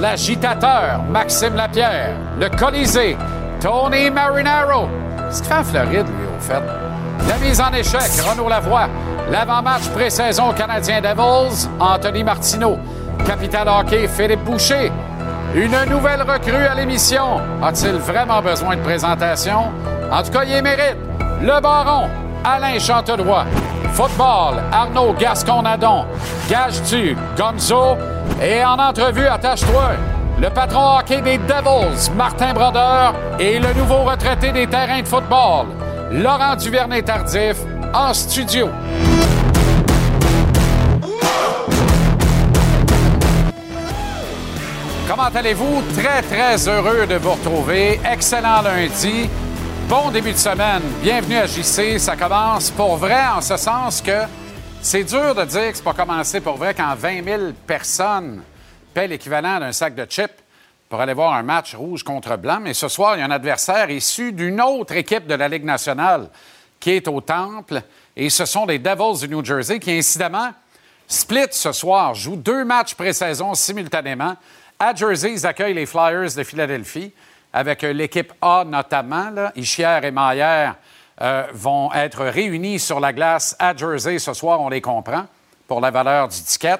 l'agitateur Maxime Lapierre, le Colisée Tony Marinaro. Ce qu'il fait en Floride, lui, au fait. La mise en échec, Renaud Lavoie. L'avant-match pré-saison canadien Devils, Anthony Martineau. Capital Hockey, Philippe Boucher. Une nouvelle recrue à l'émission. A-t-il vraiment besoin de présentation? En tout cas, il mérite. Le Baron, Alain Chantelois. Football, Arnaud Gascon-Nadon. Gage-tu, Gonzo? Et en entrevue, attache-toi. Le patron hockey des Devils, Martin Brodeur. Et le nouveau retraité des terrains de football, Laurent Duvernay-Tardif, en studio. Comment allez-vous? Très, très heureux de vous retrouver. Excellent lundi. Bon début de semaine. Bienvenue à JC. Ça commence pour vrai en ce sens que c'est dur de dire que c'est pas commencé pour vrai quand 20 000 personnes paient l'équivalent d'un sac de chips pour aller voir un match rouge contre blanc. Mais ce soir, il y a un adversaire issu d'une autre équipe de la Ligue nationale qui est au Temple. Et ce sont les Devils du New Jersey qui, incidemment, split ce soir, jouent deux matchs pré-saison simultanément. À Jersey, ils accueillent les Flyers de Philadelphie avec l'équipe A notamment. Là. Et Maillère euh, vont être réunis sur la glace à Jersey ce soir, on les comprend, pour la valeur du ticket.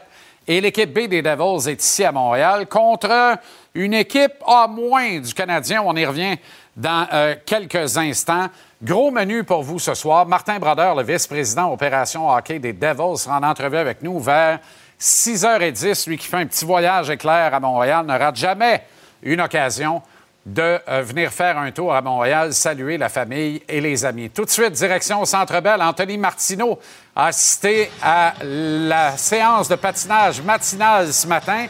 Et l'équipe B des Devils est ici à Montréal contre une équipe A- du Canadien. On y revient dans euh, quelques instants. Gros menu pour vous ce soir. Martin Brodeur, le vice-président opération hockey des Devils, sera en entrevue avec nous vers 6h10. Lui qui fait un petit voyage éclair à Montréal ne rate jamais une occasion de euh, venir faire un tour à Montréal, saluer la famille et les amis. Tout de suite, direction Centre Bell. Anthony Martineau a assisté à la séance de patinage matinale ce matin.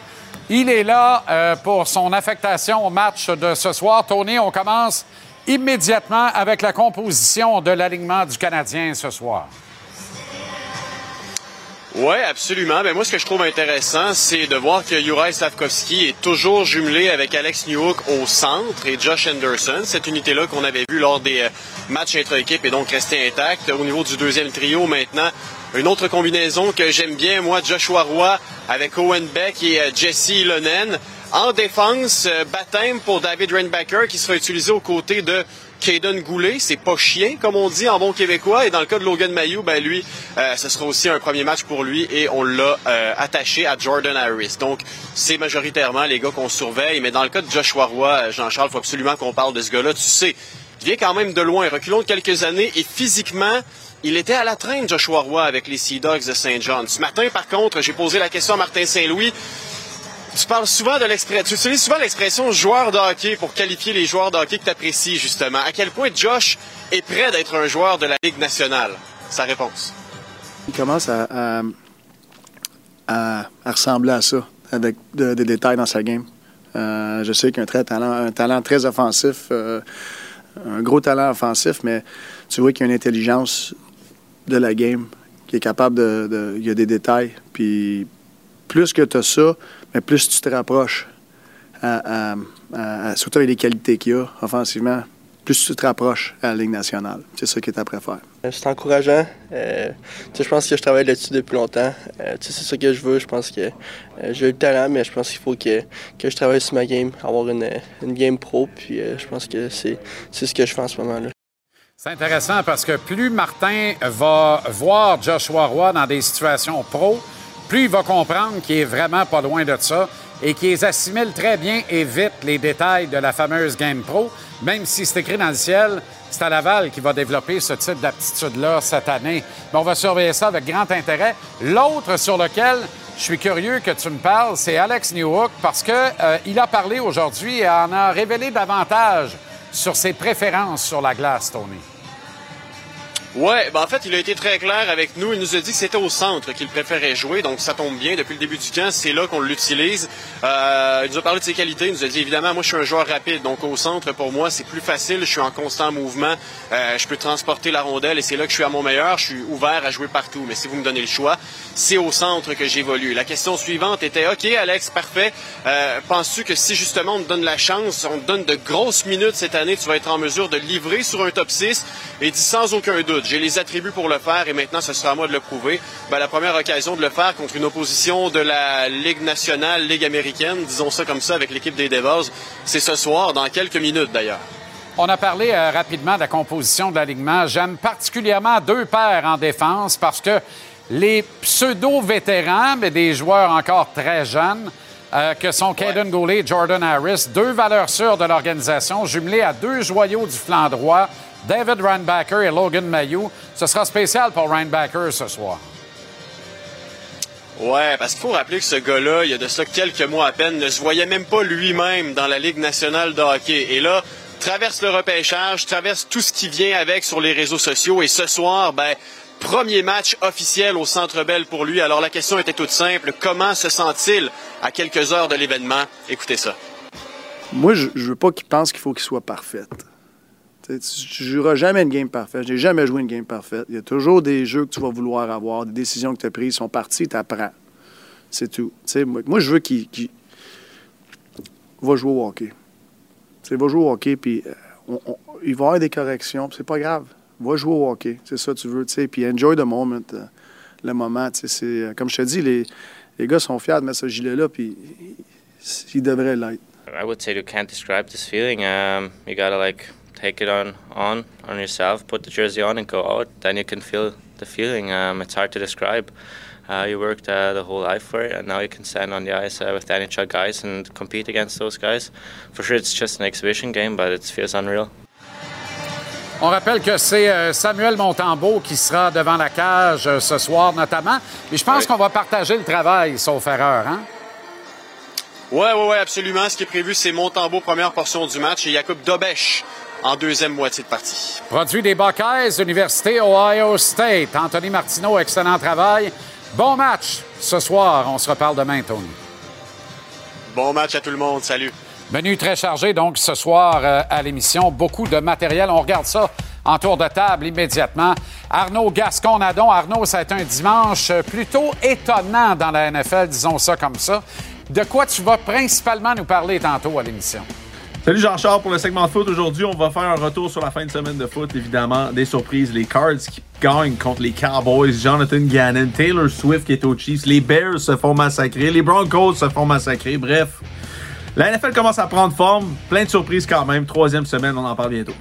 Il est là euh, pour son affectation au match de ce soir. Tony, on commence immédiatement avec la composition de l'alignement du Canadien ce soir. Oui, absolument. Ben, moi, ce que je trouve intéressant, c'est de voir que Juraj Slavkovski est toujours jumelé avec Alex Newhook au centre et Josh Anderson. Cette unité-là qu'on avait vue lors des euh, matchs intra-équipe est donc restée intacte. Au niveau du deuxième trio, maintenant, une autre combinaison que j'aime bien, moi, Joshua Roy avec Owen Beck et euh, Jesse Lonen. En défense, euh, baptême pour David Rainbacker qui sera utilisé aux côtés de Caden Goulet, c'est pas chien, comme on dit en bon québécois. Et dans le cas de Logan Mayou, ben lui, euh, ce sera aussi un premier match pour lui et on l'a euh, attaché à Jordan Harris. Donc, c'est majoritairement les gars qu'on surveille. Mais dans le cas de Joshua Roy, Jean-Charles, il faut absolument qu'on parle de ce gars-là. Tu sais, il vient quand même de loin. Reculons de quelques années et physiquement, il était à la traîne, Joshua Roy, avec les Sea Dogs de Saint John. Ce matin, par contre, j'ai posé la question à Martin Saint-Louis. Tu parles souvent de l'expression, tu utilises souvent l'expression joueur de hockey pour qualifier les joueurs de hockey que tu apprécies, justement. À quel point Josh est prêt d'être un joueur de la Ligue nationale? Sa réponse. Il commence à, ressembler à ça, avec de- des détails dans sa game. Euh, je sais qu'il a un, très talent, un talent très offensif, euh, un gros talent offensif, mais tu vois qu'il y a une intelligence de la game, qui est capable de. de- il y a des détails. Puis plus que tu as ça, mais plus tu te rapproches, à- à- à- à- surtout avec les qualités qu'il a offensivement, plus tu te rapproches à la Ligue nationale. C'est ça qui est après faire. Euh, C'est encourageant. Euh, je pense que je travaille là-dessus depuis longtemps. Euh, c'est ça que je veux. Je pense que euh, j'ai le talent, mais je pense qu'il faut que, que je travaille sur ma game, avoir une, une game pro. Puis euh, je pense que c'est c'est ce que je fais en ce moment-là. C'est intéressant parce que plus Martin va voir Joshua Roy dans des situations pro, plus il va comprendre qu'il est vraiment pas loin de ça et qu'il assimile très bien et vite les détails de la fameuse Game Pro, même si c'est écrit dans le ciel. C'est à Laval qui va développer ce type d'aptitude-là cette année. Mais on va surveiller ça avec grand intérêt. L'autre sur lequel je suis curieux que tu me parles, c'est Alex Newhook parce que euh, a parlé aujourd'hui et en a révélé davantage sur ses préférences sur la glace, Tony. Ouais, ben en fait, il a été très clair avec nous. Il nous a dit que c'était au centre qu'il préférait jouer, donc ça tombe bien. Depuis le début du camp, c'est là qu'on l'utilise. Euh, il nous a parlé de ses qualités. Il nous a dit évidemment, moi, je suis un joueur rapide, donc au centre, pour moi, c'est plus facile. Je suis en constant mouvement. Euh, je peux transporter la rondelle et c'est là que je suis à mon meilleur. Je suis ouvert à jouer partout. Mais si vous me donnez le choix, c'est au centre que j'évolue. La question suivante était OK, Alex, parfait. Euh, Penses-tu que si justement on te donne la chance, on te donne de grosses minutes cette année, tu vas être en mesure de livrer sur un top 6 et dit sans aucun doute. J'ai les attributs pour le faire et maintenant ce sera à moi de le prouver. Ben, la première occasion de le faire contre une opposition de la Ligue nationale, Ligue américaine, disons ça comme ça, avec l'équipe des Devils, c'est ce soir, dans quelques minutes d'ailleurs. On a parlé euh, rapidement de la composition de l'alignement. J'aime particulièrement deux paires en défense parce que les pseudo-vétérans, mais des joueurs encore très jeunes, euh, que sont Caden Goulet et Jordan Harris, deux valeurs sûres de l'organisation, jumelées à deux joyaux du flanc droit, David Reinbacker et Logan Mayou. Ce sera spécial pour Reinbacker ce soir. Ouais, parce qu'il faut rappeler que ce gars-là, il y a de ça quelques mois à peine, ne se voyait même pas lui-même dans la Ligue nationale de hockey. Et là, traverse le repêchage, traverse tout ce qui vient avec sur les réseaux sociaux. Et ce soir, ben, premier match officiel au Centre Bell pour lui. Alors la question était toute simple. Comment se sent-il à quelques heures de l'événement? Écoutez ça. Moi, je, je veux pas qu'il pense qu'il faut qu'il soit parfait. Tu ne joueras jamais une game parfaite. Je n'ai jamais joué une game parfaite. Il y a toujours des jeux que tu vas vouloir avoir, des décisions que tu as prises sont parties, tu apprends. C'est tout. moi, je veux qu'il va jouer au hockey. il va jouer au hockey, puis euh, il va y avoir des corrections, c'est pas grave va jouer au hockey. C'est ça que tu veux. Puis enjoy the moment, euh, le moment. Euh, comme je te dis, les, les gars sont fiers de mettre ce gilet-là, puis ils devraient l'être. I would say you can't describe this feeling. Um, you gotta like take it on on on yourself, put the jersey on, and go out. Then you can feel the feeling. Um, it's hard to describe. Uh, you worked uh, the whole life for it, and now you can stand on the ice uh, with the NHL guys and compete against those guys. For sure, it's just an exhibition game, but it feels unreal. On rappelle que c'est euh, Samuel Montembeau qui sera devant la cage euh, ce soir notamment. Et je pense qu'on va partager le travail, sauf erreur, hein? Oui, oui, oui, absolument. Ce qui est prévu, c'est Montembeau, première portion du match, et Jacob Dobesch en deuxième moitié de partie. Produit des Buckeyes, Université Ohio State. Anthony Martineau, excellent travail. Bon match ce soir. On se reparle demain, Tony. Bon match à tout le monde. Salut. Menu très chargé, donc, ce soir euh, à l'émission. Beaucoup de matériel. On regarde ça en tour de table immédiatement. Arnaud Gascon-Nadon. Arnaud, ça a été un dimanche plutôt étonnant dans la NFL, disons ça comme ça. De quoi tu vas principalement nous parler tantôt à l'émission? Salut Jean-Charles pour le segment de foot. Aujourd'hui, on va faire un retour sur la fin de semaine de foot. Évidemment, des surprises. Les Cards qui gagnent contre les Cowboys. Jonathan Gannon, Taylor Swift qui est aux Chiefs. Les Bears se font massacrer. Les Broncos se font massacrer. Bref, la NFL commence à prendre forme. Plein de surprises quand même. Troisième semaine, on en parle bientôt.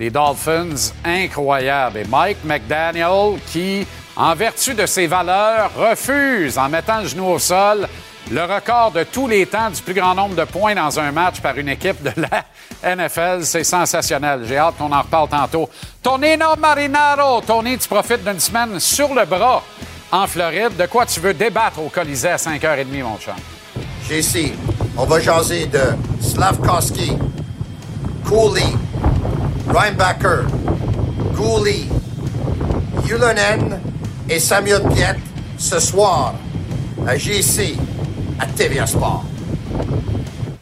Les Dolphins, incroyables. Et Mike McDaniel qui, en vertu de ses valeurs, refuse, en mettant le genou au sol, le record de tous les temps du plus grand nombre de points dans un match par une équipe de la NFL. C'est sensationnel. J'ai hâte qu'on en reparle tantôt. Tonino Marinaro. Tony, tu profites d'une semaine sur le bras en Floride. De quoi tu veux débattre au Colisée à 5h30, mon chum? JC, on va jaser de Slavkowski, Cooley, Reinbacker, Gouli, Yulonen et Samuel Piet ce soir à JC à TVA Sport.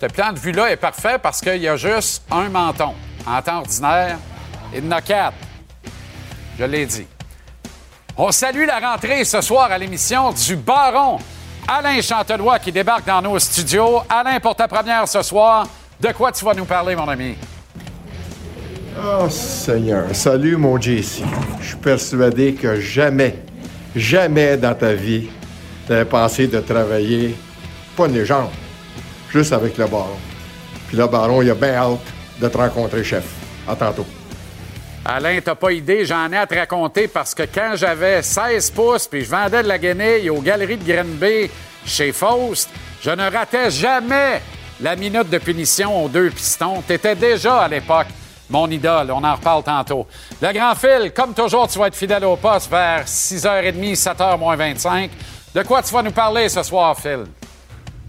Ce plan de vue-là est parfait parce qu'il y a juste un menton. En temps ordinaire, il y en a quatre. Je l'ai dit. On salue la rentrée ce soir à l'émission du Baron Alain Chantelois qui débarque dans nos studios. Alain, pour ta première ce soir, de quoi tu vas nous parler, mon ami? Oh Seigneur, salut mon JC. Je suis persuadé que jamais, jamais dans ta vie, tu as pensé de travailler, pas une légende, juste avec le baron. Puis le baron, il a bien hâte de te rencontrer, chef. À tantôt. Alain, t'as pas idée, j'en ai à te raconter parce que quand j'avais 16 pouces puis je vendais de la guenille aux galeries de Grenby chez Faust, je ne ratais jamais la minute de punition aux deux pistons. T'étais déjà à l'époque mon idole. On en reparle tantôt. Le grand fil, comme toujours, tu vas être fidèle au poste vers 6h30, 7h moins 25. De quoi tu vas nous parler ce soir, Phil?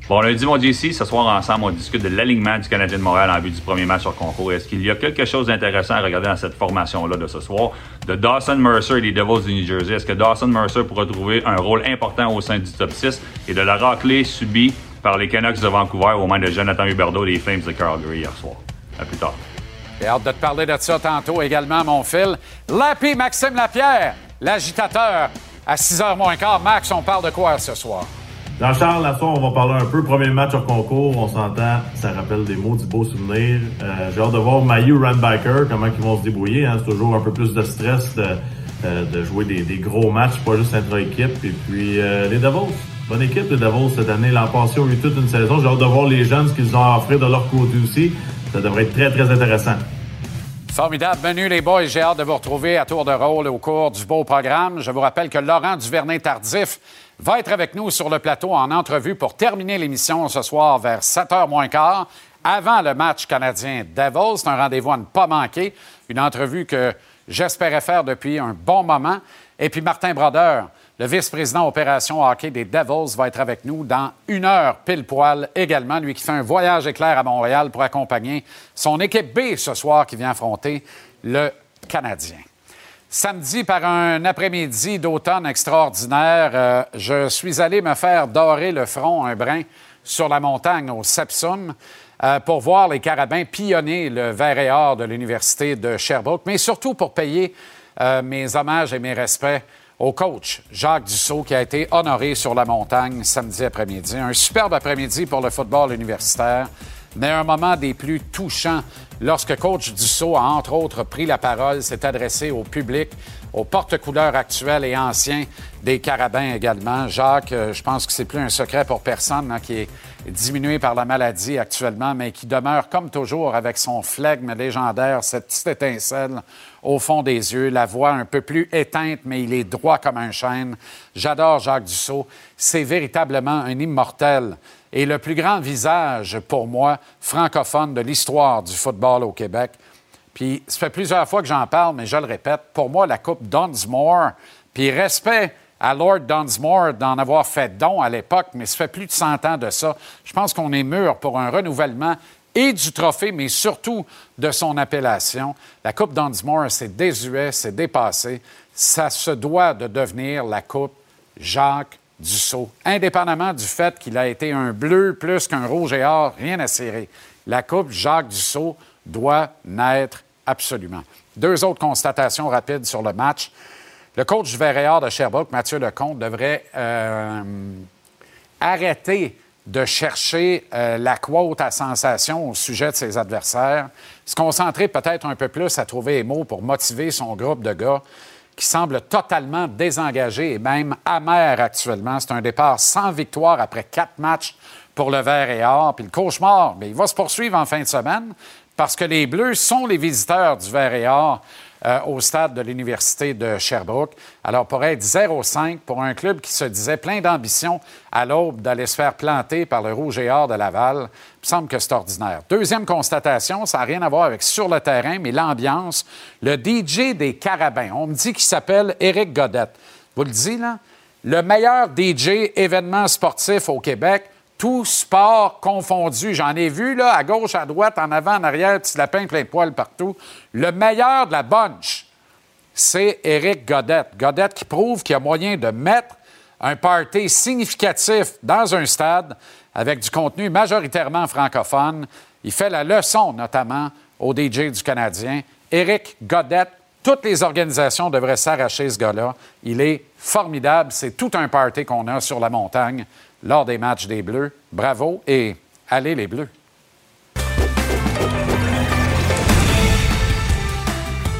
Bon, lundi, mon JC, ce soir ensemble, on discute de l'alignement du Canadien de Montréal en vue du premier match sur concours. Est-ce qu'il y a quelque chose d'intéressant à regarder dans cette formation-là de ce soir? De Dawson Mercer et des Devils du New Jersey, est-ce que Dawson Mercer pourra trouver un rôle important au sein du top 6 et de la raclée subie par les Canucks de Vancouver aux mains de Jonathan Huberdeau des Flames de Calgary hier soir? À plus tard. J'ai hâte de te parler de ça tantôt également, mon fil. Lapi Maxime Lapierre, l'agitateur. À 6h moins quart, Max, on parle de quoi ce soir? Jean-Charles, la soir, on va parler un peu. Premier match hors concours, on s'entend, ça rappelle des mots du beau souvenir. Euh, J'ai hâte de voir Mayu Runbacker, comment ils vont se débrouiller. Hein. C'est toujours un peu plus de stress de, euh, de jouer des, des, gros matchs, pas juste intra-équipe. Et puis euh, les Devils, bonne équipe les Devils cette année. L'an passé, ont eu toute une saison. J'ai hâte de voir les jeunes ce qu'ils ont à offrir de leur côté aussi. Ça devrait être très, très intéressant. Formidable menu, les boys. J'ai hâte de vous retrouver à tour de rôle au cours du beau programme. Je vous rappelle que Laurent Duvernay-Tardif va être avec nous sur le plateau en entrevue pour terminer l'émission ce soir vers 7h moins quart, avant le match canadien Devils. C'est un rendez-vous à ne pas manquer. Une entrevue que j'espérais faire depuis un bon moment. Et puis Martin Brodeur, le vice-président opération hockey des Devils, va être avec nous dans une heure pile poil également. Lui qui fait un voyage éclair à Montréal pour accompagner son équipe B ce soir qui vient affronter le Canadien. Samedi, par un après-midi d'automne extraordinaire, euh, je suis allé me faire dorer le front un brin sur la montagne au Sepsum euh, pour voir les carabins pionner le vert et or de l'Université de Sherbrooke, mais surtout pour payer euh, mes hommages et mes respects au coach Jacques Dussault qui a été honoré sur la montagne samedi après-midi. Un superbe après-midi pour le football universitaire mais un moment des plus touchants lorsque coach Dussault a entre autres pris la parole, s'est adressé au public, aux porte-couleurs actuels et anciens des carabins également. Jacques, euh, je pense que c'est plus un secret pour personne hein, qui est diminué par la maladie actuellement, mais qui demeure comme toujours avec son flegme légendaire, cette petite étincelle au fond des yeux, la voix un peu plus éteinte, mais il est droit comme un chêne. J'adore Jacques Dussault. C'est véritablement un immortel et le plus grand visage, pour moi, francophone de l'histoire du football au Québec. Puis, ça fait plusieurs fois que j'en parle, mais je le répète, pour moi, la Coupe Dunsmore, puis respect à Lord Dunsmore d'en avoir fait don à l'époque, mais ça fait plus de 100 ans de ça. Je pense qu'on est mûr pour un renouvellement et du trophée, mais surtout de son appellation. La Coupe Dunsmore, c'est désuet, c'est dépassé. Ça se doit de devenir la Coupe Jacques Dussault, indépendamment du fait qu'il a été un bleu plus qu'un rouge et or, rien à serrer. La Coupe Jacques Dussault doit naître absolument. Deux autres constatations rapides sur le match. Le coach du de Sherbrooke, Mathieu Lecomte, devrait euh, arrêter de chercher euh, la quote à sensation au sujet de ses adversaires, se concentrer peut-être un peu plus à trouver les mots pour motiver son groupe de gars qui semble totalement désengagé et même amer actuellement. C'est un départ sans victoire après quatre matchs pour le Vert et Or. Puis le cauchemar, mais il va se poursuivre en fin de semaine parce que les Bleus sont les visiteurs du Vert et Or euh, au stade de l'Université de Sherbrooke. Alors, pour être 0-5 pour un club qui se disait plein d'ambition à l'aube d'aller se faire planter par le Rouge et Or de Laval, il me semble que c'est ordinaire. Deuxième constatation, ça n'a rien à voir avec sur le terrain, mais l'ambiance. Le DJ des Carabins, on me dit qu'il s'appelle Éric Godette. Vous le dites, là? Le meilleur DJ événement sportif au Québec, tout sport confondu. J'en ai vu, là, à gauche, à droite, en avant, en arrière, petit lapin plein de poils partout. Le meilleur de la bunch, c'est Éric Godette. Godette qui prouve qu'il y a moyen de mettre un party significatif dans un stade avec du contenu majoritairement francophone. Il fait la leçon, notamment, au DJ du Canadien. Éric Godette, toutes les organisations devraient s'arracher ce gars-là. Il est formidable. C'est tout un party qu'on a sur la montagne lors des matchs des Bleus. Bravo et allez les Bleus.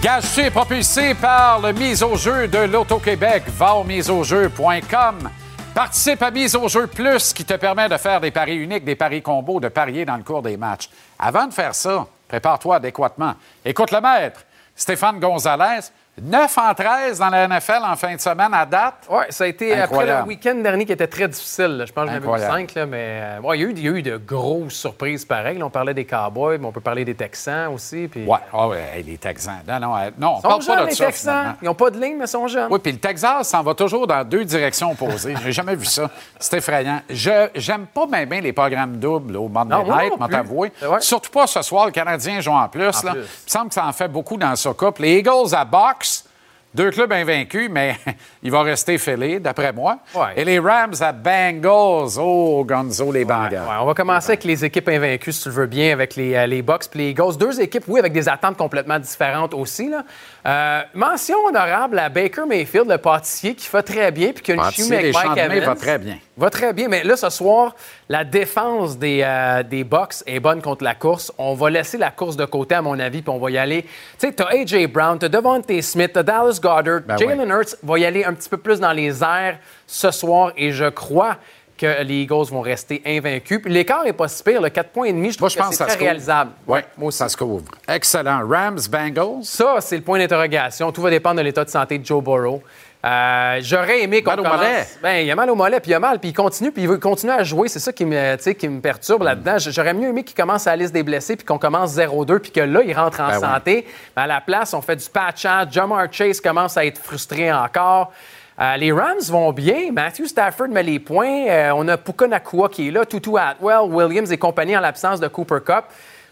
Gage propulsé par le mise au jeu de l'Auto-Québec. Va au miseaujeu.com. Participe à Mise au jeu plus qui te permet de faire des paris uniques, des paris combos, de parier dans le cours des matchs. Avant de faire ça, prépare-toi adéquatement. Écoute le maître, Stéphane Gonzalez. 9 en 13 dans la NFL en fin de semaine à date. Oui, ça a été après le week-end dernier qui était très difficile. Je pense que j'en ai vu 5, là, mais euh, il, y a eu, il, y a eu, de grosses surprises pareilles. on parlait des Cowboys, mais on peut parler des Texans aussi. Puis... Oui, oh, ouais, les Texans. Non, non, euh, non on parle jeunes, pas de les ça. Texans. Ils n'ont pas de ligne, mais ils sont jeunes. Oui, puis le Texas s'en va toujours dans deux directions opposées. J'ai jamais vu ça. C'est effrayant. Je j'aime pas bien bien les programmes doubles au Monday Night, m'en t'avouer. Surtout pas ce soir, le Canadien joue en plus. là. Il me semble que ça en fait beaucoup dans ce couple. Les Eagles à boxe. Deux clubs invaincus, mais il va rester fêlé, d'après moi. Et les Rams à Bengals. Oh, Gonzo, les Bengals. on va commencer avec les équipes invaincues, si tu le veux bien, avec les, euh, les Bucks et les Eagles. Deux équipes, oui, avec des attentes complètement différentes aussi. Là. Euh, mention honorable à Baker Mayfield, le pâtissier, qui fait très bien, puis qui a une chimie avec Mike Evans. va très bien. Va très bien, mais là, ce soir, la défense des, euh, des Bucks est bonne contre la course. On va laisser la course de côté, à mon avis, puis on va y aller. Tu sais, t'as A.J. Brown, t'as Devontae Smith, t'as Dallas Goddard. Ben Jalen Hurts va y aller un petit peu plus dans les airs ce soir et je crois que les Eagles vont rester invaincus. Puis l'écart n'est pas si pire. Le 4 points et demi, je trouve Moi, je pense que c'est très réalisable. Oui, moi aussi. ça se couvre. Excellent. Rams, Bengals. Ça, c'est le point d'interrogation. Tout va dépendre de l'état de santé de Joe Burrow. Euh, J'aurais aimé qu'on commence- mollet. Ben, il a mal au mollet, puis il a mal, puis il continue, puis il veut continuer à jouer. C'est ça qui me, qui me perturbe Hmm. là-dedans. J'aurais mieux aimé qu'il commence à la liste des blessés, puis qu'on commence 0-2, puis que là, il rentre en Ben oui. santé. À la place, on fait du patchage. Jamar Chase commence à être frustré encore. Euh, les Rams vont bien. Matthew Stafford met les points. Euh, on a Puka Nakua qui est là, Tutu Atwell, Williams et compagnie en l'absence de Cooper Cup.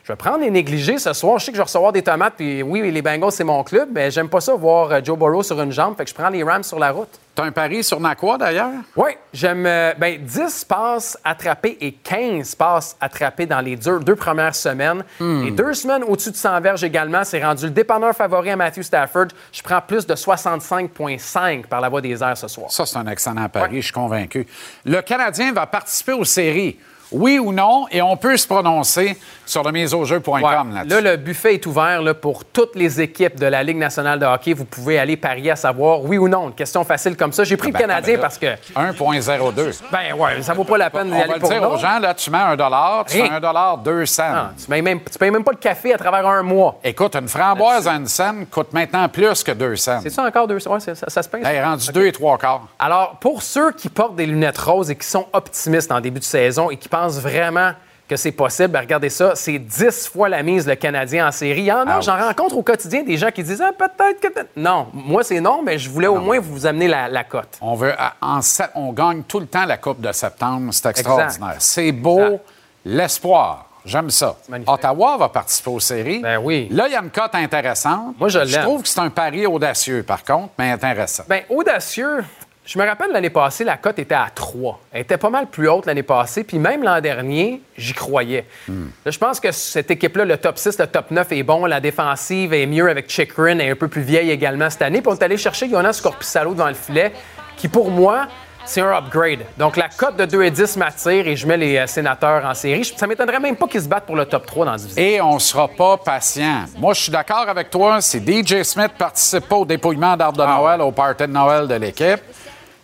Je vais prendre les négligés ce soir. Je sais que je vais recevoir des tomates, puis oui, les Bengals, c'est mon club, mais j'aime pas ça voir euh, Joe Burrow sur une jambe, fait que je prends les Rams sur la route. T'as un pari sur Nakwa, d'ailleurs? Oui, j'aime euh, ben, 10 passes attrapées et 15 passes attrapées dans les deux, deux premières semaines. Hmm. Et deux semaines au-dessus de 100 verges également. C'est rendu le dépanneur favori à Matthew Stafford. Je prends plus de 65,5 par la voie des airs ce soir. Ça, c'est un excellent pari, je suis convaincu. Le Canadien va participer aux séries. Oui ou non? Et on peut se prononcer sur le miseaujeu.com Ouais. là-dessus. Là, le buffet est ouvert là, pour toutes les équipes de la Ligue nationale de hockey. Vous pouvez aller parier à savoir oui ou non. Une question facile comme ça. J'ai pris Ben, le Canadien ben, parce que, 1,02. ben ouais, ça vaut pas la peine d'y On aller va le pour dire non. aux gens, là, tu mets un dollar, tu fais un dollar 200. Ah, tu payes même, tu payes même pas le café à travers un mois. Écoute, une framboise à une scène coûte maintenant plus que 200. C'est ça encore deux ouais, c'est- ça, ça se paye. Elle est rendu deux et trois quarts. Alors, pour ceux qui portent des lunettes roses et qui sont optimistes en début de saison et qui pensent vraiment que c'est possible, ben regardez ça, c'est 10 fois la mise le Canadien en série. Il y en a, Ouch. j'en rencontre au quotidien des gens qui disent ah, peut-être que. Non, moi c'est non, mais je voulais au moins vous amener la, la cote. On veut, en on gagne tout le temps la Coupe de septembre. C'est extraordinaire. C'est beau. L'espoir. J'aime ça. Ottawa va participer aux séries. Ben oui. Là, il y a une cote intéressante. Moi, je Je l'aime. trouve que c'est un pari audacieux, par contre, mais intéressant. Bien, audacieux, je me rappelle l'année passée, la cote était à 3. Elle était pas mal plus haute l'année passée, puis même l'an dernier, j'y croyais. Là, je pense que cette équipe-là, le top 6, le top 9 est bon, la défensive est mieux avec Chikrin, est un peu plus vieille également cette année. Puis on est allé chercher Jonas Corpissalo devant le filet, qui pour moi, c'est un upgrade. Donc la cote de 2 et 10 m'attire et je mets les euh, sénateurs en série. Je- Ça m'étonnerait même pas qu'ils se battent pour le top 3 dans division. Et on ne sera pas patient. Moi, je suis d'accord avec toi. Si DJ Smith ne participe pas au dépouillement d'arbre Ah de Noël, au party de Noël de l'équipe,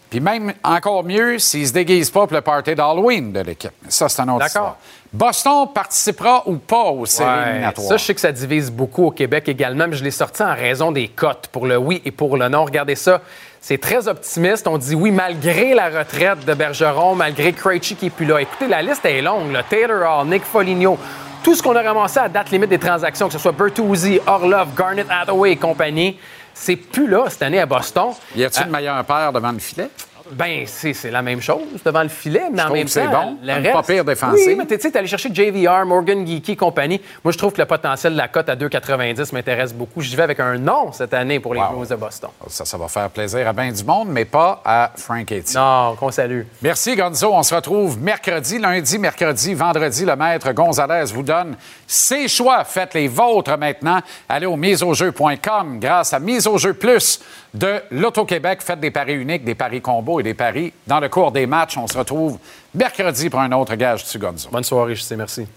puis même encore mieux s'il ne se déguise pas pour le party d'Halloween de l'équipe. Ça, c'est un autre D'accord. Boston participera ou pas aux séries Ouais, éliminatoires? Ça, je sais que ça divise beaucoup au Québec également, mais je l'ai sorti en raison des cotes pour le oui et pour le non. Regardez ça. C'est très optimiste. On dit oui malgré la retraite de Bergeron, malgré Krejci qui n'est plus là. Écoutez, la liste est longue. là. Taylor Hall, Nick Foligno, tout ce qu'on a ramassé à date limite des transactions, que ce soit Bertuzzi, Orlov, Garnett Hathaway et compagnie, c'est plus là cette année à Boston. Y a-t-il Euh, une meilleure paire devant le filet? Ben, c'est c'est la même chose devant le filet, mais en trouve même que c'est temps, bon. le reste... pas pire défensive. Oui, mais tu sais, t'es allé chercher JVR, Morgan Geeky compagnie. Moi, je trouve que le potentiel de la cote à 2,90 m'intéresse beaucoup. J'y vais avec un non cette année pour les Wow. Blues de Boston. Ça, ça va faire plaisir à bien du monde, mais pas à Frank Etty. Non, qu'on salue. Merci, Gonzo. On se retrouve mercredi, lundi, mercredi, vendredi. Le maître Gonzalez vous donne ses choix. Faites les vôtres maintenant. Allez au miseaujeu.com. Grâce à Mise au jeu plus de l'Auto-Québec, faites des paris uniques, des paris combos et des paris dans le cours des matchs. On se retrouve mercredi pour un autre gage dessus, Gonzo. Bonne soirée, je sais, merci.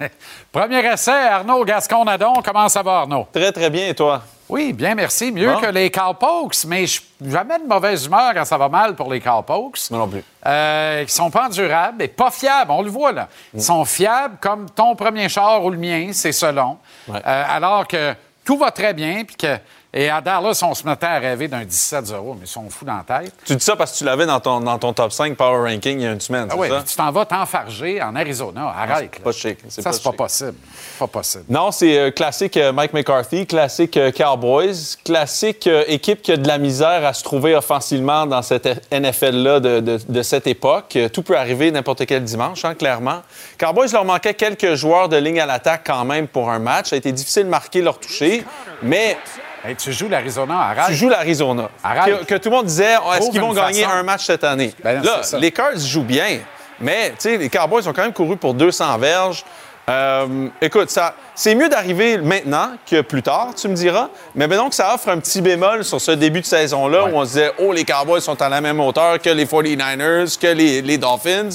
Premier essai. Arnaud Gascon-Nadon. Comment ça va, Arnaud? Très, très bien, et toi? Oui, bien, merci. Mieux Bon. que les Cowpokes, mais je jamais de mauvaise humeur quand ça va mal pour les Cowpokes. Moi non plus. Euh, qui sont pas endurables et pas fiables, on le voit là. Ils sont fiables comme ton premier char ou le mien, c'est selon. Ouais. Euh, alors que tout va très bien, puis que. Et à Dallas, on se mettait à rêver d'un 17-0, mais ils sont fous dans la tête. Tu dis ça parce que tu l'avais dans ton, dans ton top 5 Power Ranking il y a une semaine, Ah oui, ça? tu t'en vas t'enfarger en Arizona. Arrête. c'est pas chic, c'est Ça, pas c'est pas possible. Pas possible. Non, c'est euh, classique euh, Mike McCarthy, classique euh, Cowboys, classique euh, équipe qui a de la misère à se trouver offensivement dans cette NFL-là de, de- de cette époque. Tout peut arriver n'importe quel dimanche, hein, clairement. Cowboys leur manquait quelques joueurs de ligne à l'attaque quand même pour un match. Ça a été difficile de marquer leur toucher, mais Hey, tu joues l'Arizona, arrête. tu joues l'Arizona. Que, que tout le monde disait, Oh, est-ce qu'ils vont gagner façon. un match cette année? Ben non, Là, les Cards jouent bien, mais les Cowboys ont quand même couru pour 200 verges. Euh, écoute, ça, c'est mieux d'arriver maintenant que plus tard, tu me diras. Mais ben donc, ça offre un petit bémol sur ce début de saison-là où on se disait, oh, les Cowboys sont à la même hauteur que les 49ers, que les, les Dolphins.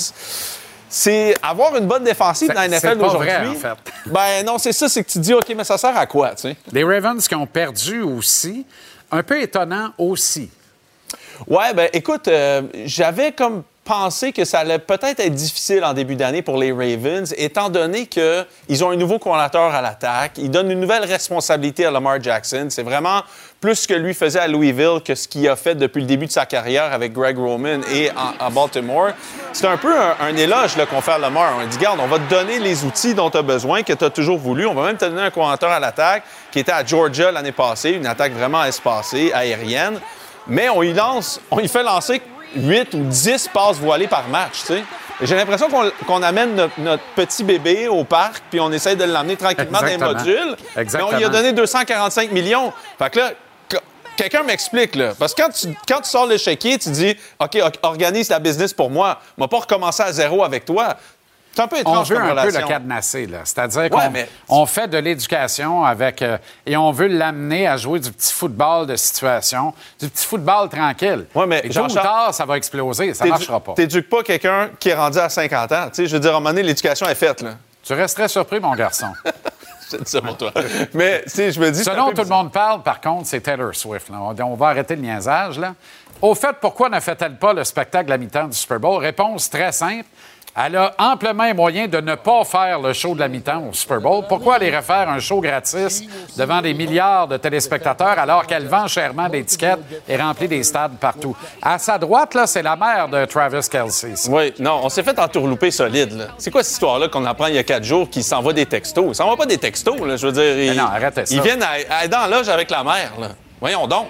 C'est avoir une bonne défensive dans la NFL pas aujourd'hui. vrai, en fait. Ben non, c'est ça, c'est que tu dis, OK, mais ça sert à quoi, tu sais? Les Ravens qui ont perdu aussi. Un peu étonnant aussi. Ouais, ben écoute, euh, j'avais comme pensé que ça allait peut-être être difficile en début d'année pour les Ravens, étant donné qu'ils ont un nouveau coordinateur à l'attaque. Ils donnent une nouvelle responsabilité à Lamar Jackson. C'est vraiment plus ce que lui faisait à Louisville que ce qu'il a fait depuis le début de sa carrière avec Greg Roman et à Baltimore. C'est un peu un, un éloge qu'on fait à Lamar. On dit, garde, on va te donner les outils dont tu as besoin, que tu as toujours voulu. On va même te donner un coordinateur à l'attaque qui était à Georgia l'année passée, une attaque vraiment espacée, aérienne. Mais on y lance, on y fait lancer 8 ou 10 passes voilées par match, tu sais. Et J'ai l'impression qu'on amène notre, notre petit bébé au parc, puis on essaie de l'emmener tranquillement dans les modules. Exactement. Mais on lui a donné 245 millions. Fait que là, quelqu'un m'explique, là. Parce que quand tu, quand tu sors le chéquier, tu dis, OK, organise la business pour moi. On va pas recommencer à zéro avec toi. C'est un peu On étrange veut comme un peu relation. le cadenasser, là. C'est-à-dire qu'on mais- on fait de l'éducation avec. euh, et on veut l'amener à jouer du petit football de situation, du petit football tranquille. Ouais, mais tôt ou tard, ça va exploser. Ça marchera pas. T'éduques pas quelqu'un qui est rendu à 50 ans. Tu sais, je veux dire, à un moment donné, l'éducation est faite, là. Tu resterais surpris, mon garçon. Ça pour toi. Mais, tu sais, je me dis... Selon peu tout le monde parle, par contre, c'est Taylor Swift. là. On, on va arrêter le niaisage. Là. Au fait, pourquoi ne fait-elle pas le spectacle à la mi-temps du Super Bowl? Réponse très simple. Elle a amplement moyen de ne pas faire le show de la mi-temps au Super Bowl. Pourquoi aller refaire un show gratis devant des milliards de téléspectateurs alors qu'elle vend chèrement des tickets et remplit des stades partout? À sa droite, là, c'est la mère de Travis Kelsey. ça. Oui, non, on s'est fait entourlouper solide. là. C'est quoi cette histoire-là qu'on apprend il y a quatre jours qui s'envoie des textos? Ils s'envoient pas des textos, là, je veux dire. Ils, non, arrêtez ça. Ils viennent à, à être dans la loge avec la mère, là. Voyons donc.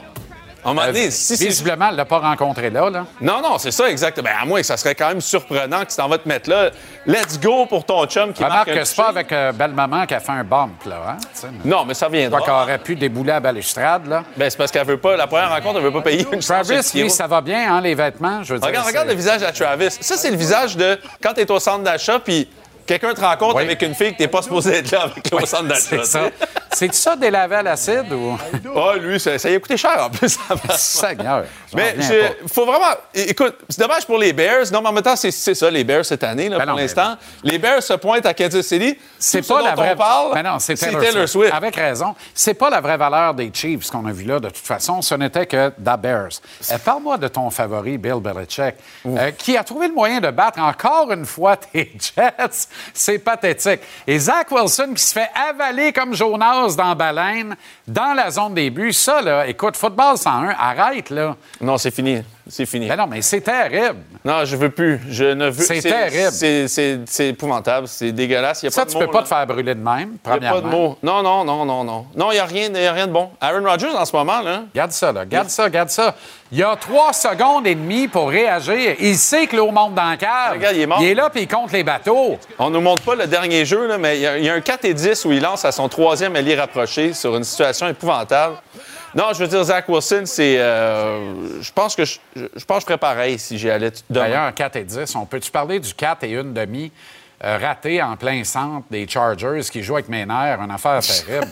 À un moment donné, Euh, si Visiblement, elle ne l'a pas rencontré là. là. Non, non, c'est ça, exact. Ben, à moins que ça serait quand même surprenant que tu t'en vas te mettre là. Let's go pour ton chum qui marque Remarque un que c'est pas avec euh, Belle-Maman qu'elle fait un bump, là. Hein? Non, mais ça viendra. Quoi qu'elle aurait pu débouler à balustrade, là. Ben, c'est parce qu'elle veut pas... La première rencontre, elle veut pas payer une Travis, lui, ça va bien, hein, les vêtements, je veux dire. Regarde, regarde c'est- le visage à Travis. Ça, c'est le visage de quand tu es au centre d'achat, puis quelqu'un te rencontre Oui. avec une fille que tu pas supposé être là avec au centre d'achat. C'est ça. C'est ça délavé à l'acide ou? Ah, lui, ça, ça y a coûté cher en plus. Seigneur. Mais pas. faut vraiment. Écoute, c'est dommage pour les Bears. Non, mais en même temps, c'est ça, les Bears cette année, là, Ben pour mais- l'instant. Les Bears se pointent à Kansas City. C'est pas ce la dont vraie. on parle. Mais non, c'est Taylor, Taylor Swift. Swift. Avec raison. C'est pas la vraie valeur des Chiefs qu'on a vu là, de toute façon. Ce n'était que da Bears. Euh, Parle-moi de ton favori, Bill Belichick, euh, qui a trouvé le moyen de battre encore une fois tes Jets. C'est pathétique. Et Zach Wilson qui se fait avaler comme Jonas dans Baleine, dans la zone des buts. Ça, là, écoute, football 101, arrête, là. Non, c'est fini. C'est fini. Ben non, mais c'est terrible. Non, je veux plus. Je ne veux C'est terrible. C'est- épouvantable. C'est dégueulasse. Il y a Ça, pas de tu peux mots, pas là. te faire brûler de même, Il y a pas de premièrement. mots. Non, non, non, non, non. Non, il n'y a, rien- y a rien de bon. Aaron Rodgers, en ce moment, là. Garde ça, là. Garde ça, garde ça. Il y a trois secondes et demie pour réagir. Il sait que l'eau monte dans le cave. Regarde, il est mort. Il est là, puis il compte les bateaux. On nous montre pas le dernier jeu, là, mais il y, y a un 4 et 10 où il lance à son troisième allié rapproché sur une situation épouvantable. Non, je veux dire, Zach Wilson, c'est. euh, je pense que je, je- pense que je ferais pareil si j'y allais demain. D'ailleurs, 4 et 10, on peut-tu parler du 4 et une demi? Raté en plein centre des Chargers qui jouent avec mes nerfs? Une affaire terrible.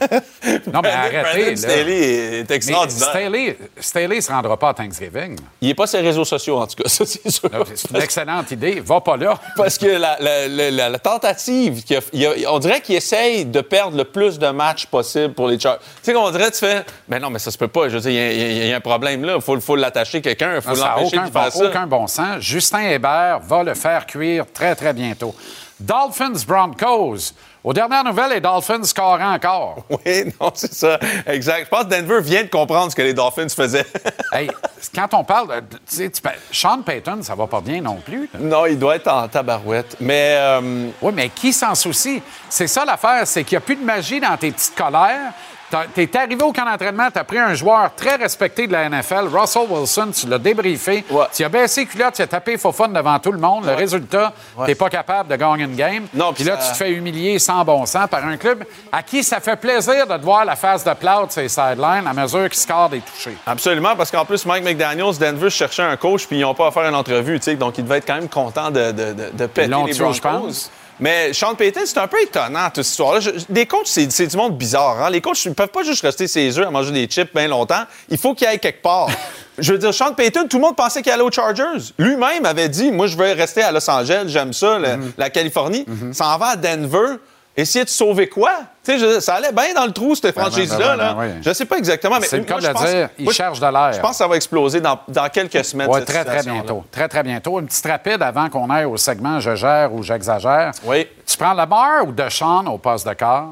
non, mais arrêtez. Staley est extraordinaire. Staley, Staley ne se rendra pas à Thanksgiving. Il n'est pas sur les réseaux sociaux, en tout cas, ça, c'est sûr. C'est une excellente idée. Va pas là. Parce que la, la- la- la- la tentative, qu'il a- il a- on dirait qu'il essaye de perdre le plus de matchs possible pour les Chargers. Tu sais, on dirait, tu fais, mais non, mais ça se peut pas. Je veux dire, il y a- y, y un problème là. Il faut, faut l'attacher quelqu'un. Il faut l'empêcher de faire bon, ça. aucun bon sens. Justin Hébert va le faire cuire très, très bientôt. Dolphins Broncos. Aux dernières nouvelles, les Dolphins scorent encore. Oui, non, c'est ça. Exact. Je pense que Denver vient de comprendre ce que les Dolphins faisaient. Hey, quand on parle de. tu sais, Sean Payton, ça va pas bien non plus. là. non, il doit être en tabarouette. Mais euh, Oui, mais qui s'en soucie? C'est ça l'affaire, c'est qu'il n'y a plus de magie dans tes petites colères. T'as- T'es arrivé au camp d'entraînement, t'as pris un joueur très respecté de la NFL, Russell Wilson, tu l'as débriefé, Ouais. tu as baissé les culottes, tu as tapé faux fun devant tout le monde. Le résultat, t'es pas capable de gagner une game. Non, puis là, ça- tu te fais humilier sans bon sens par un club à qui ça fait plaisir de te voir la face de sur les sidelines à mesure qu'il score des touchés. absolument, parce qu'en plus, Mike McDaniels, Denver cherchait un coach, puis ils n'ont pas à faire une entrevue. tu Donc, ils devaient être quand même contents de, de, de, de péter les Broncos. je pense. Mais Sean Payton, c'est un peu étonnant, toute cette histoire-là. Des coachs, c'est du monde bizarre. Hein? Les coachs ne peuvent pas juste rester ses œufs à manger des chips bien longtemps. Il faut qu'il aille quelque part. je veux dire, Sean Payton, tout le monde pensait qu'il allait aux Chargers. Lui-même avait dit Moi, je veux rester à Los Angeles, j'aime ça, Mhm. la Californie. S'en va à Denver. Essayer de sauver quoi? Je ça allait bien dans le trou, cette franchise-là. là. oui. Je sais pas exactement, mais C'est le cas de le dire, il moi, cherche de l'air. Je pense que ça va exploser dans, dans quelques semaines. Oui, cette très, très bientôt. Très, très bientôt. Une petite rapide avant qu'on aille au segment Je gère ou j'exagère. Oui. Tu prends Lamar ou Deshaun au poste de quart?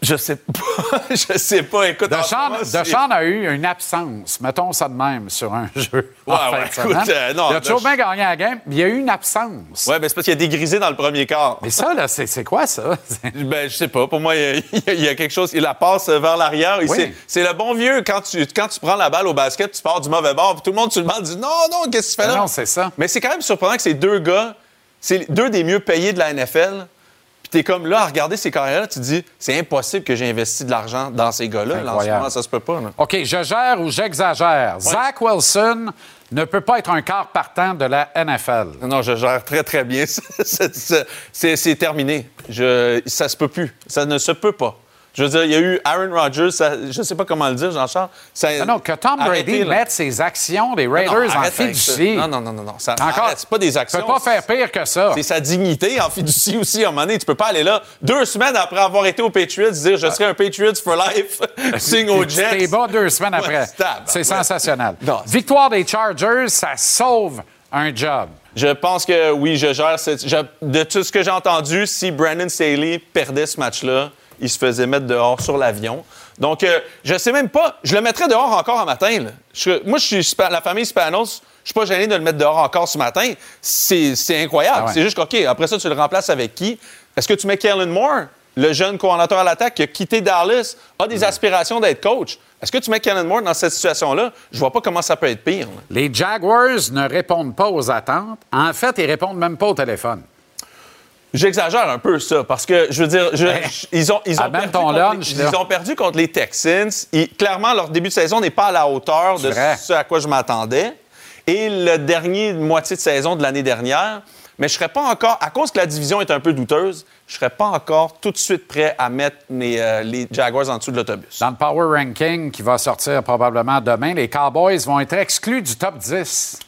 Je sais pas. je sais pas. Écoute, Deshaun a eu une absence, mettons ça de même, sur un jeu. en Ouais, fin écoute, euh, non, il a toujours bien gagné la game, mais il y a eu une absence. Ouais, ben c'est parce qu'il a dégrisé dans le premier quart. Mais ça, là, c'est quoi ça? Ben, je sais pas. Pour moi, il y a, il y a quelque chose. Il la passe vers l'arrière. Oui. C'est le bon vieux. Quand tu, quand tu prends la balle au basket, tu pars du mauvais bord. Puis tout le monde sur le banc dit Non, non, qu'est-ce que tu fais Mais là? non, c'est ça. Mais c'est quand même surprenant que ces deux gars, c'est deux des mieux payés de la NFL. Puis t'es comme là, à regarder ces carrières-là, tu te dis C'est impossible que j'ai investi de l'argent dans ces gars-là. Là, en ce moment, ça se peut pas. OK, je gère ou j'exagère. Zach Wilson ne peut pas être un quart partant de la NFL. Non, je gère très, très bien. C'est terminé. Je, ça se peut plus. Ça ne se peut pas. Je veux dire, il y a eu Aaron Rodgers, ça- je ne sais pas comment le dire, Jean-Charles. ça- Non, non, que Tom Brady mette ses actions des Raiders non, en fiducie. Non, non, non, non, non. Ça, Encore, c'est pas des Tu actions. peux pas faire pire que ça. C'est sa dignité en fiducie aussi. À un moment donné, tu peux pas aller là deux semaines après avoir été aux Patriots, dire je serai un Patriots for life, signe aux Jets. T'es bas deux semaines Ouais, après. stable. C'est Ouais. sensationnel. Victoire des Chargers, ça sauve un job. Je pense que oui, je gère. cette- je- de tout ce que j'ai entendu, si Brandon Staley perdait ce match-là, il se faisait mettre dehors sur l'avion. Donc, euh, je sais même pas. Je le mettrais dehors encore un matin. là. Je- moi, je suis la famille Spanos. Je suis pas gêné de le mettre dehors encore ce matin. C'est incroyable. Ah ouais. C'est juste qu'OK, après ça, tu le remplaces avec qui? Est-ce que tu mets Kellen Moore, le jeune coordinateur à l'attaque qui a quitté Dallas, a des aspirations d'être coach? Est-ce que tu mets Kellen Moore dans cette situation-là? Je vois pas comment ça peut être pire. là. Les Jaguars ne répondent pas aux attentes. En fait, ils répondent même pas au téléphone. J'exagère un peu ça, parce que, je veux dire, je- je- ils, ont, ils, ont perdu contre lunch, les, ils ont perdu contre les Texans. Ils- clairement, leur début de saison n'est pas à la hauteur de vrai. ce à quoi je m'attendais. Et le dernier moitié de saison de l'année dernière, mais je serais pas encore, à cause que la division est un peu douteuse, je serais pas encore tout de suite prêt à mettre mes, euh, les Jaguars en dessous de l'autobus. Dans le Power Ranking qui va sortir probablement demain, les Cowboys vont être exclus du top 10.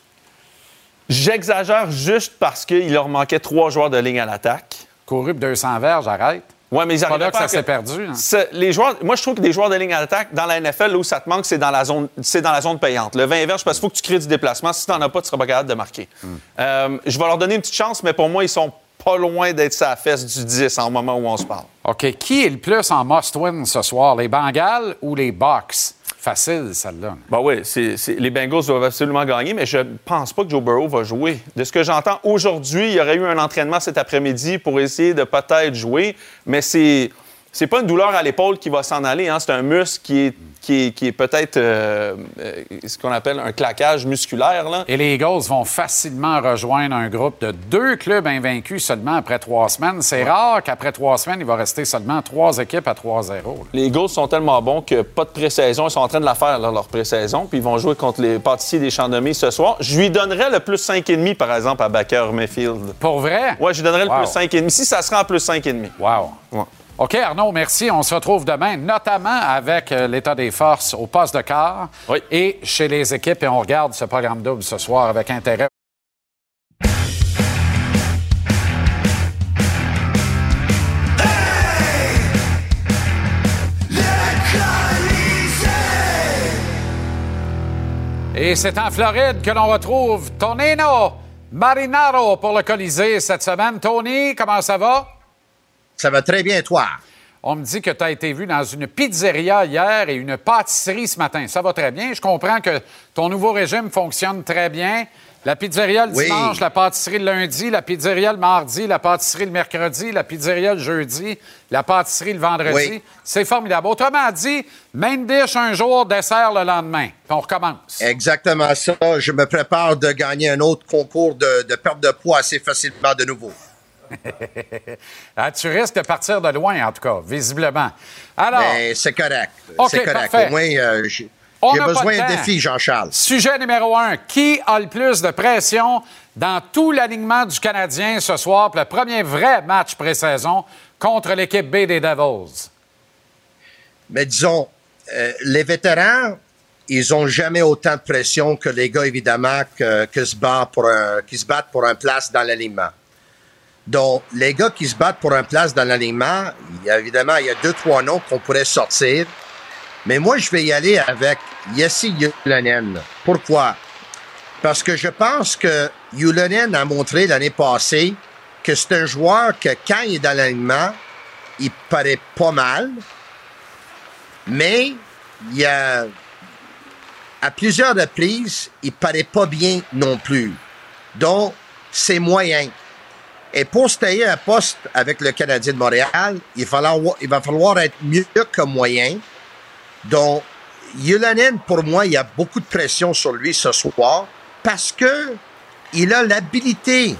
J'exagère juste parce qu'il leur manquait trois joueurs de ligne à l'attaque. Couru pour 200 verges, arrête. Ouais, mais ils pas là que pas ça à- s'est perdu. hein. Les joueurs, moi, je trouve que des joueurs de ligne à l'attaque, dans la NFL, là où ça te manque, c'est dans la zone, c'est dans la zone payante. Le 20 verges, parce qu'il faut que tu crées du déplacement. Si tu n'en as pas, tu ne seras pas capable de marquer. Hmm. Euh, je vais leur donner une petite chance, mais pour moi, ils sont pas loin d'être sa fesse du 10 en moment où on se parle. OK. Qui est le plus en must-win ce soir, les Bengals ou les Bucks? Facile, celle-là. Ben oui, c'est- les Bengals doivent absolument gagner, mais je pense pas que Joe Burrow va jouer. De ce que j'entends aujourd'hui, il y aurait eu un entraînement cet après-midi pour essayer de peut-être jouer, mais c'est c'est pas une douleur à l'épaule qui va s'en aller. hein. C'est un muscle qui est, qui est, qui est peut-être euh, euh, ce qu'on appelle un claquage musculaire. Là. Et les Eagles vont facilement rejoindre un groupe de deux clubs invaincus seulement après trois semaines. C'est rare qu'après trois semaines, il va rester seulement trois équipes à 3-0. là. Les Eagles sont tellement bons que pas de pré-saison. Ils sont en train de la faire, là, leur pré-saison. Puis ils vont jouer contre les pâtissiers des Champs-de-Mai ce soir. Je lui donnerais le plus 5,5 par exemple à Baker Mayfield. Pour vrai? Ouais, je lui donnerais Wow. le plus 5,5. Si ça sera en plus 5,5. Wow. Ouais. OK, Arnaud, merci. On se retrouve demain, notamment avec euh, l'état des forces au poste de quart Oui. et chez les équipes. Et on regarde ce programme double ce soir avec intérêt. Et c'est en Floride que l'on retrouve Tonino Marinaro pour le Colisée cette semaine. Tony, comment ça va? Ça va très bien, toi. On me dit que tu as été vu dans une pizzeria hier et une pâtisserie ce matin. Ça va très bien. Je comprends que ton nouveau régime fonctionne très bien. La pizzeria le Oui. dimanche, la pâtisserie le lundi, la pizzeria le mardi, la pâtisserie le mercredi, la pizzeria le jeudi, la pâtisserie le vendredi. Oui. C'est formidable. Autrement dit, main dish un jour, dessert le lendemain. Puis on recommence. Exactement ça. Je me prépare de gagner un autre concours de, de perte de poids assez facilement de nouveau. Ah, tu risques de partir de loin, en tout cas, visiblement. Alors, Mais c'est correct. C'est correct. parfait. Au moins, euh, j'ai- besoin de d'un défi, Jean-Charles. Sujet numéro un. Qui a le plus de pression dans tout l'alignement du Canadien ce soir pour le premier vrai match pré-saison contre l'équipe B des Devils? Mais disons, euh, les vétérans, ils ont jamais autant de pression que les gars, évidemment, que, que se battent pour un, qui se battent pour un place dans l'alignement. Donc, les gars qui se battent pour un place dans l'alignement, évidemment, il y a deux, trois noms qu'on pourrait sortir. Mais moi, je vais y aller avec Yessi Yulanen. Pourquoi? Parce que je pense que Yulanen a montré l'année passée que c'est un joueur que quand il est dans l'alignement, il paraît pas mal, mais il y a, à plusieurs reprises, il paraît pas bien non plus. Donc, c'est moyen. Et pour se tailler un poste avec le Canadien de Montréal, il, va falloir, il va falloir être mieux que moyen. Donc, Yulanen, pour moi, il y a beaucoup de pression sur lui ce soir parce que il a l'habilité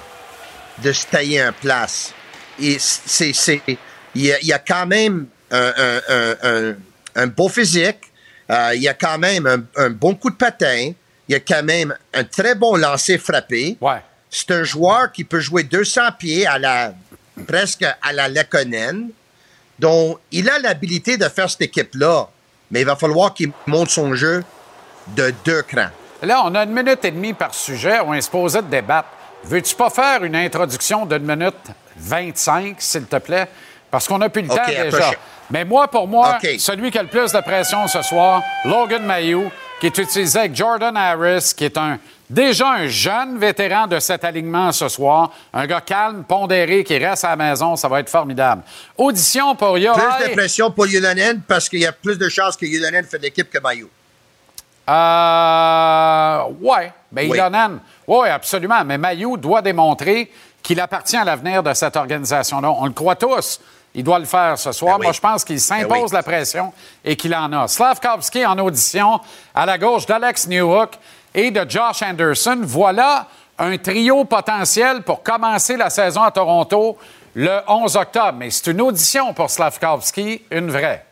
de se tailler un place. C'est, il, y a, a quand même un, un, un, un, beau physique, euh, il y a quand même un, bon coup de patin, il y a quand même un très bon lancer frappé. C'est un joueur qui peut jouer 200 pieds à la, presque à la Lekonen. Donc, il a l'habilité de faire cette équipe-là, mais il va falloir qu'il monte son jeu de deux crans. Là, on a une minute et demie par sujet. On est supposé de débattre. Veux-tu pas faire une introduction d'une minute 25, s'il te plaît? Parce qu'on n'a plus le temps déjà. Mais moi, pour moi, celui qui a le plus de pression ce soir, Logan Mayou, qui est utilisé avec Jordan Harris, qui est un déjà un jeune vétéran de cet alignement ce soir. Un gars calme, pondéré, qui reste à la maison. Ça va être formidable. Audition pour Plus Yohai. de pression pour Yulanen parce qu'il y a plus de chances que Yulanen fait de l'équipe que Mayu. Euh, ouais. Ben, Oui. Oui, absolument. Mais Mayou doit démontrer qu'il appartient à l'avenir de cette organisation-là. On le croit tous. Il doit le faire ce soir. Ben oui. Moi, je pense qu'il s'impose Ben oui. la pression et qu'il en a. Slavkovski en audition à la gauche d'Alex Newhook et de Josh Anderson. Voilà un trio potentiel pour commencer la saison à Toronto le 11 octobre. Mais c'est une audition pour Slavkovski, une vraie.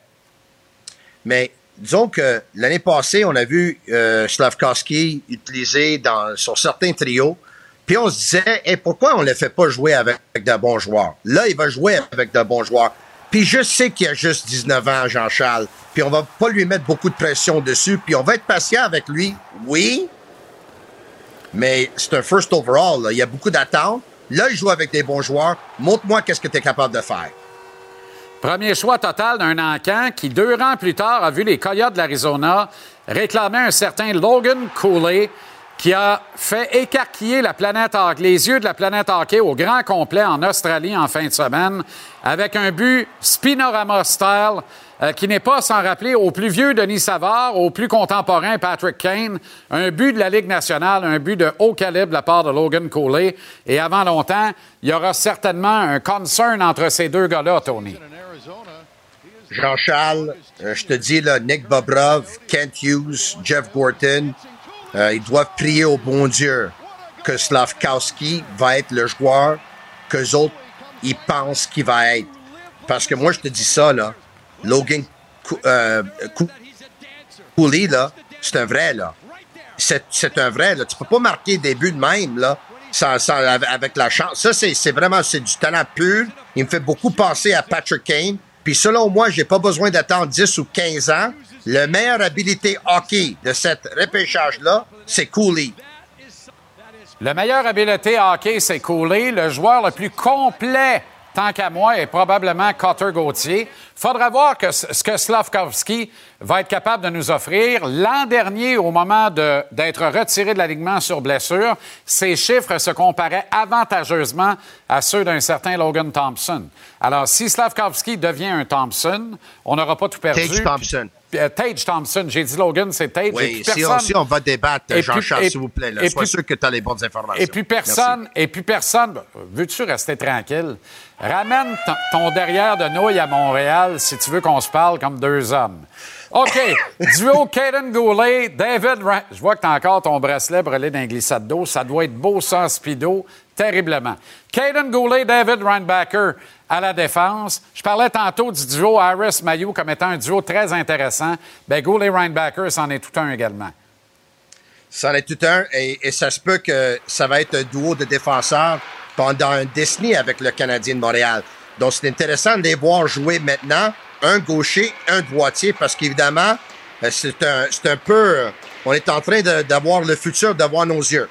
Mais disons que l'année passée, on a vu euh, Slavkovski utilisé dans, sur certains trios. Puis on se disait, Hey, pourquoi on ne le fait pas jouer avec, avec de bons joueurs? Là, il va jouer avec de bons joueurs. Puis je sais qu'il a juste 19 ans, Jean-Charles. Puis on va pas lui mettre beaucoup de pression dessus. Puis on va être patient avec lui, oui. Mais c'est un first overall. là. Il y a beaucoup d'attentes. Là, il joue avec des bons joueurs. Montre-moi qu'est-ce que tu es capable de faire. Premier choix total d'un encan qui, deux rangs plus tard, a vu les Coyotes de l'Arizona réclamer un certain Logan Cooley qui a fait écarquiller les yeux de la planète hockey au grand complet en Australie en fin de semaine avec un but Spinorama style euh, qui n'est pas sans rappeler au plus vieux Denis Savard, au plus contemporain Patrick Kane, un but de la Ligue nationale, un but de haut calibre de la part de Logan Cooley. Et avant longtemps, il y aura certainement un concern entre ces deux gars-là, Tony. Jean-Charles, euh, je te dis, là, Nick Bobrov, Kent Hughes, Jeff Gorton, euh, ils doivent prier au bon Dieu que Slavkowski va être le joueur qu'eux autres, ils pensent qu'il va être. Parce que moi, je te dis ça, là, Logan Cou- euh, là, c'est un vrai, là. C'est un vrai, là. Tu peux pas marquer des buts de même, là, sans, sans- avec la chance. Ça, c'est c'est vraiment, c'est du talent pur. Il me fait beaucoup penser à Patrick Kane. Puis selon moi, j'ai pas besoin d'attendre 10 ou 15 ans. Le meilleure habilité hockey de cette repêchage-là, c'est Cooley. Le meilleur habileté hockey, c'est Cooley. Le joueur le plus complet, tant qu'à moi, est probablement Cotter Gauthier. Faudra voir que ce que Slavkovski va être capable de nous offrir. L'an dernier, au moment de- d'être retiré de l'alignement sur blessure, ses chiffres se comparaient avantageusement à ceux d'un certain Logan Thompson. Alors, si Slavkovski devient un Thompson, on n'aura pas tout perdu. Thompson. Euh, Tage Thompson. J'ai dit Logan, c'est Tage. Et Oui, puis si on, personne- si on va débattre, Et Jean-Charles, et- s'il vous plaît, là, et sois puis- sûr que tu as les bonnes informations. et puis personne, et puis personne. Veux-tu rester tranquille? Ramène ton, ton derrière de nouilles à Montréal si tu veux qu'on se parle comme deux hommes. OK. Duo Caden Goulet, David. Ra- Je vois que tu as encore ton bracelet brûlé d'un glissade d'eau. Ça doit être beau sans speedo, terriblement. Caden Goulet, David Reinbacker. À la défense. Je parlais tantôt du duo Harris-Mayou comme étant un duo très intéressant. Ben, Goulet Reinbacker, c'en est tout un également. C'en est tout un, et, ça se peut que ça va être un duo de défenseurs pendant un décennie avec le Canadien de Montréal. Donc, c'est intéressant de les voir jouer maintenant, un gaucher, un droitier, parce qu'évidemment, euh, c'est un, un peu... On est en train d'avoir le futur devant nos yeux.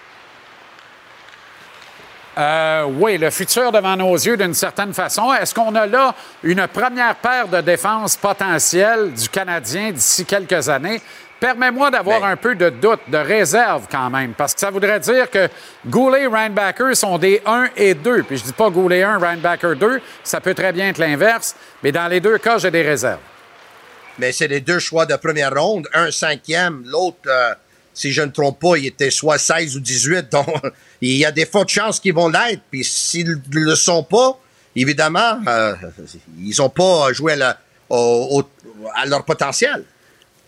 Euh, oui, le futur devant nos yeux d'une certaine façon. Est-ce qu'on a là une première paire de défense potentielle du Canadien d'ici quelques années? Permets-moi d'avoir un peu de doute, de réserve quand même, parce que ça voudrait dire que Goulet et Reinbacker sont des 1 et 2. Puis je dis pas Goulet 1, Reinbacker 2, ça peut très bien être l'inverse, mais dans les deux cas, j'ai des réserves. mais c'est les deux choix de première ronde. Un cinquième, l'autre, euh, si je ne trompe pas, il était soit 16 ou 18. Donc, il y a des fortes chances qu'ils vont l'être. Puis s'ils ne le sont pas, évidemment, euh, ils n'ont pas joué à, leur potentiel.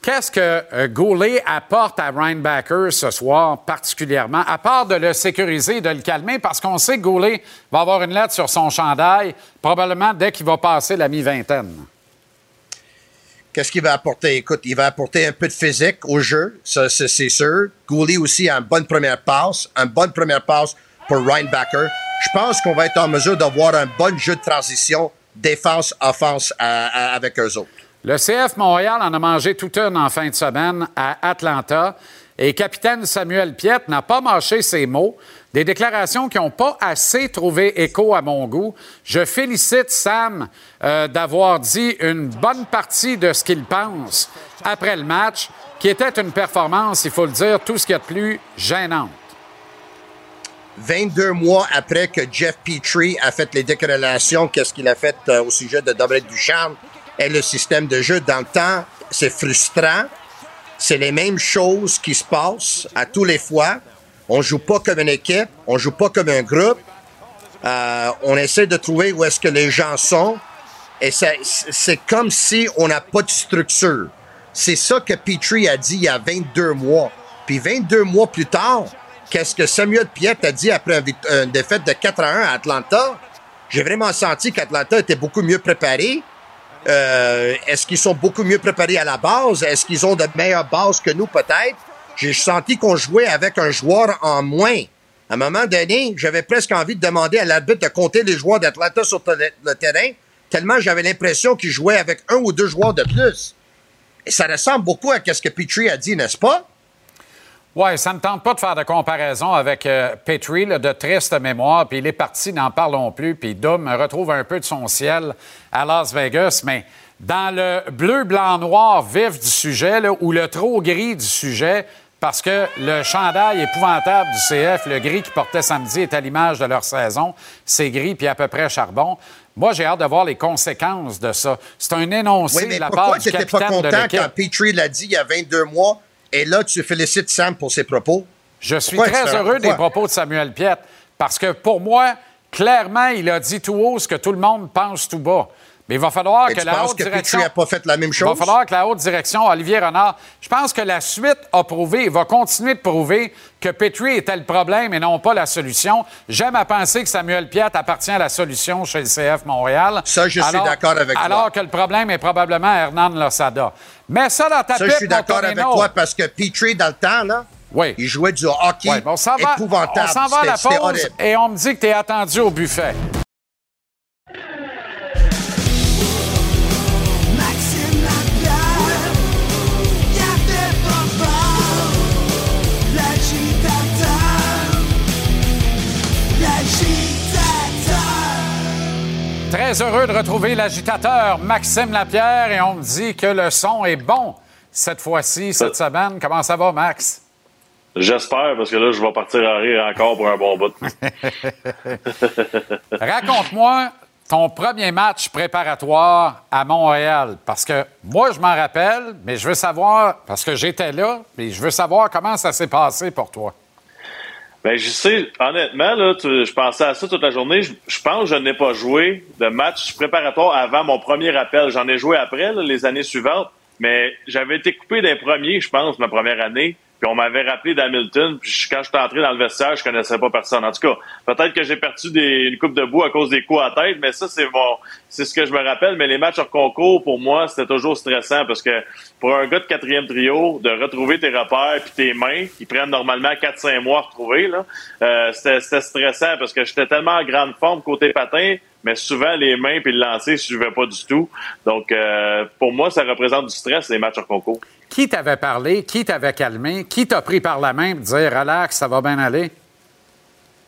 Qu'est-ce que euh, Goulet apporte à Reinbacker ce soir particulièrement, à part de le sécuriser de le calmer, parce qu'on sait que Goulet va avoir une lettre sur son chandail probablement dès qu'il va passer la mi-vingtaine. Qu'est-ce qu'il va apporter? Écoute, il va apporter un peu de physique au jeu, c'est sûr. Gouli aussi a une bonne première passe, une bonne première passe pour Reinbacker. Je pense qu'on va être en mesure d'avoir un bon jeu de transition, défense, offense à- à- avec eux autres. Le CF Montréal en a mangé toute une en fin de semaine à Atlanta. Et capitaine Samuel Piette n'a pas mâché ses mots. Des déclarations qui n'ont pas assez trouvé écho à mon goût. Je félicite Sam euh, d'avoir dit une bonne partie de ce qu'il pense après le match, qui était une performance, il faut le dire, tout ce qu'il y a de plus gênante. 22 mois après que Jeff Petrie a fait les déclarations, qu'est-ce qu'il a fait euh, au sujet de Dominique Ducharme et le système de jeu dans le temps, c'est frustrant. C'est les mêmes choses qui se passent à tous les fois. On joue pas comme une équipe, on joue pas comme un groupe. Euh, on essaie de trouver où est-ce que les gens sont. Et c'est comme si on n'a pas de structure. C'est ça que Petrie a dit il y a 22 mois. Puis 22 mois plus tard, qu'est-ce que Samuel Piette a dit après une défaite de 4 à 1 à Atlanta? J'ai vraiment senti qu'Atlanta était beaucoup mieux préparé. Euh, Est-ce qu'ils sont beaucoup mieux préparés à la base? Est-ce qu'ils ont de meilleures bases que nous, peut-être? J'ai senti qu'on jouait avec un joueur en moins. À un moment donné, j'avais presque envie de demander à l'arbitre de compter les joueurs d'Atlanta sur le, terrain, tellement j'avais l'impression qu'ils jouaient avec un ou deux joueurs de plus. Et ça ressemble beaucoup à ce que Petrie a dit, n'est-ce pas? Oui, ça ne tente pas de faire de comparaison avec euh, Petrie, là, de triste mémoire, puis il est parti, n'en parlons plus, puis Dom retrouve un peu de son ciel à Las Vegas, mais dans le bleu, blanc, noir vif du sujet, là, ou le trop gris du sujet, parce que le chandail épouvantable du CF, le gris qu'ils portaient samedi, est à l'image de leur saison. C'est gris, puis à peu près charbon. Moi, j'ai hâte de voir les conséquences de ça. C'est un énoncé Oui, mais de la part du pas capitaine de content quand Petrie l'a dit il y a 22 mois et là, tu félicites Sam pour ses propos? Je suis Pourquoi très heureux des propos de Samuel Piette parce que pour moi, clairement, il a dit tout haut ce que tout le monde pense tout bas. Mais il va falloir que la haute que direction. Pas fait la même Il va chose? falloir que la haute direction, Olivier Renard, je pense que la suite a prouvé et va continuer de prouver que Petrie était le problème et non pas la solution. J'aime à penser que Samuel Piette appartient à la solution chez le CF Montréal. Ça, je suis Alors- d'accord avec toi. Alors que le problème est probablement Hernan Losada. Mais ça dans ta Ça, je suis d'accord avec toi parce que Petrie, dans le temps, là, il jouait du hockey on va, épouvantable. on s'en va à la pause et on me dit que tu es attendu au buffet. Très heureux de retrouver l'agitateur Maxime Lapierre et on me dit que le son est bon cette fois-ci, cette semaine. Comment ça va, Max? J'espère, parce que là, je vais partir à rire encore pour un bon bout. Raconte-moi ton premier match préparatoire à Montréal. Parce que moi, je m'en rappelle, mais je veux savoir, parce que j'étais là, mais je veux savoir comment ça s'est passé pour toi. Ben, je sais, honnêtement, là, tu- je pensais à ça toute la journée. Je, pense que je n'ai pas joué de match préparatoire avant mon premier appel. J'en ai joué après, les années suivantes, mais j'avais été coupé des premiers, je pense, ma première année. Puis on m'avait rappelé d'Hamilton, puis quand je suis entré dans le vestiaire, je connaissais pas personne. En tout cas, peut-être que j'ai perdu des, une coupe de bout à cause des coups à tête, mais ça, c'est bon, c'est ce que je me rappelle. Mais les matchs hors concours, pour moi, c'était toujours stressant parce que pour un gars de quatrième trio, de retrouver tes repères puis tes mains, qui prennent normalement 4-5 mois à retrouver, là, euh, c'était stressant parce que j'étais tellement en grande forme côté patin, mais souvent les mains puis le lancer, je suivais pas du tout. Donc, euh, pour moi, ça représente du stress, les matchs hors concours. Qui t'avait parlé? Qui t'avait calmé? Qui t'a pris par la main pour dire relax, ça va bien aller?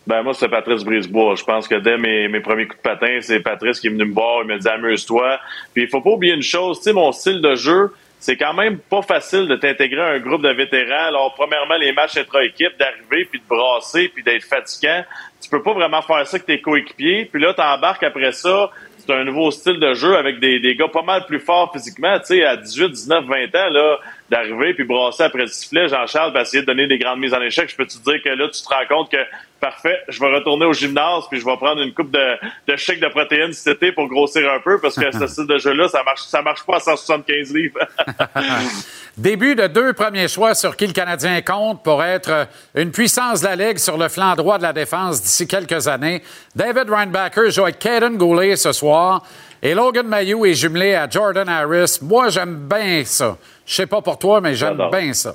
Ben moi, c'est Patrice Brisebois. Je pense que dès mes, mes premiers coups de patin, c'est Patrice qui est venu me voir, il me dit amuse-toi. Puis il faut pas oublier une chose, tu sais, mon style de jeu, c'est quand même pas facile de t'intégrer à un groupe de vétérans. Alors, premièrement, les matchs intra-équipe, d'arriver, puis de brasser, puis d'être fatigant. Tu peux pas vraiment faire ça avec tes coéquipiers. Puis là, t'embarques après ça. C'est un nouveau style de jeu avec des, des gars pas mal plus forts physiquement. Tu sais, à 18, 19, 20 ans, là, d'arriver puis brasser après le sifflet, Jean-Charles, puis essayer de donner des grandes mises en échec. Je peux te dire que là, tu te rends compte que parfait, je vais retourner au gymnase puis je vais prendre une coupe de, de chèques de protéines cet été pour grossir un peu parce que ce style de jeu-là, ça marche, ça marche pas à 175 livres. Début de deux premiers choix sur qui le Canadien compte pour être une puissance de la Ligue sur le flanc droit de la défense d'ici quelques années. David Reinbacker joue avec Caden Goulet ce soir et Logan Mayou est jumelé à Jordan Harris. Moi, j'aime bien ça. Je sais pas pour toi, mais j'aime bien ça.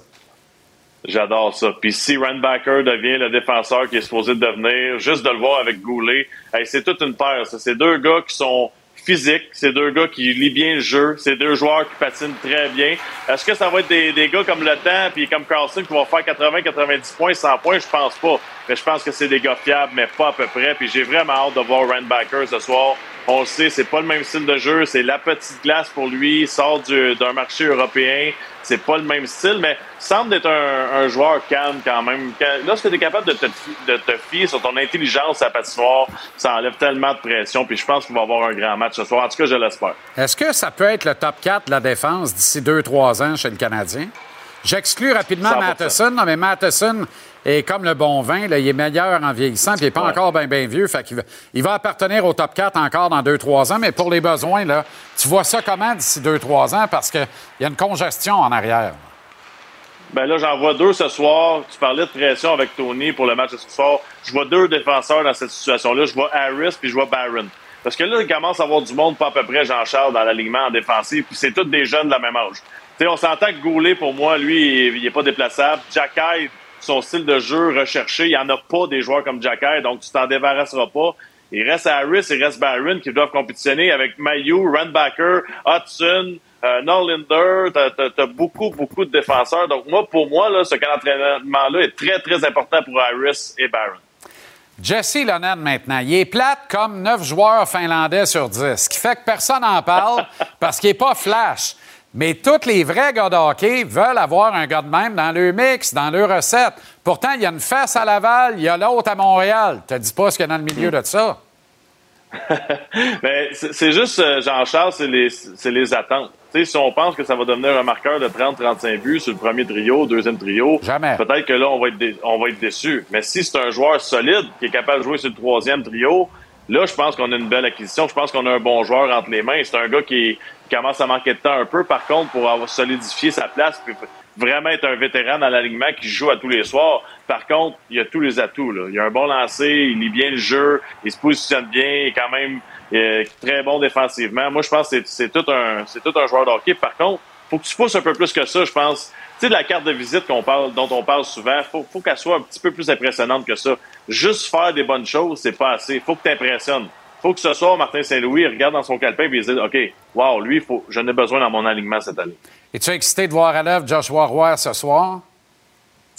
J'adore ça. Puis si Randbacker devient le défenseur qui est supposé devenir, juste de le voir avec Goulet, hey, c'est toute une paire. C'est deux gars qui sont physiques, c'est deux gars qui lient bien le jeu, c'est deux joueurs qui patinent très bien. Est-ce que ça va être des, des gars comme Le Temps puis comme Carlson qui vont faire 80-90 points, 100 points? Je pense pas. Mais je pense que c'est des gars fiables, mais pas à peu près. Puis j'ai vraiment hâte de voir Randbacker ce soir. On le sait, c'est pas le même style de jeu, c'est la petite glace pour lui, il sort du- d'un marché européen, c'est pas le même style, mais semble être un, un joueur calme quand même. Quand- Lorsque tu es capable de te, de te fier sur ton intelligence à patinoire, ça enlève tellement de pression, puis je pense qu'il va avoir un grand match ce soir. En tout cas, je l'espère. Est-ce que ça peut être le top 4 de la défense d'ici 2-3 ans chez le Canadien? J'exclus rapidement 100%. Matheson, non, mais Matheson est comme le bon vin, là, il est meilleur en vieillissant, puis il n'est pas Ouais. encore bien bien vieux. Fait qu'il va, il va appartenir au top 4 encore dans 2-3 ans, mais pour les besoins, là, tu vois ça comment d'ici 2-3 ans? Parce qu'il y a une congestion en arrière. Ben là, j'en vois deux ce soir. Tu parlais de pression avec Tony pour le match de ce soir. Je vois deux défenseurs dans cette situation-là. Je vois Harris puis je vois Barron. Parce que là, il commence à avoir du monde pas à peu près Jean-Charles dans l'alignement en défensive, puis c'est tous des jeunes de la même âge. Sais, on s'entend que Goulet, pour moi, lui, il est pas déplaçable. Jack Hyde, son style de jeu recherché, il n'y en a pas des joueurs comme Jack Hyde, donc tu t'en débarrasseras pas. Il reste Harris, il reste Barron qui doivent compétitionner avec Mayu, Randbacker, Hudson, euh, Norlinder. T'as- t'as beaucoup, beaucoup de défenseurs. Donc moi, pour moi, ce camp d'entraînement-là est très, très important pour Harris et Barron. Jesse Lonan, maintenant, il est plate comme neuf joueurs finlandais sur 10, ce qui fait que personne n'en parle parce qu'il n'est pas flash. Mais tous les vrais gars de hockey veulent avoir un gars de même dans leur mix, dans leur recette. Pourtant, il y a une fesse à Laval, il y a l'autre à Montréal. Te dis pas ce qu'il y a dans le milieu de ça. Mais c'est juste, euh, Jean-Charles, c'est les, attentes. Si on pense que ça va devenir un marqueur de 30-35 buts sur le premier trio, deuxième trio, Jamais. peut-être que là, on va être, dé- on va être déçu. Mais si c'est un joueur solide qui est capable de jouer sur le troisième trio, là, je pense qu'on a une belle acquisition. Je pense qu'on a un bon joueur entre les mains. C'est un gars qui, qui commence à manquer de temps un peu. Par contre, pour avoir solidifié sa place, puis vraiment être un vétéran dans l'alignement qui joue à tous les soirs. Par contre, il a tous les atouts. Là. Il a un bon lancer, il lit bien le jeu, il se positionne bien, il est quand même euh, très bon défensivement. Moi, je pense que c'est- tout un c'est tout un joueur de hockey. Par contre, faut que tu pousses un peu plus que ça, je pense. Tu sais, de la carte de visite qu'on parle, dont on parle souvent, faut, faut qu'elle soit un petit peu plus impressionnante que ça. Juste faire des bonnes choses, c'est pas assez. Faut que tu impressionnes. Faut que ce soir, Martin Saint-Louis il regarde dans son calepin et il se dise, OK, wow, lui, faut, j'en ai besoin dans mon alignement cette année. Es-tu excité de voir à l'œuvre Joshua Roy ce soir?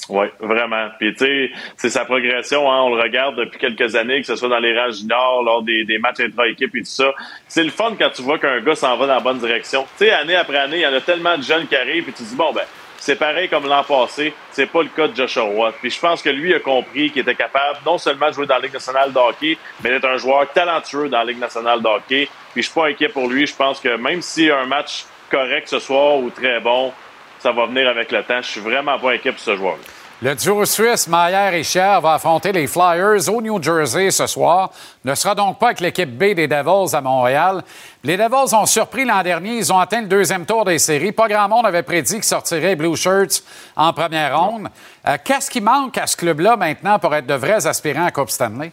Oui, vraiment. Puis tu sais, c'est sa progression, hein, on le regarde depuis quelques années, que ce soit dans les rangs juniors, lors des, des matchs intra-équipe et tout ça. C'est le fun quand tu vois qu'un gars s'en va dans la bonne direction. Tu sais, année après année, il y en a tellement de jeunes qui arrivent et tu te dis, bon, ben, c'est pareil comme l'an passé, c'est pas le cas de Joshua Roy. Puis je pense que lui a compris qu'il était capable non seulement de jouer dans la Ligue nationale de hockey, mais d'être un joueur talentueux dans la Ligue nationale de hockey. Puis je suis pas inquiet pour lui. Je pense que même si un match correct ce soir ou très bon, ça va venir avec le temps. Je suis vraiment pas inquiet pour ce joueur. Le duo suisse Maillard et Cher va affronter les Flyers au New Jersey ce soir. Ne sera donc pas avec l'équipe B des Devils à Montréal. Les Devils ont surpris l'an dernier. Ils ont atteint le deuxième tour des séries. Pas grand monde avait prédit qu'ils sortiraient Blue Shirts en première ronde. Euh, Qu'est-ce qui manque à ce club-là maintenant pour être de vrais aspirants à Coupe Stanley?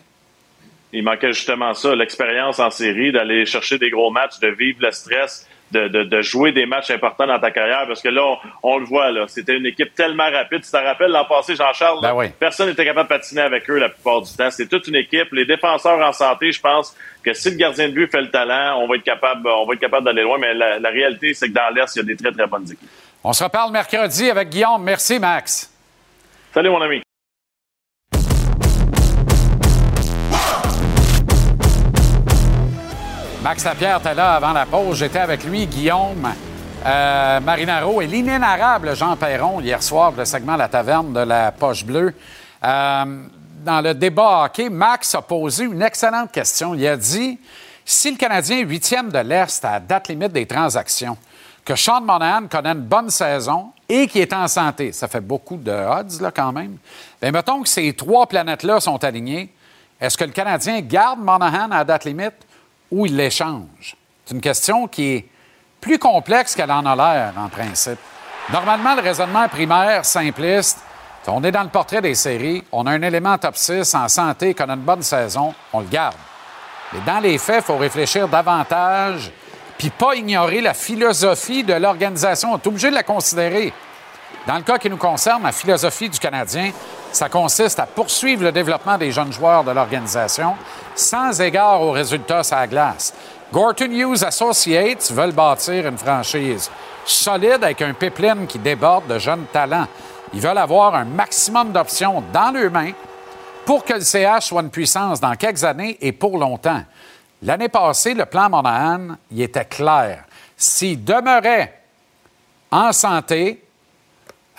Il manquait justement ça, l'expérience en série, d'aller chercher des gros matchs, de vivre le stress, de, de- de jouer des matchs importants dans ta carrière. Parce que là, on, on le voit, là, c'était une équipe tellement rapide. Tu te rappelles, l'an passé, Jean-Charles, là, personne n'était capable de patiner avec eux la plupart du temps. C'est toute une équipe. Les défenseurs en santé, je pense que si le gardien de but fait le talent, on va être capable, on va être capable d'aller loin. Mais la, la réalité, c'est que dans l'Est, il y a des très, très bonnes équipes. On se reparle mercredi avec Guillaume. Merci, Max. Salut, mon ami. Max Lapierre était là avant la pause. J'étais avec lui, Guillaume, euh, Marinaro et l'inénarrable Jean Perron hier soir le segment La Taverne de la Poche Bleue. Euh, dans le débat hockey, Max a posé une excellente question. Il a dit si le Canadien est huitième de l'Est à date limite des transactions, que Sean Monahan connaît une bonne saison et qu'il est en santé, ça fait beaucoup de odds là, quand même. Bien, mettons que ces trois planètes-là sont alignées. Est-ce que le Canadien garde Monahan à date limite ou il l'échange? C'est une question qui est plus complexe qu'elle en a l'air, en principe. Normalement, le raisonnement primaire, simpliste, on est dans le portrait des séries, on a un élément top 6 en santé, qu'on a une bonne saison, on le garde. Mais dans les faits, il faut réfléchir davantage, puis pas ignorer la philosophie de l'organisation. On est obligé de la considérer. Dans le cas qui nous concerne, la philosophie du Canadien, ça consiste à poursuivre le développement des jeunes joueurs de l'organisation sans égard aux résultats sur la glace. Gorton Hughes Associates veulent bâtir une franchise solide avec un pipeline qui déborde de jeunes talents. Ils veulent avoir un maximum d'options dans leurs mains pour que le CH soit une puissance dans quelques années et pour longtemps. L'année passée, le plan Monahan, il était clair. S'il demeurait en santé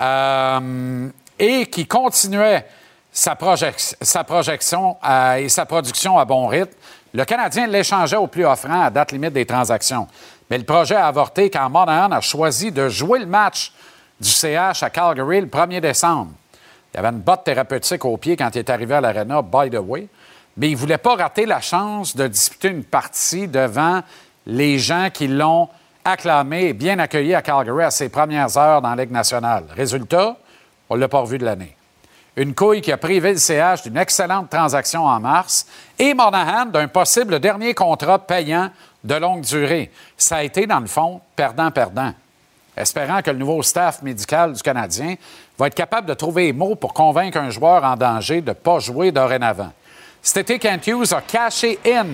euh, et qu'il continuait sa, projec- sa projection à- et sa production à bon rythme, le Canadien l'échangeait au plus offrant à date limite des transactions. Mais le projet a avorté quand Monahan a choisi de jouer le match du CH à Calgary le 1er décembre. Il avait une botte thérapeutique au pied quand il est arrivé à l'Arena, by the way. Mais il ne voulait pas rater la chance de disputer une partie devant les gens qui l'ont acclamé et bien accueilli à Calgary à ses premières heures dans la Ligue nationale. Résultat, on ne l'a pas revu de l'année. Une couille qui a privé le CH d'une excellente transaction en mars et Monahan d'un possible dernier contrat payant de longue durée. Ça a été, dans le fond, perdant-perdant espérant que le nouveau staff médical du Canadien va être capable de trouver les mots pour convaincre un joueur en danger de ne pas jouer dorénavant. Cet été, Kent Hughes a caché in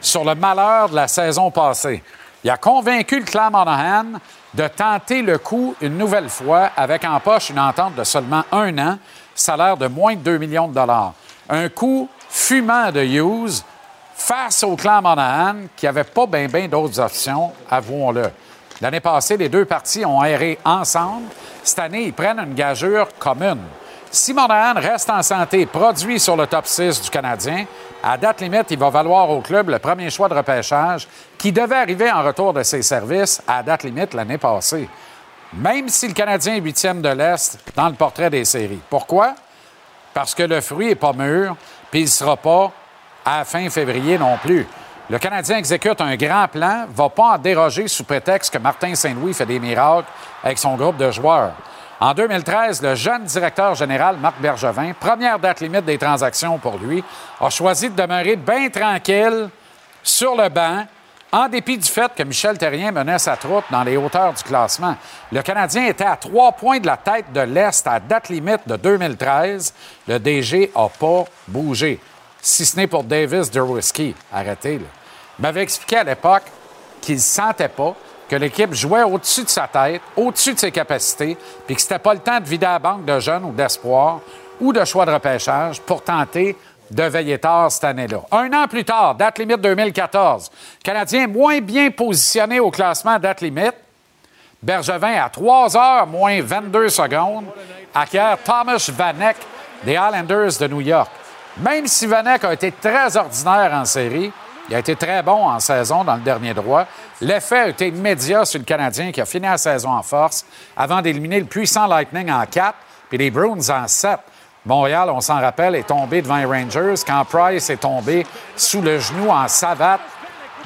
sur le malheur de la saison passée. Il a convaincu le clan Monahan de tenter le coup une nouvelle fois avec en poche une entente de seulement un an, salaire de moins de 2 millions de dollars. Un coup fumant de Hughes face au clan Monahan qui n'avait pas bien d'autres options, avouons-le. L'année passée, les deux parties ont erré ensemble. Cette année, ils prennent une gageure commune. Si Monahan reste en santé, produit sur le top 6 du Canadien, à date limite, il va valoir au club le premier choix de repêchage qui devait arriver en retour de ses services à date limite l'année passée. Même si le Canadien est huitième de l'Est dans le portrait des séries. Pourquoi? Parce que le fruit n'est pas mûr, puis il ne sera pas à fin février non plus. Le Canadien exécute un grand plan, va pas en déroger sous prétexte que Martin Saint-Louis fait des miracles avec son groupe de joueurs. En 2013, le jeune directeur général Marc Bergevin, première date limite des transactions pour lui, a choisi de demeurer bien tranquille sur le banc, en dépit du fait que Michel Terrien menait sa troupe dans les hauteurs du classement. Le Canadien était à trois points de la tête de l'Est à date limite de 2013. Le DG n'a pas bougé si ce n'est pour Davis Derwhisky. Arrêtez, là. Il m'avait expliqué à l'époque qu'il ne sentait pas, que l'équipe jouait au-dessus de sa tête, au-dessus de ses capacités, puis que c'était pas le temps de vider la banque de jeunes ou d'espoir ou de choix de repêchage pour tenter de veiller tard cette année-là. Un an plus tard, date limite 2014, Canadien moins bien positionné au classement date limite, Bergevin à 3 heures moins 22 secondes acquiert Thomas Vanek des Islanders de New York. Même si Vanek a été très ordinaire en série, il a été très bon en saison dans le dernier droit. L'effet a été immédiat sur le Canadien qui a fini la saison en force avant d'éliminer le puissant Lightning en 4 puis les Bruins en 7. Montréal, on s'en rappelle, est tombé devant les Rangers quand Price est tombé sous le genou en savate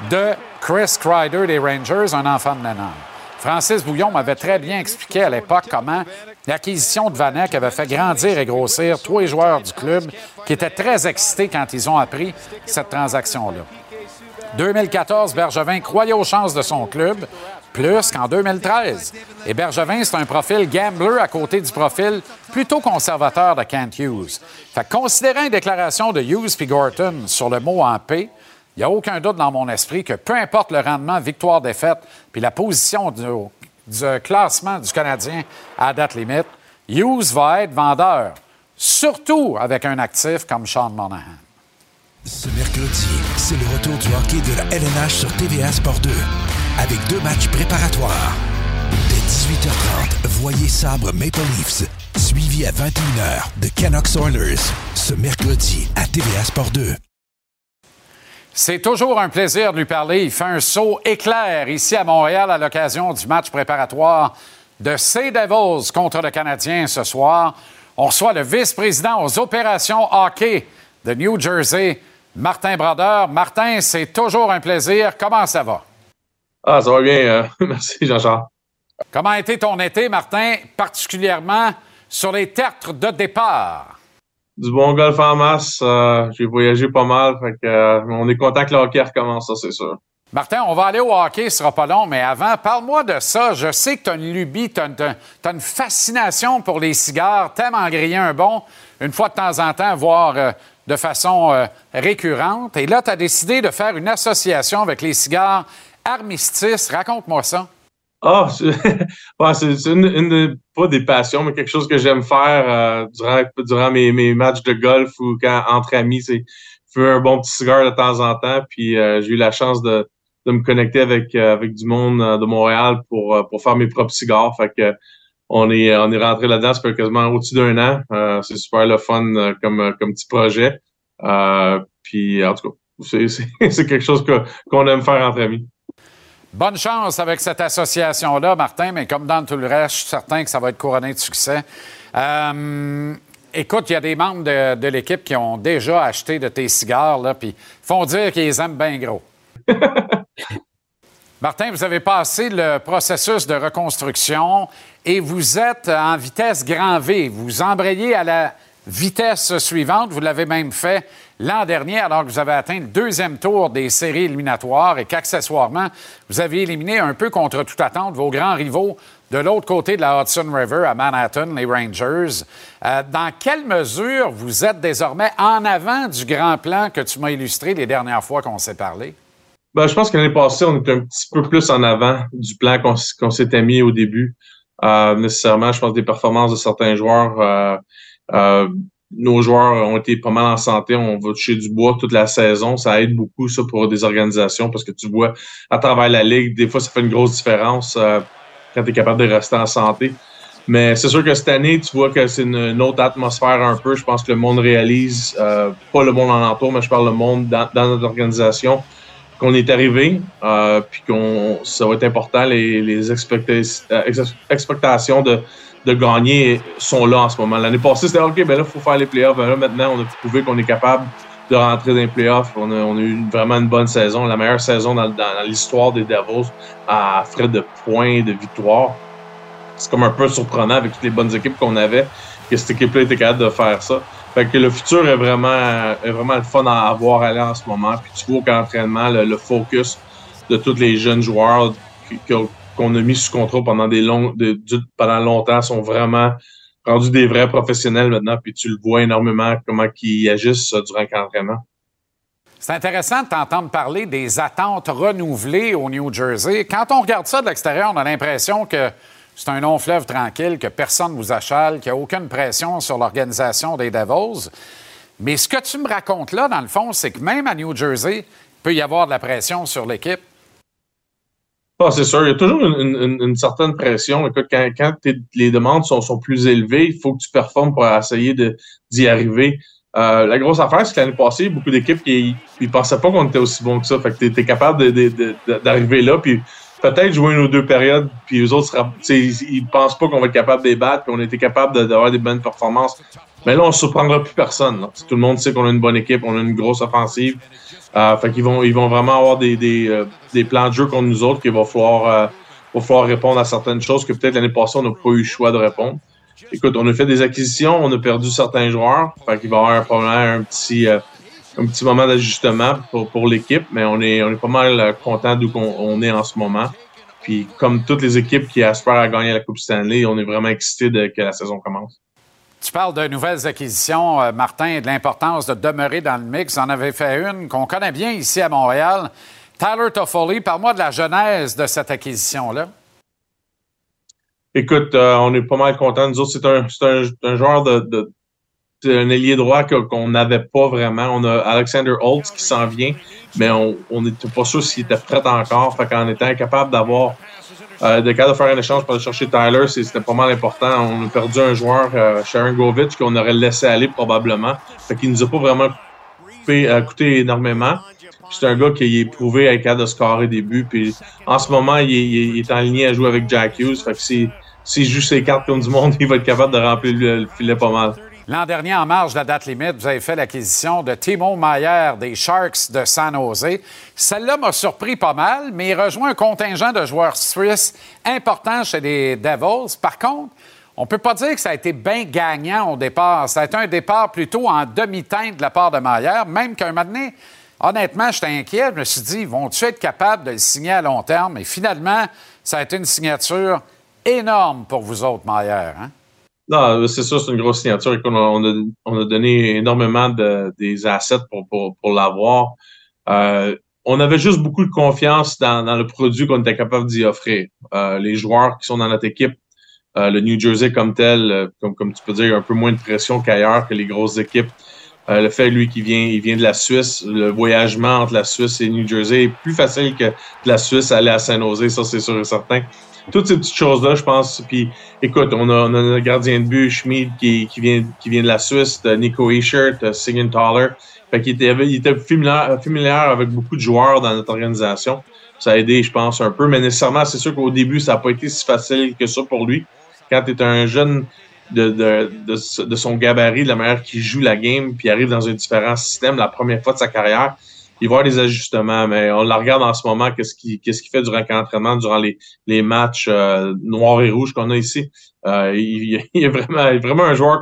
de Chris Kreider des Rangers, un enfant de ménage. Francis Bouillon m'avait très bien expliqué à l'époque comment l'acquisition de Vanek avait fait grandir et grossir tous les joueurs du club qui étaient très excités quand ils ont appris cette transaction-là. 2014, Bergevin croyait aux chances de son club, plus qu'en 2013. Et Bergevin, c'est un profil gambler à côté du profil plutôt conservateur de Kent Hughes. Fait que considérant une déclaration de Hughes puis Gorton sur le mot en paix, il n'y a aucun doute dans mon esprit que peu importe le rendement, victoire-défaite, puis la position du, du classement du Canadien à date limite, Hughes va être vendeur, surtout avec un actif comme Sean Monahan. Ce mercredi, c'est le retour du hockey de la LNH sur TVA Sport 2, avec deux matchs préparatoires. Dès 18h30, voyez Sabre Maple Leafs, suivi à 21h de Canucks Oilers, ce mercredi à TVA Sport 2. C'est toujours un plaisir de lui parler. Il fait un saut éclair ici à Montréal à l'occasion du match préparatoire de Sea Devils contre le Canadien ce soir. On reçoit le vice-président aux opérations hockey de New Jersey, Martin Brodeur. Martin, c'est toujours un plaisir. Comment ça va? Ah, ça va bien. euh, merci, Jean-Charles. Comment a été ton été, Martin, particulièrement sur les tertres de départ? Du bon golf en masse. euh, J'ai voyagé pas mal. Fait que, euh, on est content que le hockey recommence, ça, c'est sûr. Martin, on va aller au hockey, ce sera pas long, mais avant, parle-moi de ça. Je sais que tu as une lubie, tu as, une fascination pour les cigares, t'aimes en griller un bon, une fois de temps en temps, voire euh, de façon euh, récurrente. Et là, tu as décidé de faire une association avec les cigares Armistice. Raconte-moi ça. Ah, c'est une, pas des passions, mais quelque chose que j'aime faire euh, durant, durant mes, matchs de golf ou quand entre amis, c'est fumer un bon petit cigare de temps en temps. Puis euh, j'ai eu la chance de, me connecter avec, avec du monde de Montréal pour, faire mes propres cigares. On est, on est rentré là-dedans, ça fait quasiment au-dessus d'un an. Euh, c'est super le fun euh, comme, euh, comme petit projet. Euh, puis en tout cas, c'est quelque chose que- qu'on aime faire entre amis. Bonne chance avec cette association-là, Martin, mais comme dans tout le reste, je suis certain que ça va être couronné de succès. Euh, écoute, il y a des membres de, de l'équipe qui ont déjà acheté de tes cigares, là, puis font dire qu'ils les aiment bien gros. Martin, vous avez passé le processus de reconstruction et vous êtes en vitesse grand V. Vous embrayez à la vitesse suivante. Vous l'avez même fait l'an dernier alors que vous avez atteint le deuxième tour des séries éliminatoires et qu'accessoirement, vous avez éliminé un peu contre toute attente vos grands rivaux de l'autre côté de la Hudson River à Manhattan, les Rangers. Euh, dans quelle mesure vous êtes désormais en avant du grand plan que tu m'as illustré les dernières fois qu'on s'est parlé? Ben, je pense que l'année passée, on était un petit peu plus en avant du plan qu'on s'était mis au début. Euh, nécessairement, je pense des performances de certains joueurs. euh, euh, nos joueurs ont été pas mal en santé. On va toucher du bois toute la saison. Ça aide beaucoup, ça, pour des organisations, parce que tu vois, à travers la ligue, des fois, ça fait une grosse différence euh, quand tu es capable de rester en santé. Mais c'est sûr que cette année, tu vois que c'est une, autre atmosphère un peu. Je pense que le monde réalise, euh, pas le monde en entour, mais je parle le monde dans notre organisation, qu'on est arrivé, euh, puis qu'on ça va être important. Les, les euh, ex- expectations de, de gagner sont là en ce moment. L'année passée, c'était OK, ben là, il faut faire les playoffs. Ben là, maintenant, on a prouvé qu'on est capable de rentrer dans les playoffs. On a, on a eu vraiment une bonne saison, la meilleure saison dans, l'histoire des Devils à frais de points, et de victoires. C'est comme un peu surprenant avec toutes les bonnes équipes qu'on avait, que cette équipe-là était capable de faire ça. Fait que le futur est vraiment, est vraiment le fun à avoir aller en ce moment. Puis tu vois qu'en entraînement, le, le focus de tous les jeunes joueurs qu'on a mis sous contrat pendant des pendant longtemps sont vraiment rendus des vrais professionnels maintenant. Puis tu le vois énormément comment ils agissent durant l'entraînement. C'est intéressant de t'entendre parler des attentes renouvelées au New Jersey. Quand on regarde ça de l'extérieur, on a l'impression que c'est un long fleuve tranquille, que personne ne vous achale, qu'il n'y a aucune pression sur l'organisation des Devils. Mais ce que tu me racontes là, dans le fond, c'est que même à New Jersey, il peut y avoir de la pression sur l'équipe. Ah, c'est sûr, il y a toujours une, certaine pression. Écoute, quand, les demandes sont, plus élevées, il faut que tu performes pour essayer d'y arriver. Euh, la grosse affaire, c'est que l'année passée, beaucoup d'équipes qui ne pensaient pas qu'on était aussi bon que ça. Fait que tu es, capable d'arriver là. Puis peut-être jouer ou deux périodes, puis eux autres, sera, ils, pensent pas qu'on va être capable de les puis on été capable d'avoir des bonnes performances. Mais là, on ne surprendra plus personne. Tout le monde sait qu'on a une bonne équipe, on a une grosse offensive. Euh, fait qu'ils vont, ils vont vraiment avoir des, des, euh, des plans de jeu contre nous autres qu'il va falloir, euh, va falloir répondre à certaines choses que peut-être l'année passée, on n'a pas eu le choix de répondre. Écoute, on a fait des acquisitions, on a perdu certains joueurs. Fait qu'il va y avoir un problème, un petit, euh, un petit moment d'ajustement pour, pour l'équipe, mais on est, on est pas mal euh, content d'où qu'on- on est en ce moment. Puis comme toutes les équipes qui aspirent à gagner la Coupe Stanley, on est vraiment excités de que la saison commence. Tu parles de nouvelles acquisitions, euh, Martin, et de l'importance de demeurer dans le mix. En avez fait une qu'on connaît bien ici à Montréal. Tyler Toffoli, parle-moi de la genèse de cette acquisition-là. Écoute, euh, on est pas mal contents. Nous autres, c'est un, un, un joueur de, de, c'est un ailier droit qu'on n'avait pas vraiment. On a Alexander Holtz qui s'en vient, mais on n'était pas sûr s'il était prêt encore. Fait qu'en étant capable d'avoir euh, de de faire un échange pour aller chercher Tyler, c'était pas mal important. On a perdu un joueur, euh, Sharon Govich, qu'on aurait laissé aller probablement. Fait qu'il nous a pas vraiment coupé, euh, coûté énormément. C'est un gars qui est prouvé à capable de scorer des buts. Puis en ce moment, il est, en ligne à jouer avec Jack Hughes. Fait que si- s'il joue ses cartes comme du monde, il va être capable de remplir le filet pas mal. L'an dernier, en marge de la date limite, vous avez fait l'acquisition de Timo Mayer des Sharks de San Jose. Celle-là m'a surpris pas mal, mais il rejoint un contingent de joueurs suisses importants chez les Devils. Par contre, on peut pas dire que ça a été bien gagnant au départ. Ça a été un départ plutôt en demi-teinte de la part de Mayer, même qu'un moment donné, honnêtement, j'étais inquiet. Je me suis dit, vont-tu être capables de le signer à long terme? Et finalement, ça a été une signature énorme pour vous autres, Mayer. Hein? Non, c'est sûr, c'est une grosse signature. On a, on a donné énormément de, des assets pour, l'avoir. Euh, on avait juste beaucoup de confiance dans, le produit qu'on était capable d'y offrir. Euh, les joueurs qui sont dans notre équipe, euh, le New Jersey comme tel, comme, tu peux dire, un peu moins de pression qu'ailleurs, que les grosses équipes. Le fait, lui, qu'il vient, il vient de la Suisse, le voyagement entre la Suisse et New Jersey est plus facile que de la Suisse aller à San Jose, ça c'est sûr et certain. Toutes ces petites choses-là, je pense. Puis, écoute, on a, on notre gardien de but, Schmid, qui, vient, qui vient de la Suisse, t'as Nico Escher, t'as Siegenthaler. Fait qu'il était, il était familier avec beaucoup de joueurs dans notre organisation. Ça a aidé, je pense, un peu. Mais nécessairement, c'est sûr qu'au début, ça n'a pas été si facile que ça pour lui. Quand tu es un jeune de, de, de, de son gabarit, de la manière qu'il joue la game, puis arrive dans un différent système la première fois de sa carrière, il va y avoir des ajustements, mais on la regarde en ce moment, qu'est-ce qu'il fait durant l'entraînement, durant les, matchs euh, noirs et rouges qu'on a ici. Euh, il, est vraiment, un joueur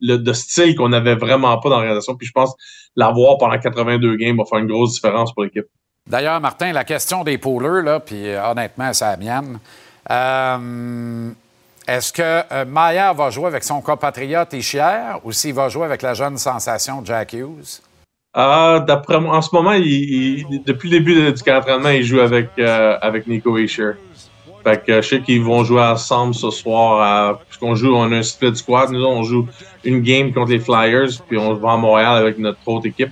de style qu'on n'avait vraiment pas dans l'organisation. Puis je pense l'avoir pendant 82 games va faire une grosse différence pour l'équipe. D'ailleurs, Martin, la question des poolers, là, puis euh, honnêtement, la mienne. Est-ce que Maillard va jouer avec son compatriote Ishier ou s'il va jouer avec la jeune sensation Jack Hughes? Euh, D'après moi, en ce moment, depuis le début du camp d'entraînement, il joue avec, euh, avec Nico Escher. Fait que je sais qu'ils vont jouer ensemble ce soir. puisqu'on joue, on a un split squad. Nous, on joue une game contre les Flyers, puis on va à Montréal avec notre autre équipe.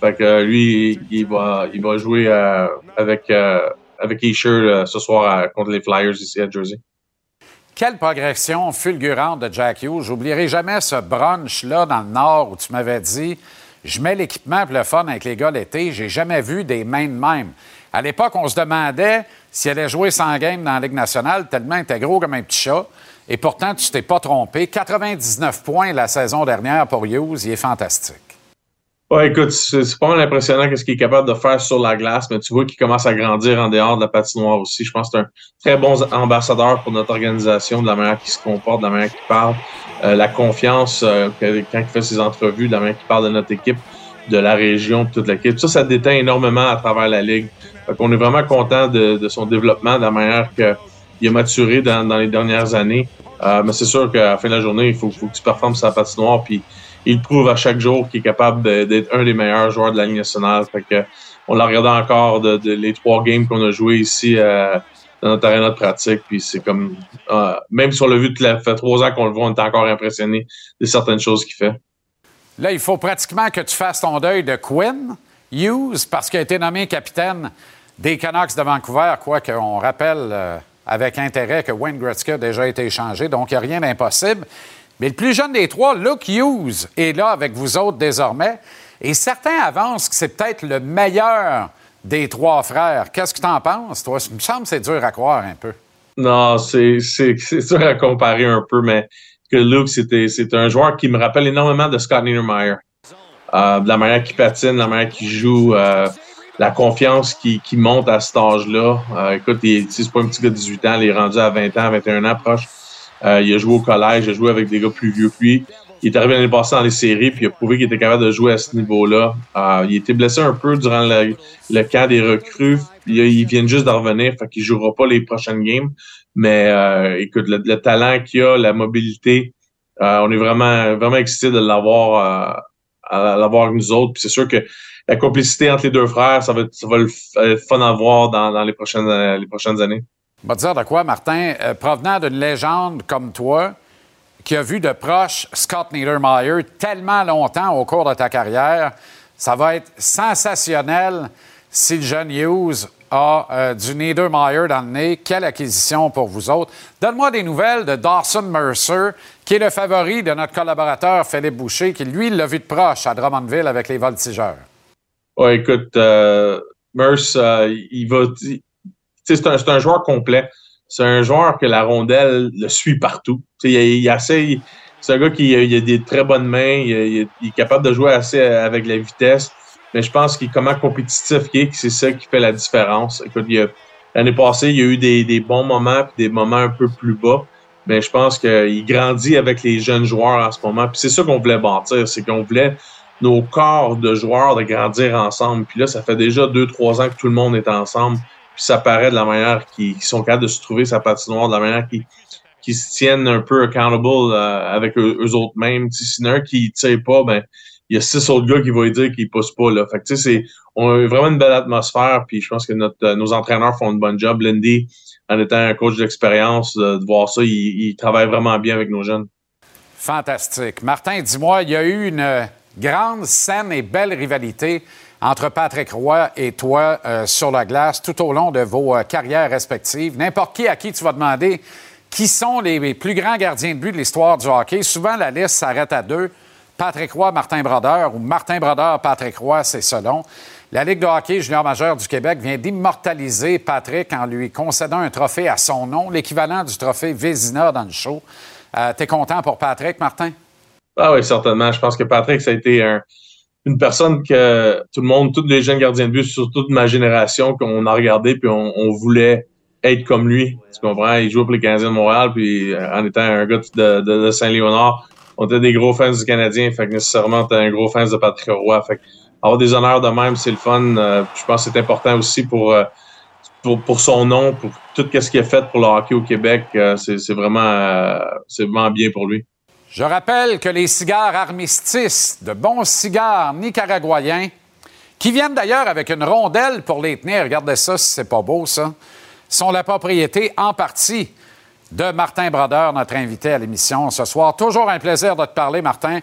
Fait que lui, il va, il va jouer euh, avec, euh, avec euh, ce soir contre les Flyers ici à Jersey. Quelle progression fulgurante de Jack Hughes. J'oublierai jamais ce brunch-là dans le Nord où tu m'avais dit je mets l'équipement pour le fun avec les gars l'été. J'ai jamais vu des mains de même. À l'époque, on se demandait s'il allait jouer 100 games dans la Ligue nationale, tellement il était gros comme un petit chat. Et pourtant, tu t'es pas trompé. 99 points la saison dernière pour Hughes. Il est fantastique. Ouais, écoute, c'est pas mal impressionnant ce qu'il est capable de faire sur la glace, mais tu vois qu'il commence à grandir en dehors de la patinoire aussi. Je pense que c'est un très bon ambassadeur pour notre organisation, de la manière qu'il se comporte, de la manière qu'il parle, euh, la confiance euh, quand il fait ses entrevues, de la manière qu'il parle de notre équipe, de la région, de toute l'équipe. Ça, ça déteint énormément à travers la ligue. Fait qu'on est vraiment content de, de son développement, de la manière qu'il a maturé dans, dans les dernières années. Euh, mais c'est sûr qu'à la fin de la journée, il faut, faut que tu performes sur la patinoire, puis il prouve à chaque jour qu'il est capable d'être un des meilleurs joueurs de la Ligue nationale. On l'a regardé encore de, les trois games qu'on a joués ici euh, dans notre arena de pratique. Puis c'est comme euh, même si on l'a vu, ça fait trois ans qu'on le voit, on est encore impressionné de certaines choses qu'il fait. Là, il faut pratiquement que tu fasses ton deuil de Quinn Hughes parce qu'il a été nommé capitaine des Canucks de Vancouver, quoique on rappelle euh, avec intérêt que Wayne Gretzky a déjà été échangé, donc il n'y a rien d'impossible. Mais le plus jeune des trois, Luke Hughes, est là avec vous autres désormais. Et certains avancent que c'est peut-être le meilleur des trois frères. Qu'est-ce que tu en penses, toi? Il me semble que c'est dur à croire un peu. Non, c'est dur à comparer un peu, mais que Luke, c'est un joueur qui me rappelle énormément de Scott Niedermeyer. Euh, de la manière qu'il patine, la manière qu'il joue, euh, la confiance qui, qui monte à cet âge-là. Euh, écoute, c'est pas un petit gars de 18 ans, il est rendu à 20 ans, 21 ans proche. Euh, il a joué au collège, il a joué avec des gars plus vieux que lui. Il est arrivé l'année passée dans les séries, puis il a prouvé qu'il était capable de jouer à ce niveau-là. Euh, il était blessé un peu durant le, le camp des recrues. Il, il vient juste d'en revenir, fait qu'il jouera pas les prochaines games. Mais euh, écoute, le, le talent qu'il a, la mobilité, euh, on est vraiment, vraiment excités de l'avoir euh, à l'avoir avec nous autres. Puis c'est sûr que la complicité entre les deux frères, ça va être, ça va le être fun à voir dans, dans les, prochaines, euh, les prochaines années. On va dire de quoi, Martin? Euh, provenant d'une légende comme toi, qui a vu de proche Scott Niedermeyer tellement longtemps au cours de ta carrière, ça va être sensationnel si le jeune Hughes a euh, du Niedermeyer dans le nez. Quelle acquisition pour vous autres. Donne-moi des nouvelles de Dawson Mercer, qui est le favori de notre collaborateur Philippe Boucher, qui lui l'a vu de proche à Drummondville avec les Voltigeurs. Ouais, écoute, euh, Merce, euh, il va. C'est un, un joueur complet. C'est un joueur que la rondelle le suit partout. Il, il. C'est un gars qui a, il a des très bonnes mains. Il, est capable de jouer assez avec la vitesse. Mais je pense qu'il comment compétitif qu'il est, c'est ça qui fait la différence. L'année passée, il y a eu des, des bons moments puis des moments un peu plus bas. Mais je pense qu'il grandit avec les jeunes joueurs en ce moment. Puis c'est ça qu'on voulait bâtir, c'est qu'on voulait nos corps de joueurs de grandir ensemble. Puis là, ça fait déjà deux, trois ans que tout le monde est ensemble. Puis ça paraît de la manière qu'ils sont capables de se trouver sa patinoire, de la manière qu'ils se tiennent un peu accountable euh, avec eux, autres mêmes. S'il y un qui ne tire pas, ben il y a six autres gars qui vont dire qu'ils ne poussent pas. Là. Fait que, c'est, on a vraiment une belle atmosphère. Puis je pense que euh, nos entraîneurs font un bon job. Lindy, en étant un coach d'expérience, de voir ça, il, il travaille vraiment bien avec nos jeunes. Fantastique. Martin, dis-moi, il y a eu une euh, grande, saine et belle rivalité entre Patrick Roy et toi euh, sur la glace tout au long de vos euh, carrières respectives. N'importe qui à qui tu vas demander qui sont les plus grands gardiens de but de l'histoire du hockey, souvent la liste s'arrête à deux. Patrick Roy, Martin Brodeur, ou Martin Brodeur, Patrick Roy, c'est selon. La Ligue de hockey junior majeur du Québec vient d'immortaliser Patrick en lui concédant un trophée à son nom, l'équivalent du trophée Vézina dans le show. Euh, T'es content pour Patrick, Martin? Ah oui, certainement. Je pense que Patrick, ça a été un- une personne que tout le monde, tous les jeunes gardiens de but, surtout de ma génération, qu'on a regardé, puis on, on voulait être comme lui. Tu comprends? Il jouait pour les Canadiens de Montréal, puis euh, en étant un gars de, de- de Saint-Léonard, on était des gros fans du Canadien, fait que nécessairement, on était un gros fan de Patrick Roy. Fait que avoir des honneurs de même, c'est le fun. Euh, je pense que c'est important aussi pour, euh, pour, pour son nom, pour tout ce qu'il a fait pour le hockey au Québec. Euh, c'est vraiment, c'est vraiment bien pour lui. Je rappelle que les cigares armistices, de bons cigares nicaraguayens, qui viennent d'ailleurs avec une rondelle pour les tenir, regardez ça si c'est pas beau ça, sont la propriété en partie de Martin Brodeur, notre invité à l'émission ce soir. Toujours un plaisir de te parler, Martin.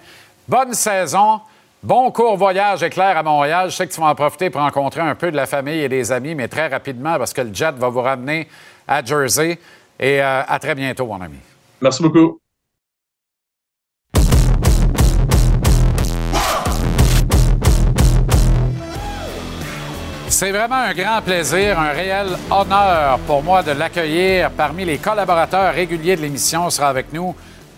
Bonne saison. Bon court voyage éclair à Montréal. Je sais que tu vas en profiter pour rencontrer un peu de la famille et des amis, mais très rapidement parce que le jet va vous ramener à Jersey. Et euh, à très bientôt, mon ami. Merci beaucoup. C'est vraiment un grand plaisir, un réel honneur pour moi de l'accueillir parmi les collaborateurs réguliers de l'émission. Sera avec nous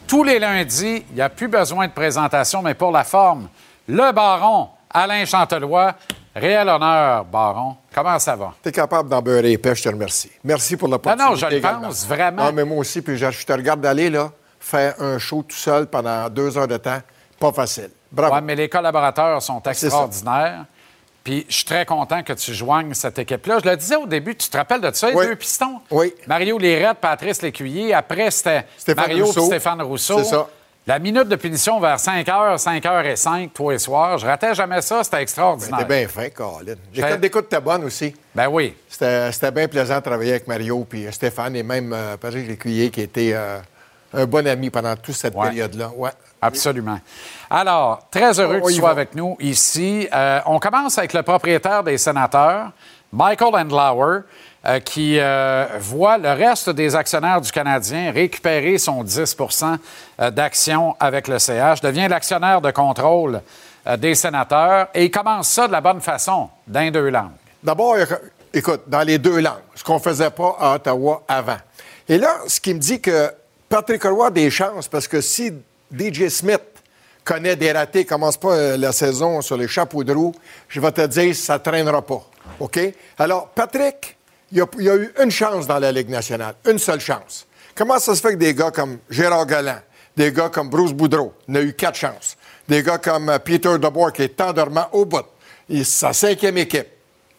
tous les lundis. Il n'y a plus besoin de présentation, mais pour la forme, le baron Alain Chantelois. Réel honneur, baron. Comment ça va? Tu es capable d'en beurrer épais, je te remercie. Merci pour Non, l'opportunité. non, je le pense, vraiment. Ah, mais moi aussi, puis je, je te regarde d'aller, là, faire un show tout seul pendant deux heures de temps. Pas facile. Bravo. Ouais, mais les collaborateurs sont extraordinaires. Puis je suis très content que tu joignes cette équipe-là. Je le disais au début, tu te rappelles de ça, les Oui. deux pistons? Oui. Mario Lérette, Patrice Lécuyer. Après, c'était Mario Rousseau. et Stéphane Rousseau. C'est ça. La minute de punition vers 5 h, 5 h et 5, tous les soirs. Je ratais jamais ça, c'était extraordinaire. T'es bien fin, Colin. L'écoute d'écoute était bonne aussi. Ben oui. C'était c'était bien plaisant de travailler avec Mario puis Stéphane et même euh, Patrick Lécuyer qui était euh, un bon ami pendant toute cette Ouais. période-là. Ouais. Absolument. Alors, très heureux que On tu sois va. avec nous ici. Euh, on commence avec le propriétaire des sénateurs, Michael Andlauer, euh, qui euh, voit le reste des actionnaires du Canadien récupérer son 10% euh, d'actions avec le CH, devient l'actionnaire de contrôle des sénateurs et il commence ça de la bonne façon, d'un deux langues. D'abord, écoute, dans les deux langues, ce qu'on ne faisait pas à Ottawa avant. Et là, ce qui me dit que Patrick Roy a des chances, parce que si DJ Smith connaît des ratés, commence pas euh, la saison sur les chapeaux de roue, je vais te dire, ça ne traînera pas. OK? Alors, Patrick, il a, a eu une chance dans la Ligue nationale, une seule chance. Comment ça se fait que des gars comme Gérard Galland, des gars comme Bruce Boudreau, n'a eu quatre chances, des gars comme euh, Peter DeBoer, qui est tendrement au bout, il- sa cinquième équipe,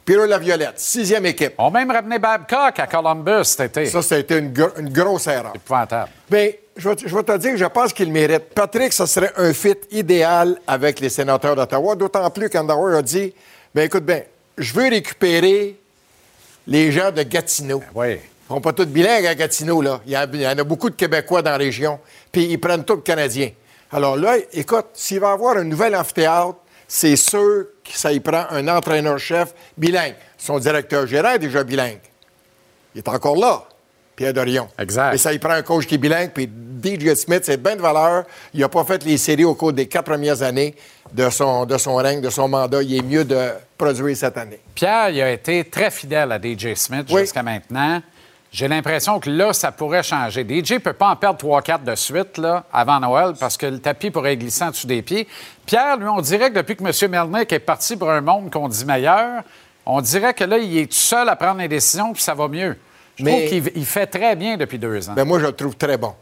Pierrot Laviolette, sixième équipe. On même ramené Babcock à Columbus cet été. Ça, ça a été une, gro- une grosse erreur. épouvantable. Bien, je vais, te- je vais te dire que je pense qu'il mérite. Patrick, ça serait un fit idéal avec les sénateurs d'Ottawa, d'autant plus qu'Andauer a dit Bien, écoute bien, je veux récupérer les gens de Gatineau. oui. Ils sont pas tous bilingues à Gatineau, là. Il y, a- il y en a beaucoup de Québécois dans la région, puis ils prennent tout le Canadien. Alors là, écoute, s'il va y avoir un nouvel amphithéâtre, c'est sûr que ça y prend un entraîneur-chef bilingue. Son directeur gérant est déjà bilingue. Il est encore là, Pierre Dorion. Exact. Et ça y prend un coach qui est bilingue, puis DJ Smith, c'est bien de valeur. Il n'a pas fait les séries au cours des quatre premières années de son, de son règne, de son mandat. Il est mieux de produire cette année. Pierre, il a été très fidèle à DJ Smith Oui. jusqu'à maintenant. J'ai l'impression que là, ça pourrait changer. DJ ne peut pas en perdre 3-4 de suite là, avant Noël parce que le tapis pourrait glisser en dessous des pieds. Pierre, lui, on dirait que depuis que M. Melnick est parti pour un monde qu'on dit meilleur, on dirait que là, il est tout seul à prendre les décisions puis ça va mieux. Je Mais- trouve qu'il il fait très bien depuis deux ans. Ben moi, je le trouve très bon.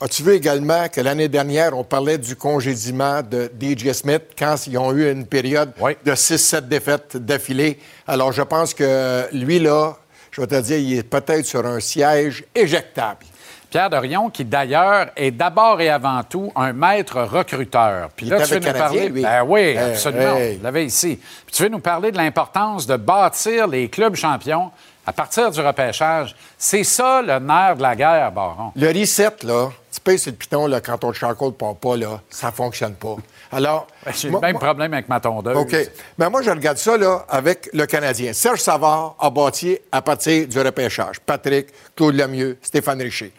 As-tu vu également que l'année dernière, on parlait du congédiement de DJ Smith quand ils ont eu une période de 6-7 défaites d'affilée? Alors, je pense que lui, là, je vais te dire, il est peut-être sur un siège éjectable. Pierre Dorion, qui d'ailleurs est d'abord et avant tout un maître recruteur. Puis Il là, tu veux nous Canadien, parler. lui. Ben oui, Hey, absolument. hey. Vous l'avez ici. Puis tu veux nous parler de l'importance de bâtir les clubs champions à partir du repêchage. C'est ça le nerf de la guerre, Baron. Le reset, là, tu payes sur le piton, là, quand ton charcoal ne part pas, là, ça fonctionne pas. Alors. J'ai le même problème avec ma tondeuse. OK. Ben moi, je regarde ça là, avec le Canadien. Serge Savard a bâti à partir du repêchage. Patrick, Claude Lemieux, Stéphane Richer.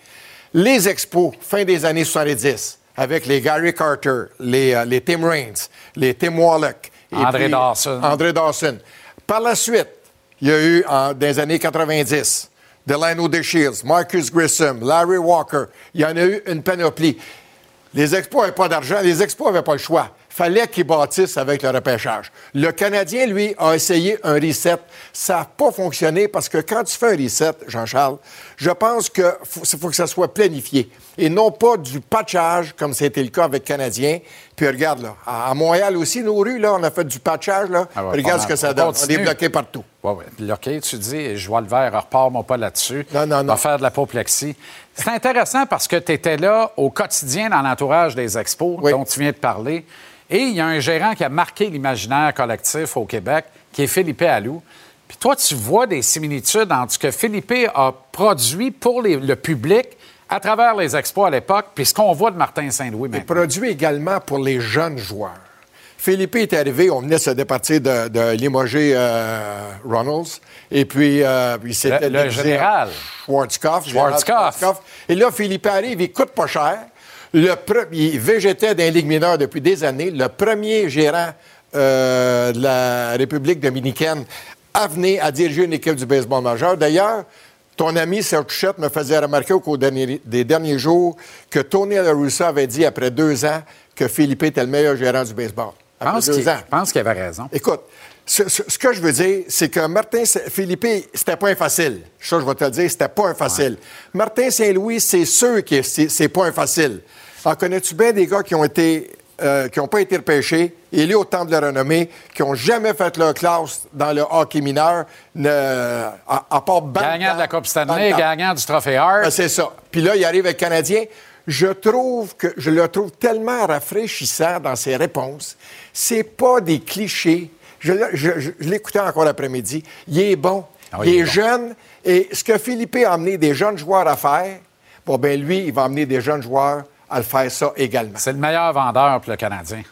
Les expos, fin des années 70, avec les Gary Carter, les, euh, les Tim Raines, les Tim Wallach. et André puis Dawson. André Dawson. Par la suite, il y a eu, en, dans les années 90, Delano DeShields, Marcus Grissom, Larry Walker. Il y en a eu une panoplie. Les Expos n'avaient pas d'argent. Les Expos n'avaient pas le choix. fallait qu'ils bâtissent avec le repêchage. Le Canadien, lui, a essayé un reset. Ça n'a pas fonctionné parce que quand tu fais un reset, Jean-Charles, je pense qu'il faut, faut que ça soit planifié et non pas du patchage comme c'était le cas avec Canadien. Puis regarde, là, à, Montréal aussi, nos rues, là, on a fait du patchage. Là. Ah ouais, regarde ce que ça On donne. On continue. est bloqué partout. Oui, oui. Bloqué, tu dis, je vois le verre, repars-moi pas là-dessus. Non, non, non. Va faire de l'apoplexie. C'est intéressant parce que tu étais là au quotidien dans l'entourage des expos dont tu viens de parler. Et il y a un gérant qui a marqué l'imaginaire collectif au Québec, qui est Philippe Allou. Puis toi, tu vois des similitudes entre ce que Philippe a produit pour les- le public à travers les expos à l'époque, puis ce qu'on voit de Martin Saint-Louis Et maintenant. produit également pour les jeunes joueurs. Philippe est arrivé, on venait de se départir de, de limoger euh, Ronalds. Et puis, euh, il s'était Le- général. Schwarzkopf. général Schwarzkopf. Schwarzkopf. Et là, Philippe arrive, il coûte pas cher. Le pre- il végétait dans les ligues mineures depuis des années. Le premier gérant euh, de la République dominicaine à venir à diriger une équipe du baseball majeur. D'ailleurs, ton ami Serge Touchette me faisait remarquer au cours dernier- des derniers jours que Tony La Russa avait dit après deux ans que Philippe était le meilleur gérant du baseball. Je Après pense deux qu'il- ans. je pense qu'il avait raison. Écoute, ce, ce- ce que je veux dire, c'est que Martin Philippe, c'était pas un facile. Ça, je vais te le dire, c'était pas un facile. Martin Saint-Louis, c'est sûr que c'est c'est pas un facile. En connais-tu bien des gars qui ont été euh, qui n'ont pas été repêchés, élus au temps de la renommée, qui n'ont jamais fait leur classe dans le hockey mineur, ne- à, à part Gagnant de la Coupe Stanley, gagnant du Trophée Hart. Ben, c'est ça. Puis là, il arrive avec Canadien. Je trouve que je le trouve tellement rafraîchissant dans ses réponses. C'est pas des clichés. Je, l'ai- je- je- je l'écoutais encore l'après-midi. Il est bon. Ah oui, il il est, est bon. jeune. Et ce que Philippe a amené des jeunes joueurs à faire, bon, ben lui, il va amener des jeunes joueurs à le faire ça également. C'est le meilleur vendeur pour le Canadien.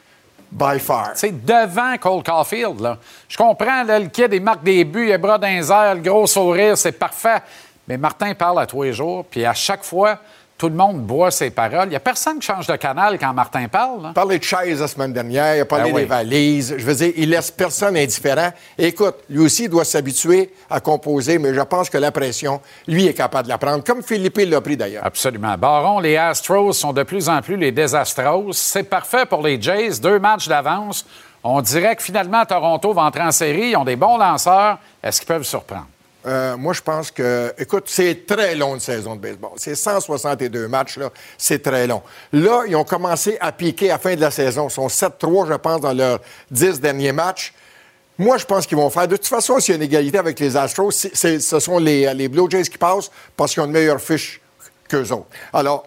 By far. C'est devant Cole Caulfield. Là. Je comprends, là, le kid, il marque des buts, il a bras dans les airs, le gros sourire, c'est parfait. Mais Martin parle à tous les jours, puis à chaque fois, tout le monde boit ses paroles. Il n'y a personne qui change de canal quand Martin parle. là. parlé de chaises la semaine dernière, il a parlé Ben oui. des valises. Je veux dire, il laisse personne indifférent. Écoute, lui aussi, il doit s'habituer à composer, mais je pense que la pression, lui, est capable de la prendre, comme Philippe l'a pris d'ailleurs. Absolument. Baron, les Astros sont de plus en plus les désastros. C'est parfait pour les Jays. Deux matchs d'avance. On dirait que finalement, Toronto va entrer en série. Ils ont des bons lanceurs. Est-ce qu'ils peuvent surprendre? Euh, moi, je pense que, écoute, c'est très long une saison de baseball. C'est 162 matchs, là. C'est très long. Là, ils ont commencé à piquer à la fin de la saison. Ils sont 7-3, je pense, dans leurs 10 derniers matchs. Moi, je pense qu'ils vont faire. De toute façon, s'il y a une égalité avec les Astros, ce sont les, les Blue Jays qui passent parce qu'ils ont une meilleure fiche qu'eux autres. Alors,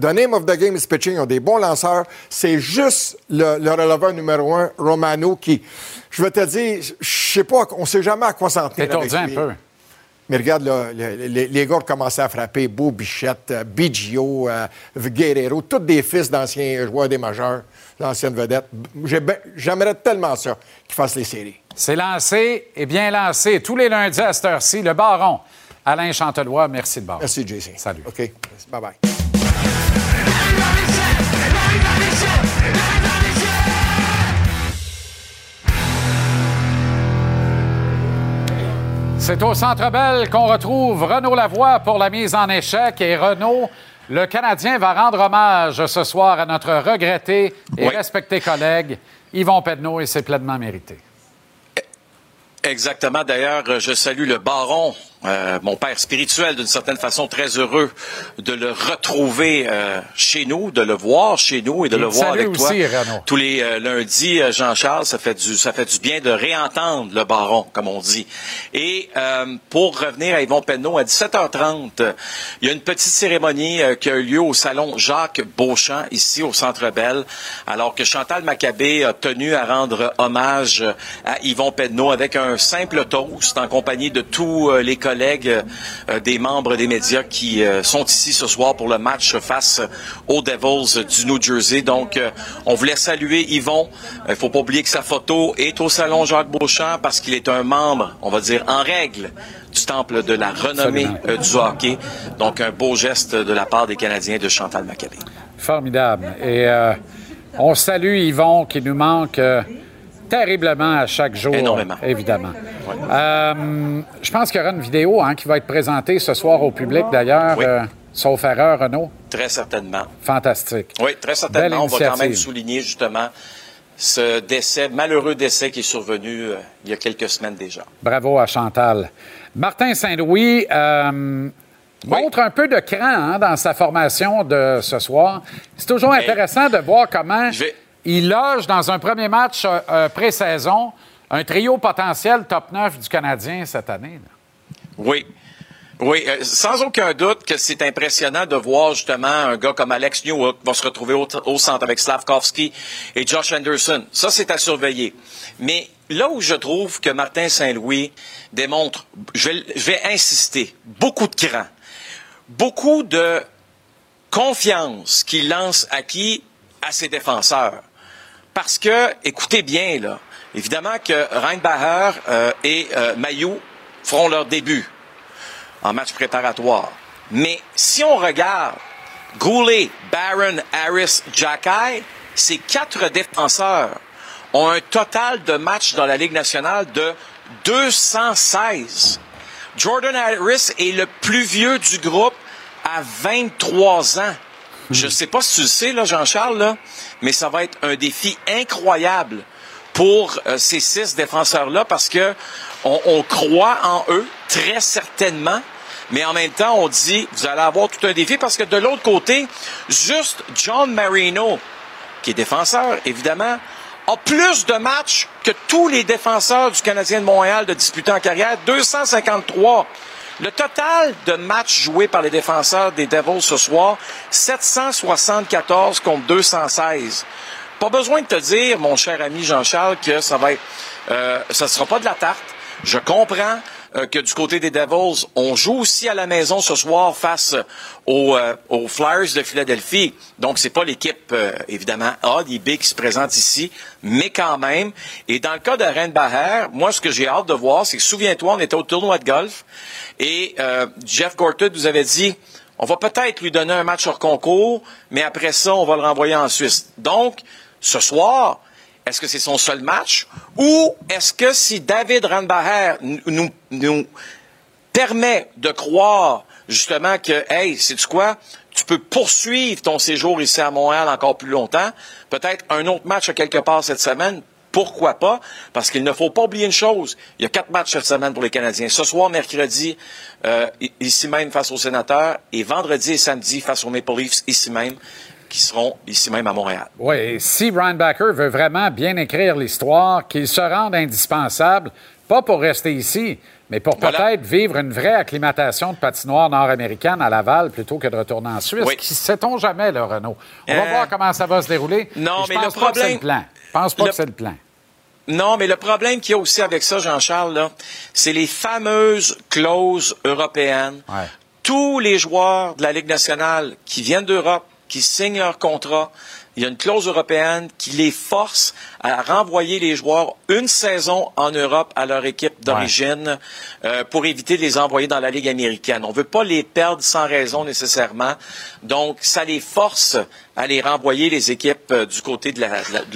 The name of the game is pitching. Ils ont des bons lanceurs. C'est juste le, le releveur numéro un, Romano, qui, je vais te dire, je sais pas, on sait jamais à quoi s'en tenir avec un lui. peu. Mais regarde, là, les, gars ont commencé à frapper. Beau Bichette, euh, Biggio, euh, Guerrero, tous des fils d'anciens joueurs des majeurs, d'anciennes vedettes. Ben- J'aimerais tellement ça qu'ils fassent les séries. C'est lancé et bien lancé. Tous les lundis à cette heure-ci, le Baron. Alain Chantelois, merci de bord. Merci, JC. Salut. OK. Bye-bye. C'est au Centre Bell qu'on retrouve Renaud Lavoie pour la mise en échec. Et Renaud, le Canadien va rendre hommage ce soir à notre regretté et Oui. respecté collègue Yvon Pedneau et c'est pleinement mérité. Exactement. D'ailleurs, je salue le baron, euh, mon père spirituel, d'une certaine façon, très heureux de le retrouver euh, chez nous, de le voir chez nous et de le voir avec toi Renaud. tous les euh, lundis. Jean-Charles, ça fait du ça fait du bien de réentendre le baron, comme on dit. Et pour revenir à Yvon Penneau, à 17h30, euh, il y a une petite cérémonie qui a eu lieu au salon Jacques Beauchamp, ici au Centre Bell, alors que Chantal Maccabé a tenu à rendre hommage à Yvon Penneau avec un simple toast en compagnie de tous les collègues euh, des membres des médias qui euh, sont ici ce soir pour le match face aux Devils du New Jersey. Donc, euh, on voulait saluer Yvon. Il faut pas oublier que sa photo est au salon Jacques Beauchamp parce qu'il est un membre, on va dire, en règle du temple de la renommée du hockey. Donc, un beau geste de la part des Canadiens de Chantal Maccabé. Formidable. Et on salue Yvon qui nous manque terriblement à chaque jour. Énormément. Évidemment. Euh, je pense qu'il y aura une vidéo hein, qui va être présentée ce soir au public d'ailleurs. Oui. euh, sauf erreur, Renaud. Très certainement. Fantastique. Oui, très certainement. On va quand même souligner justement ce décès, malheureux décès qui est survenu euh, il y a quelques semaines déjà. Bravo à Chantal. Martin Saint-Louis montre un peu de cran hein, dans sa formation de ce soir. C'est toujours intéressant de voir comment il loge dans un premier match euh, euh, pré-saison un trio potentiel top 9 du Canadien cette année. Oui. Oui, euh, sans aucun doute que c'est impressionnant de voir justement un gars comme Alex Newhook va se retrouver au, centre avec Slavkovski et Josh Anderson. Ça, c'est à surveiller. Mais là où je trouve que Martin Saint-Louis démontre, je vais, je vais insister, beaucoup de cran, beaucoup de confiance qu'il lance à qui? À ses défenseurs. Parce que, écoutez bien, là, évidemment que Reinbacher euh, et euh, Mayou feront leur début en match préparatoire. Mais si on regarde Goulet, Barron, Harris, Jacky, ces quatre défenseurs ont un total de matchs dans la Ligue nationale de 216. Jordan Harris est le plus vieux du groupe à 23 ans. Je ne sais pas si tu le sais, Jean-Charles, mais ça va être un défi incroyable pour euh, ces six défenseurs-là parce que on, on croit en eux très certainement, mais en même temps, on dit vous allez avoir tout un défi parce que de l'autre côté, juste John Marino, qui est défenseur, évidemment, a plus de matchs que tous les défenseurs du Canadien de Montréal de disputer en carrière, 253. Le total de matchs joués par les défenseurs des Devils ce soir, 774 contre 216. Pas besoin de te dire, mon cher ami Jean-Charles, que ça va être, euh, ça sera pas de la tarte. Je comprends euh, que du côté des Devils, on joue aussi à la maison ce soir face aux, euh, aux Flyers de Philadelphie. Donc c'est pas l'équipe euh, évidemment A, des qui se présente ici, mais quand même. Et dans le cas de Reinbacher, moi ce que j'ai hâte de voir, c'est que souviens-toi, on était au tournoi de golf et Jeff Gorton nous avait dit On va peut-être lui donner un match hors concours, mais après ça, on va le renvoyer en Suisse. Donc, ce soir, est-ce que c'est son seul match? Ou est-ce que si David Randbacher nous, nous, nous permet de croire justement que, hey, sais-tu quoi? Tu peux poursuivre ton séjour ici à Montréal encore plus longtemps. Peut-être un autre match à quelque part cette semaine. Pourquoi pas? Parce qu'il ne faut pas oublier une chose. Il y a quatre matchs cette semaine pour les Canadiens. Ce soir, mercredi, euh, ici même face aux sénateurs, et vendredi et samedi face aux Maple Leafs, ici même, qui seront ici même à Montréal. Oui, et si Brian Backer veut vraiment bien écrire l'histoire, qu'il se rende indispensable, pas pour rester ici, mais pour peut-être vivre une vraie acclimatation de patinoire nord-américaine à Laval plutôt que de retourner en Suisse. Oui. Qui sait-on jamais, le Renault? On va Euh, voir comment ça va se dérouler. non, je mais pense le pas que c'est problème- le plan. Je pense pas le- que c'est le plan. Non, mais le problème qu'il y a aussi avec ça, Jean-Charles, là, c'est les fameuses clauses européennes. Ouais. Tous les joueurs de la Ligue nationale qui viennent d'Europe, qui signent leur contrat, il y a une clause européenne qui les force à renvoyer les joueurs une saison en Europe à leur équipe d'origine euh, pour éviter de les envoyer dans la Ligue américaine. On ne veut pas les perdre sans raison nécessairement. Donc, ça les force à les renvoyer les équipes euh, du côté de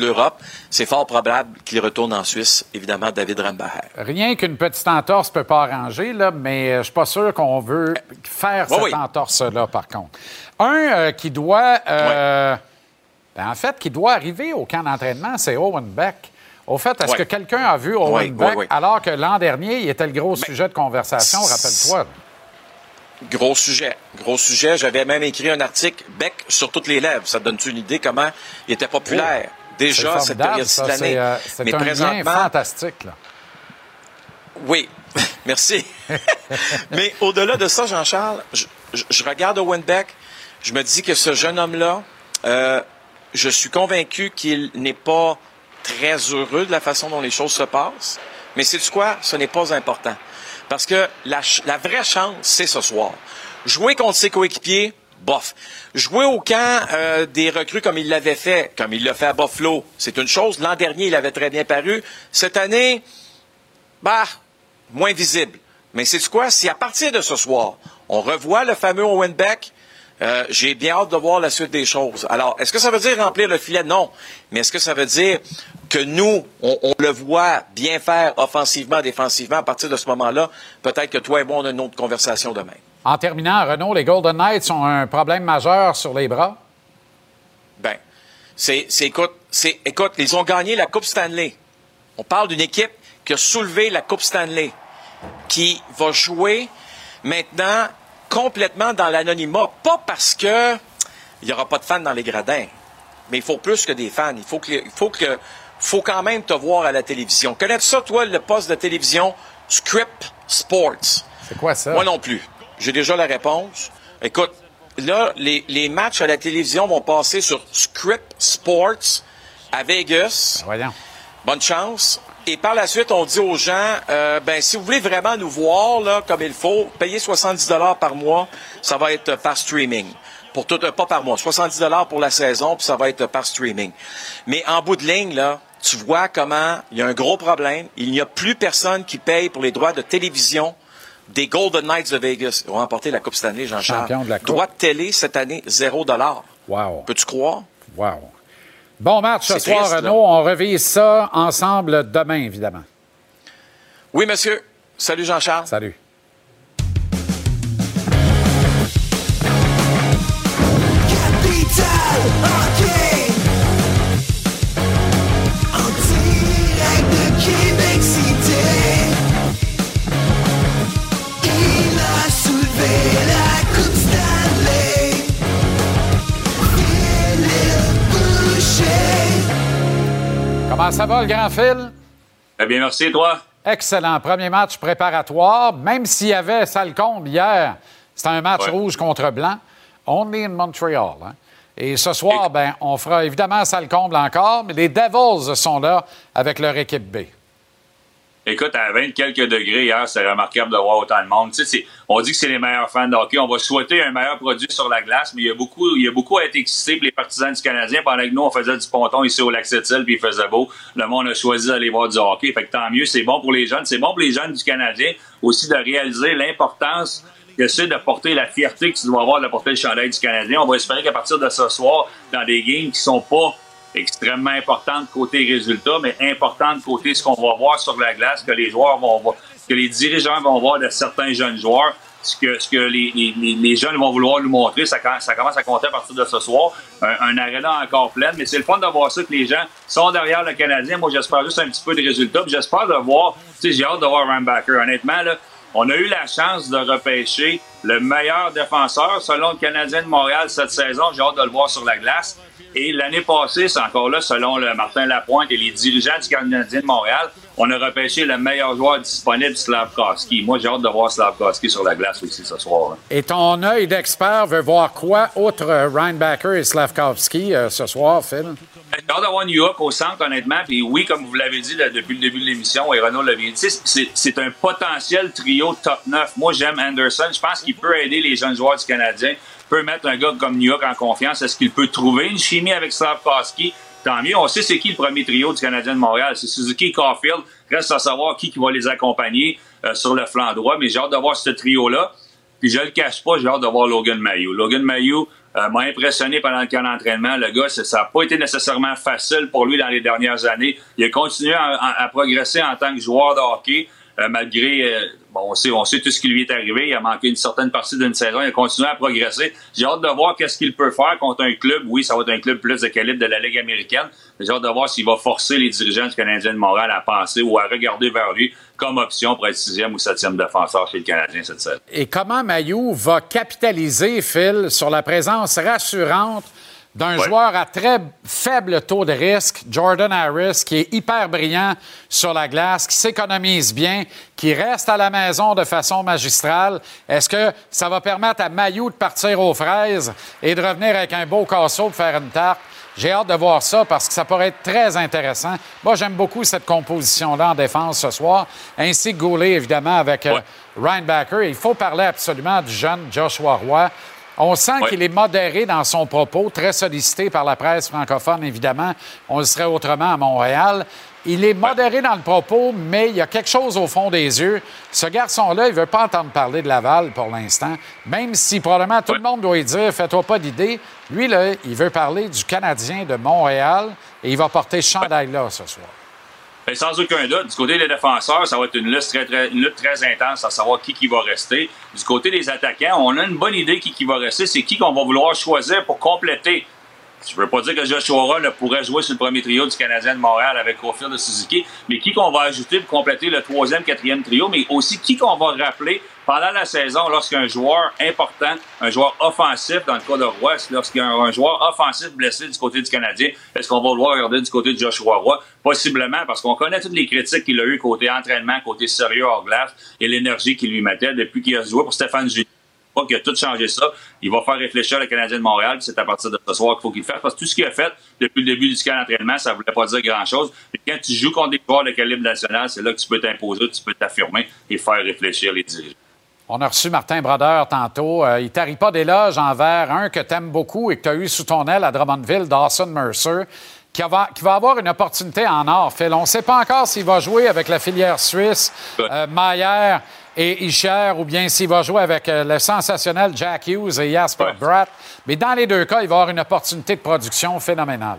l'Europe. C'est fort probable qu'ils retournent en Suisse, évidemment, David Rambacher. Rien qu'une petite entorse peut pas arranger, là, mais euh, je suis pas sûr qu'on veut faire Oui, cette oui. entorse-là, par contre. Un euh, qui doit... euh, ben, en fait, qui doit arriver au camp d'entraînement, c'est Owen Beck. Au fait, est-ce Ouais. que quelqu'un a vu Owen Ouais, Beck ouais, alors que l'an dernier, il était le gros sujet de conversation, rappelle-toi? Gros sujet. Gros sujet. J'avais même écrit un article, bec sur toutes les lèvres. Ça te donne une idée comment il était populaire? Déjà, C'est cette période-ci de l'année. Euh, Mais un présentement, fantastique. Là. Oui, merci. Mais au-delà de ça, Jean-Charles, je, je- je regarde Owen Beck, je me dis que ce jeune homme-là, euh, je suis convaincu qu'il n'est pas très heureux de la façon dont les choses se passent. Mais c'est quoi? Ce n'est pas important. Parce que la vraie chance, c'est ce soir. Jouer contre ses coéquipiers, bof. Jouer au camp euh, des recrues comme il l'avait fait, comme il l'a fait à Buffalo, c'est une chose. L'an dernier, il avait très bien paru. Cette année, bah, moins visible. Mais c'est quoi? Si à partir de ce soir, on revoit le fameux Owen Beck, euh, j'ai bien hâte de voir la suite des choses. Alors, est-ce que ça veut dire remplir le filet? Non. Mais est-ce que ça veut dire que nous, on, on le voit bien faire offensivement, défensivement à partir de ce moment-là? Peut-être que toi et moi, on a une autre conversation demain. En terminant, Renaud, les Golden Knights ont un problème majeur sur les bras. Ben, c'est, c'est- écoute, c'est, écoute, ils ont gagné la Coupe Stanley. On parle d'une équipe qui a soulevé la Coupe Stanley, qui va jouer maintenant complètement dans l'anonymat, pas parce que il y aura pas de fans dans les gradins, mais il faut plus que des fans. Il faut que, il faut que, faut quand même te voir à la télévision. Connais ça, toi, le poste de télévision Script Sports? C'est quoi ça? Moi non plus. J'ai déjà la réponse. Écoute, là, les, les matchs à la télévision vont passer sur Script Sports à Vegas. Voyons. Bonne chance. Et par la suite, on dit aux gens, euh, ben si vous voulez vraiment nous voir là comme il faut, payez 70 dollars par mois, ça va être par streaming. Pour tout, euh, pas par mois, 70 dollars pour la saison, puis ça va être par streaming. Mais en bout de ligne là, tu vois comment il y a un gros problème. Il n'y a plus personne qui paye pour les droits de télévision des Golden Knights de Vegas. Ils ont remporté la Coupe Stanley, Jean-Charles. Champion de la Coupe. Droits de télé cette année, 0 dollar. Wow. Peux-tu croire? Wow. Bon match ce soir, triste. Renaud. On revise ça ensemble demain, évidemment. Oui, monsieur. Salut, Jean-Charles. Salut. Comment ça va, le grand Phil? Très bien, merci, toi? Excellent. Premier match préparatoire. Même s'il y avait Salcombe hier, c'était un match Ouais. rouge contre blanc. Only in Montreal. hein. Et ce soir, ben, on fera évidemment Salcombe encore, mais les Devils sont là avec leur équipe B. Écoute, à 20 quelques degrés hier, c'est remarquable de voir autant de monde. Tu sais, c'est- on dit que c'est les meilleurs fans de hockey. On va souhaiter un meilleur produit sur la glace, mais il y a beaucoup, il y a beaucoup à être excité pour les partisans du Canadien. Pendant que nous, on faisait du ponton ici au lac Sept-Îles, puis il faisait beau. Le monde a choisi d'aller voir du hockey. Fait que tant mieux, c'est bon pour les jeunes. C'est bon pour les jeunes du Canadien aussi de réaliser l'importance qui essaie de porter la fierté que tu dois avoir de porter le chandail du Canadien. On va espérer qu'à partir de ce soir, dans des games qui sont pas extrêmement importantes côté résultats, mais importantes côté ce qu'on va voir sur la glace, que les joueurs vont voir, que les dirigeants vont voir de certains jeunes joueurs, ce que, ce que les, les- les jeunes vont vouloir nous montrer, ça, com- ça commence à compter à partir de ce soir. Un, un aréna encore plein, mais c'est le fun de voir ça que les gens sont derrière le Canadien. Moi, j'espère juste un petit peu de résultats, j'espère de voir, tu sais, j'ai hâte de voir Rambacker. Honnêtement, là, on a eu la chance de repêcher le meilleur défenseur selon le Canadien de Montréal cette saison. J'ai hâte de le voir sur la glace. Et l'année passée, c'est encore là, selon le Martin Lapointe et les dirigeants du Canadien de Montréal, on a repêché le meilleur joueur disponible, Slavkovski. Moi, j'ai hâte de voir Slavkovski sur la glace aussi ce soir. hein. Et ton œil d'expert veut voir quoi, outre euh, Reinbacker et Slavkovski, euh, ce soir, Phil? J'ai hâte d'avoir New York au centre, honnêtement. Puis oui, comme vous l'avez dit là, depuis le début de l'émission, et Renaud l'a bien dit, c'est- c'est un potentiel trio top 9. Moi, j'aime Anderson. Je pense qu'il peut aider les jeunes joueurs du Canadien. Peut mettre un gars comme New York en confiance. Est-ce qu'il peut trouver une chimie avec Slavkovski? Tant mieux. On sait c'est qui le premier trio du Canadien de Montréal. C'est Suzuki et Caulfield. Reste à savoir qui, qui va les accompagner euh, sur le flanc droit. Mais j'ai hâte de voir ce trio-là. Puis je le cache pas, j'ai hâte de voir Logan Mayou. Logan Mayou euh, m'a impressionné pendant le camp d'entraînement. Le gars, ça n'a pas été nécessairement facile pour lui dans les dernières années. Il a continué à, à- à progresser en tant que joueur de hockey, euh, malgré, euh, on sait, tout ce qui lui est arrivé. Il a manqué une certaine partie d'une saison. Il a continué à progresser. J'ai hâte de voir qu'est-ce qu'il peut faire contre un club. Oui, ça va être un club plus de calibre de la Ligue américaine. J'ai hâte de voir s'il va forcer les dirigeants du Canadien de Montréal à penser ou à regarder vers lui comme option pour être sixième ou septième défenseur chez le Canadien cette saison. Et comment Mayou va capitaliser, Phil, sur la présence rassurante d'un joueur à très faible taux de risque, Jordan Harris, qui est hyper brillant sur la glace, qui s'économise bien, qui reste à la maison de façon magistrale. Est-ce que ça va permettre à Mayou de partir aux fraises et de revenir avec un beau casseau pour faire une tarte? J'ai hâte de voir ça parce que ça pourrait être très intéressant. Moi, j'aime beaucoup cette composition-là en défense ce soir, ainsi que Goulet, évidemment, avec euh, Ryan Backer. Il faut parler absolument du jeune Joshua Roy. On sent qu'il est modéré dans son propos, très sollicité par la presse francophone, évidemment. On le serait autrement à Montréal. Il est modéré dans le propos, mais il y a quelque chose au fond des yeux. Ce garçon-là, il ne veut pas entendre parler de Laval pour l'instant, même si probablement tout le monde doit lui dire Fais-toi pas d'idée. Lui, là, il veut parler du Canadien de Montréal et il va porter ce chandail-là ce soir. Ben, sans aucun doute, du côté des défenseurs, ça va être une lutte très, très, une lutte très intense à savoir qui, qui va rester. Du côté des attaquants, on a une bonne idée qui, qui va rester. C'est qui qu'on va vouloir choisir pour compléter. Je ne veux pas dire que Joshua là, pourrait jouer sur le premier trio du Canadien de Montréal avec Cofield de Suzuki, mais qui qu'on va ajouter pour compléter le troisième, quatrième trio, mais aussi qui qu'on va rappeler pendant la saison lorsqu'un joueur important, un joueur offensif, dans le cas de Roy, lorsqu'il y a un joueur offensif blessé du côté du Canadien, est-ce qu'on va vouloir regarder du côté de Joshua Roy? Possiblement, parce qu'on connaît toutes les critiques qu'il a eues côté entraînement, côté sérieux hors glace et l'énergie qu'il lui mettait depuis qu'il a joué pour Stéphane Julien pas qu'il a tout changé ça. Il va faire réfléchir le Canadien de Montréal, c'est à partir de ce soir qu'il faut qu'il le fasse. Parce que tout ce qu'il a fait depuis le début du camp d'entraînement, ça ne voulait pas dire grand-chose. Mais quand tu joues contre des joueurs de calibre national, c'est là que tu peux t'imposer, tu peux t'affirmer et faire réfléchir les dirigeants. On a reçu Martin Brodeur tantôt. Euh, il tarit pas d'éloges envers un que tu aimes beaucoup et que tu as eu sous ton aile à Drummondville, Dawson Mercer, qui va, qui va avoir une opportunité en or. Phil, on ne sait pas encore s'il va jouer avec la filière suisse, euh, Maillère et Ischer, ou bien s'il va jouer avec euh, le sensationnel Jack Hughes et Jasper Bratt. Mais dans les deux cas, il va avoir une opportunité de production phénoménale.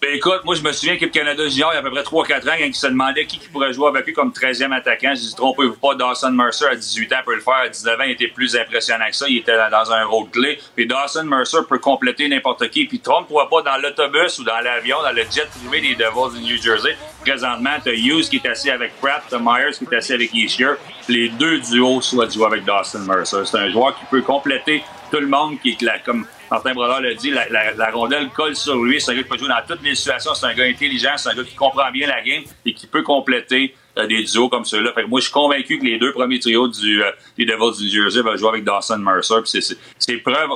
Ben écoute, moi je me souviens qu'Équipe Canada Junior, il y a à peu près 3-4 ans, quand il se demandait qui, qui pourrait jouer avec lui comme 13e attaquant, je dis trompez-vous pas, Dawson Mercer à 18 ans peut le faire, à 19 ans, il était plus impressionnant que ça, il était dans- un rôle clé. Puis Dawson Mercer peut compléter n'importe qui. Puis trompe-toi pas dans l'autobus ou dans l'avion, dans le jet privé des Devils du New Jersey. Présentement, t'as Hughes qui est assis avec Pratt, t'as Myers qui est assis avec Ishier. Les deux duos souhaitent jouer avec Dawson Mercer. C'est un joueur qui peut compléter tout le monde qui est comme Martin Brodeur l'a dit, la, rondelle colle sur lui. C'est un gars qui peut jouer dans toutes les situations. C'est un gars intelligent. C'est un gars qui comprend bien la game et qui peut compléter euh, des duos comme ceux-là. Moi, je suis convaincu que les deux premiers trios du, euh, des Devils du Jersey vont jouer avec Dawson Mercer. C'est- preuve.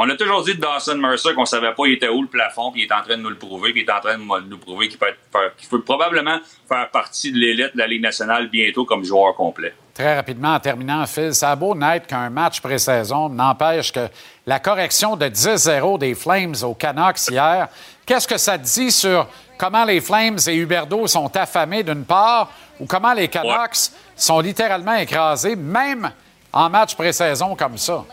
On a toujours dit de Dawson Mercer qu'on savait pas il était où le plafond, puis il est en train de nous le prouver, puis il est en train de nous prouver qu'il peut, être, qu'il peut probablement faire partie de l'élite de la Ligue nationale bientôt comme joueur complet. Très rapidement, en terminant, Phil, ça a beau n'être qu'un match pré-saison, n'empêche que la correction de 10-0 des Flames aux Canucks hier, qu'est-ce que ça dit sur comment les Flames et Huberdeau sont affamés d'une part, ou comment les Canucks sont littéralement écrasés, même en match pré-saison comme ça?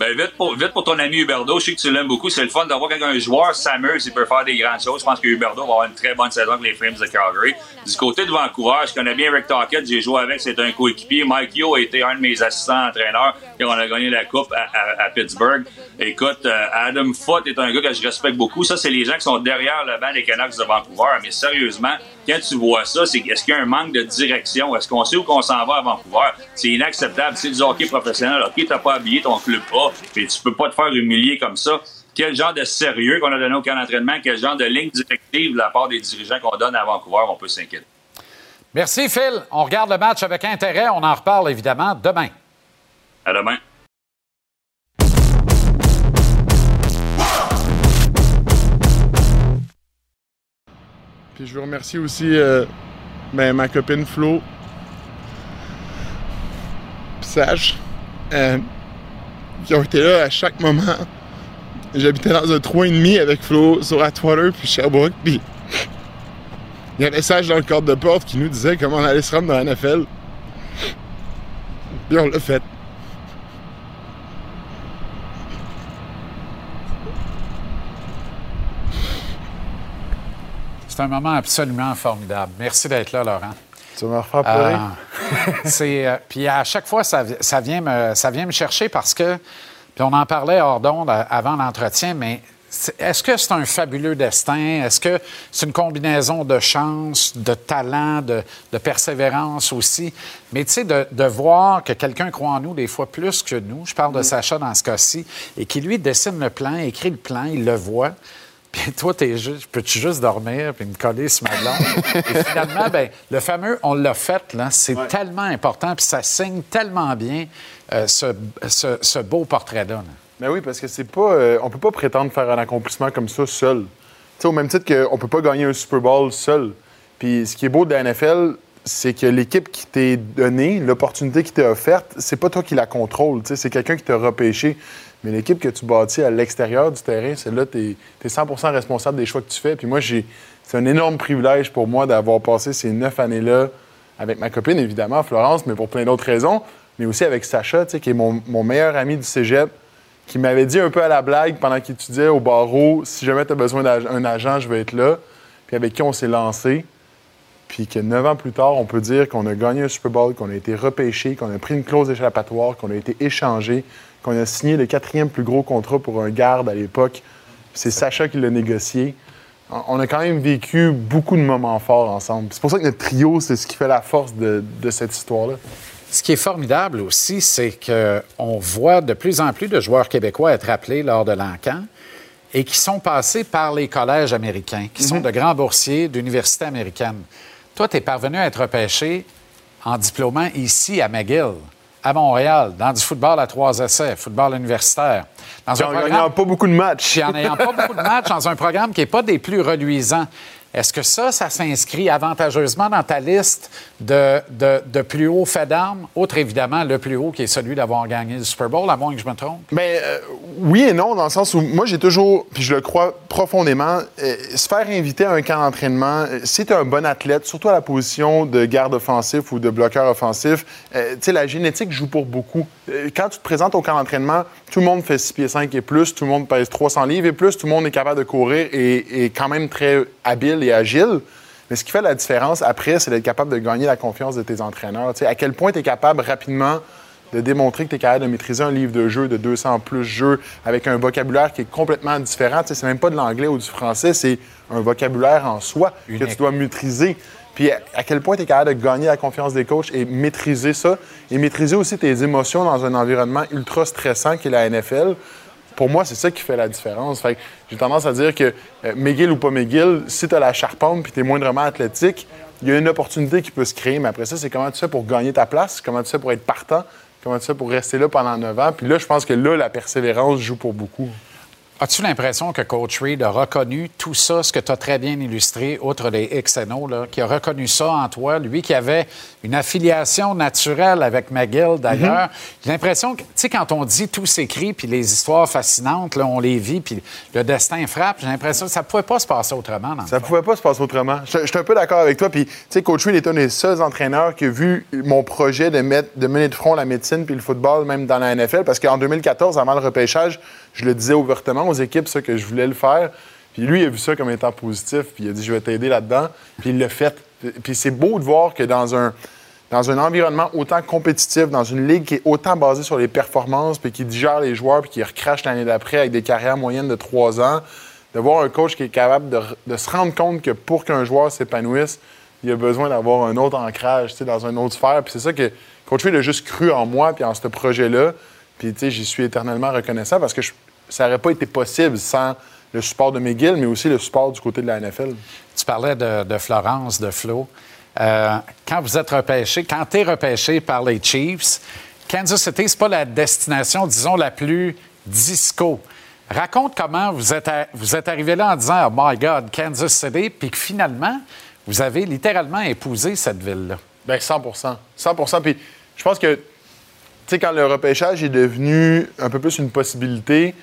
Ben, vite pour, vite pour ton ami Huberdo, je sais que tu l'aimes beaucoup. C'est le fun d'avoir quand un joueur s'amuse, il peut faire des grandes choses. Je pense que Huberdo va avoir une très bonne saison avec les Flames de Calgary. Du côté de Vancouver, je connais bien Rick Tockett, j'ai joué avec, c'est un coéquipier. Mike Yo a été un de mes assistants entraîneurs on a gagné la Coupe à, Pittsburgh. Écoute, euh, Adam Foote est un gars que je respecte beaucoup. Ça, c'est les gens qui sont derrière le banc des Canucks de Vancouver. Mais sérieusement, quand tu vois ça, c'est est-ce qu'il y a un manque de direction? Est-ce qu'on sait où qu'on s'en va à Vancouver? C'est inacceptable. C'est du hockey professionnel. OK, t'as pas habillé ton club A, mais tu peux pas te faire humilier comme ça. Quel genre de sérieux qu'on a donné au camp d'entraînement? Quel genre de ligne directive de la part des dirigeants qu'on donne à Vancouver? On peut s'inquiéter. Merci, Phil. On regarde le match avec intérêt. On en reparle évidemment demain. À demain. Puis je veux remercier aussi euh, ben, ma copine Flo. Sage. euh, qui ont été là à chaque moment. J'habitais dans un 3,5 avec Flo sur Atwater puis Sherbrooke. Puis il y avait Sage dans le cadre de porte qui nous disait comment on allait se rendre dans la NFL. Puis on l'a fait. C'est un moment absolument formidable. Merci d'être là, Laurent. Tu me refaire pleurer? Euh, c'est, euh, puis à chaque fois, ça, ça vient me, ça vient me chercher parce que, puis on en parlait hors d'onde euh, avant l'entretien, mais est-ce que c'est un fabuleux destin? Est-ce que c'est une combinaison de chance, de talent, de, de persévérance aussi? Mais tu sais, de, de voir que quelqu'un croit en nous des fois plus que nous, je parle de Sacha dans ce cas-ci, et qui lui dessine le plan, écrit le plan, il le voit. Puis toi, t'es juste, peux-tu juste dormir puis me coller sur ma blonde? Et finalement, ben, le fameux on l'a fait, là, c'est tellement important, puis ça signe tellement bien euh, ce, ce- ce beau portrait-là. là. Ben oui, parce que c'est pas. euh, on peut pas prétendre faire un accomplissement comme ça seul. Tu sais, au même titre qu'on peut pas gagner un Super Bowl seul. Puis ce qui est beau de la NFL, c'est que l'équipe qui t'est donnée, l'opportunité qui t'est offerte, c'est pas toi qui la contrôle. tu sais, C'est quelqu'un qui t'a repêché. Mais l'équipe que tu bâtis à l'extérieur du terrain, c'est là, tu es, 100 responsable des choix que tu fais. Puis moi, j'ai, c'est un énorme privilège pour moi d'avoir passé ces neuf années-là avec ma copine, évidemment, Florence, mais pour plein d'autres raisons. Mais aussi avec Sacha, qui est mon, mon meilleur ami du cégep, qui m'avait dit un peu à la blague pendant qu'il étudiait au barreau si jamais tu as besoin d'un agent, je vais être là. Puis avec qui on s'est lancé. Puis que neuf ans plus tard, on peut dire qu'on a gagné un Super Bowl, qu'on a été repêché, qu'on a pris une clause échappatoire, qu'on a été échangé, qu'on a signé le quatrième plus gros contrat pour un garde à l'époque. C'est Sacha qui l'a négocié. On- a quand même vécu beaucoup de moments forts ensemble. C'est pour ça que notre trio, c'est ce qui fait la force de, de cette histoire-là. Ce qui est formidable aussi, c'est qu'on voit de plus en plus de joueurs québécois être appelés lors de l'encan et qui sont passés par les collèges américains, qui sont de grands boursiers d'universités américaines. Toi, tu es parvenu à être repêché en diplômant ici à McGill, à Montréal, dans du football à trois essais, football universitaire. Dans en gagnant pas beaucoup de matchs. En n'ayant pas beaucoup de matchs dans un programme qui n'est pas des plus reluisants. Est-ce que ça, ça s'inscrit avantageusement dans ta liste de, de, plus hauts faits d'armes? Autre évidemment, le plus haut qui est celui d'avoir gagné le Super Bowl, à moins que je me trompe. Mais euh, oui et non, dans le sens où moi, j'ai toujours, puis je le crois profondément, euh, se faire inviter à un camp d'entraînement, euh, si tu es un bon athlète, surtout à la position de garde offensif ou de bloqueur offensif, tu sais, la génétique joue pour beaucoup. Quand tu te présentes au camp d'entraînement, tout le monde fait 6 pieds 5 et plus, tout le monde pèse 300 livres et plus, tout le monde est capable de courir et est quand même très habile et agile. Mais ce qui fait la différence après, c'est d'être capable de gagner la confiance de tes entraîneurs. Tu sais, à quel point tu es capable rapidement de démontrer que tu es capable de maîtriser un livre de jeu de 200 plus jeux avec un vocabulaire qui est complètement différent. Sais, c'est même pas de l'anglais ou du français, c'est un vocabulaire en soi que tu dois maîtriser. Puis à, quel point tu es capable de gagner la confiance des coachs et maîtriser ça. Et maîtriser aussi tes émotions dans un environnement ultra stressant qui est la NFL. Pour moi, c'est ça qui fait la différence. J'ai tendance à dire que euh, ou pas McGill, si tu as la charpente puis tu es moindrement athlétique, il y a une opportunité qui peut se créer. Mais après ça, c'est comment tu fais pour gagner ta place, comment tu fais pour être partant, comment tu fais pour rester là pendant 9 ans. Puis là, je pense que là, la persévérance joue pour beaucoup. As-tu l'impression que Coach Reed a reconnu tout ça, ce que tu as très bien illustré, outre les XNO, là, qui a reconnu ça en toi, lui qui avait une affiliation naturelle avec McGill d'ailleurs? J'ai l'impression que, tu sais, quand on dit tout s'écrit, puis les histoires fascinantes, là, on les vit, puis le destin frappe, j'ai l'impression que ça ne pouvait pas se passer autrement. Dans Ça pouvait pas se passer autrement. Je, je suis un peu d'accord avec toi. Puis, tu sais, Coach Reed est un des seuls entraîneurs qui a vu mon projet de, mettre, de mener de front la médecine puis le football, même dans la NFL. Parce qu'en 2014, avant le repêchage, je le disais ouvertement aux équipes, ça, que je voulais le faire. Puis lui, il a vu ça comme étant positif. Puis il a dit, je vais t'aider là-dedans. Puis il l'a fait. Puis c'est beau de voir que dans un, dans un environnement autant compétitif, dans une ligue qui est autant basée sur les performances, puis qui digère les joueurs, puis qui recrache l'année d'après avec des carrières moyennes de trois ans, de voir un coach qui est capable de, se rendre compte que pour qu'un joueur s'épanouisse, il a besoin d'avoir un autre ancrage dans une autre sphère. Puis c'est ça que Coach Reed a juste cru en moi puis en ce projet-là. Puis tu sais, j'y suis éternellement reconnaissant parce que je- ça n'aurait pas été possible sans le support de McGill, mais aussi le support du côté de la NFL. Tu parlais de, de Florence, de Flo. Euh, quand vous êtes repêché, quand tu es repêché par les Chiefs, Kansas City, c'est pas la destination, disons, la plus disco. Raconte comment vous êtes, à- vous êtes arrivé là en disant Oh my God, Kansas City, puis que finalement, vous avez littéralement épousé cette ville-là. Bien, 100% 100 Puis je pense que, sais, quand le repêchage est devenu un peu plus une possibilité,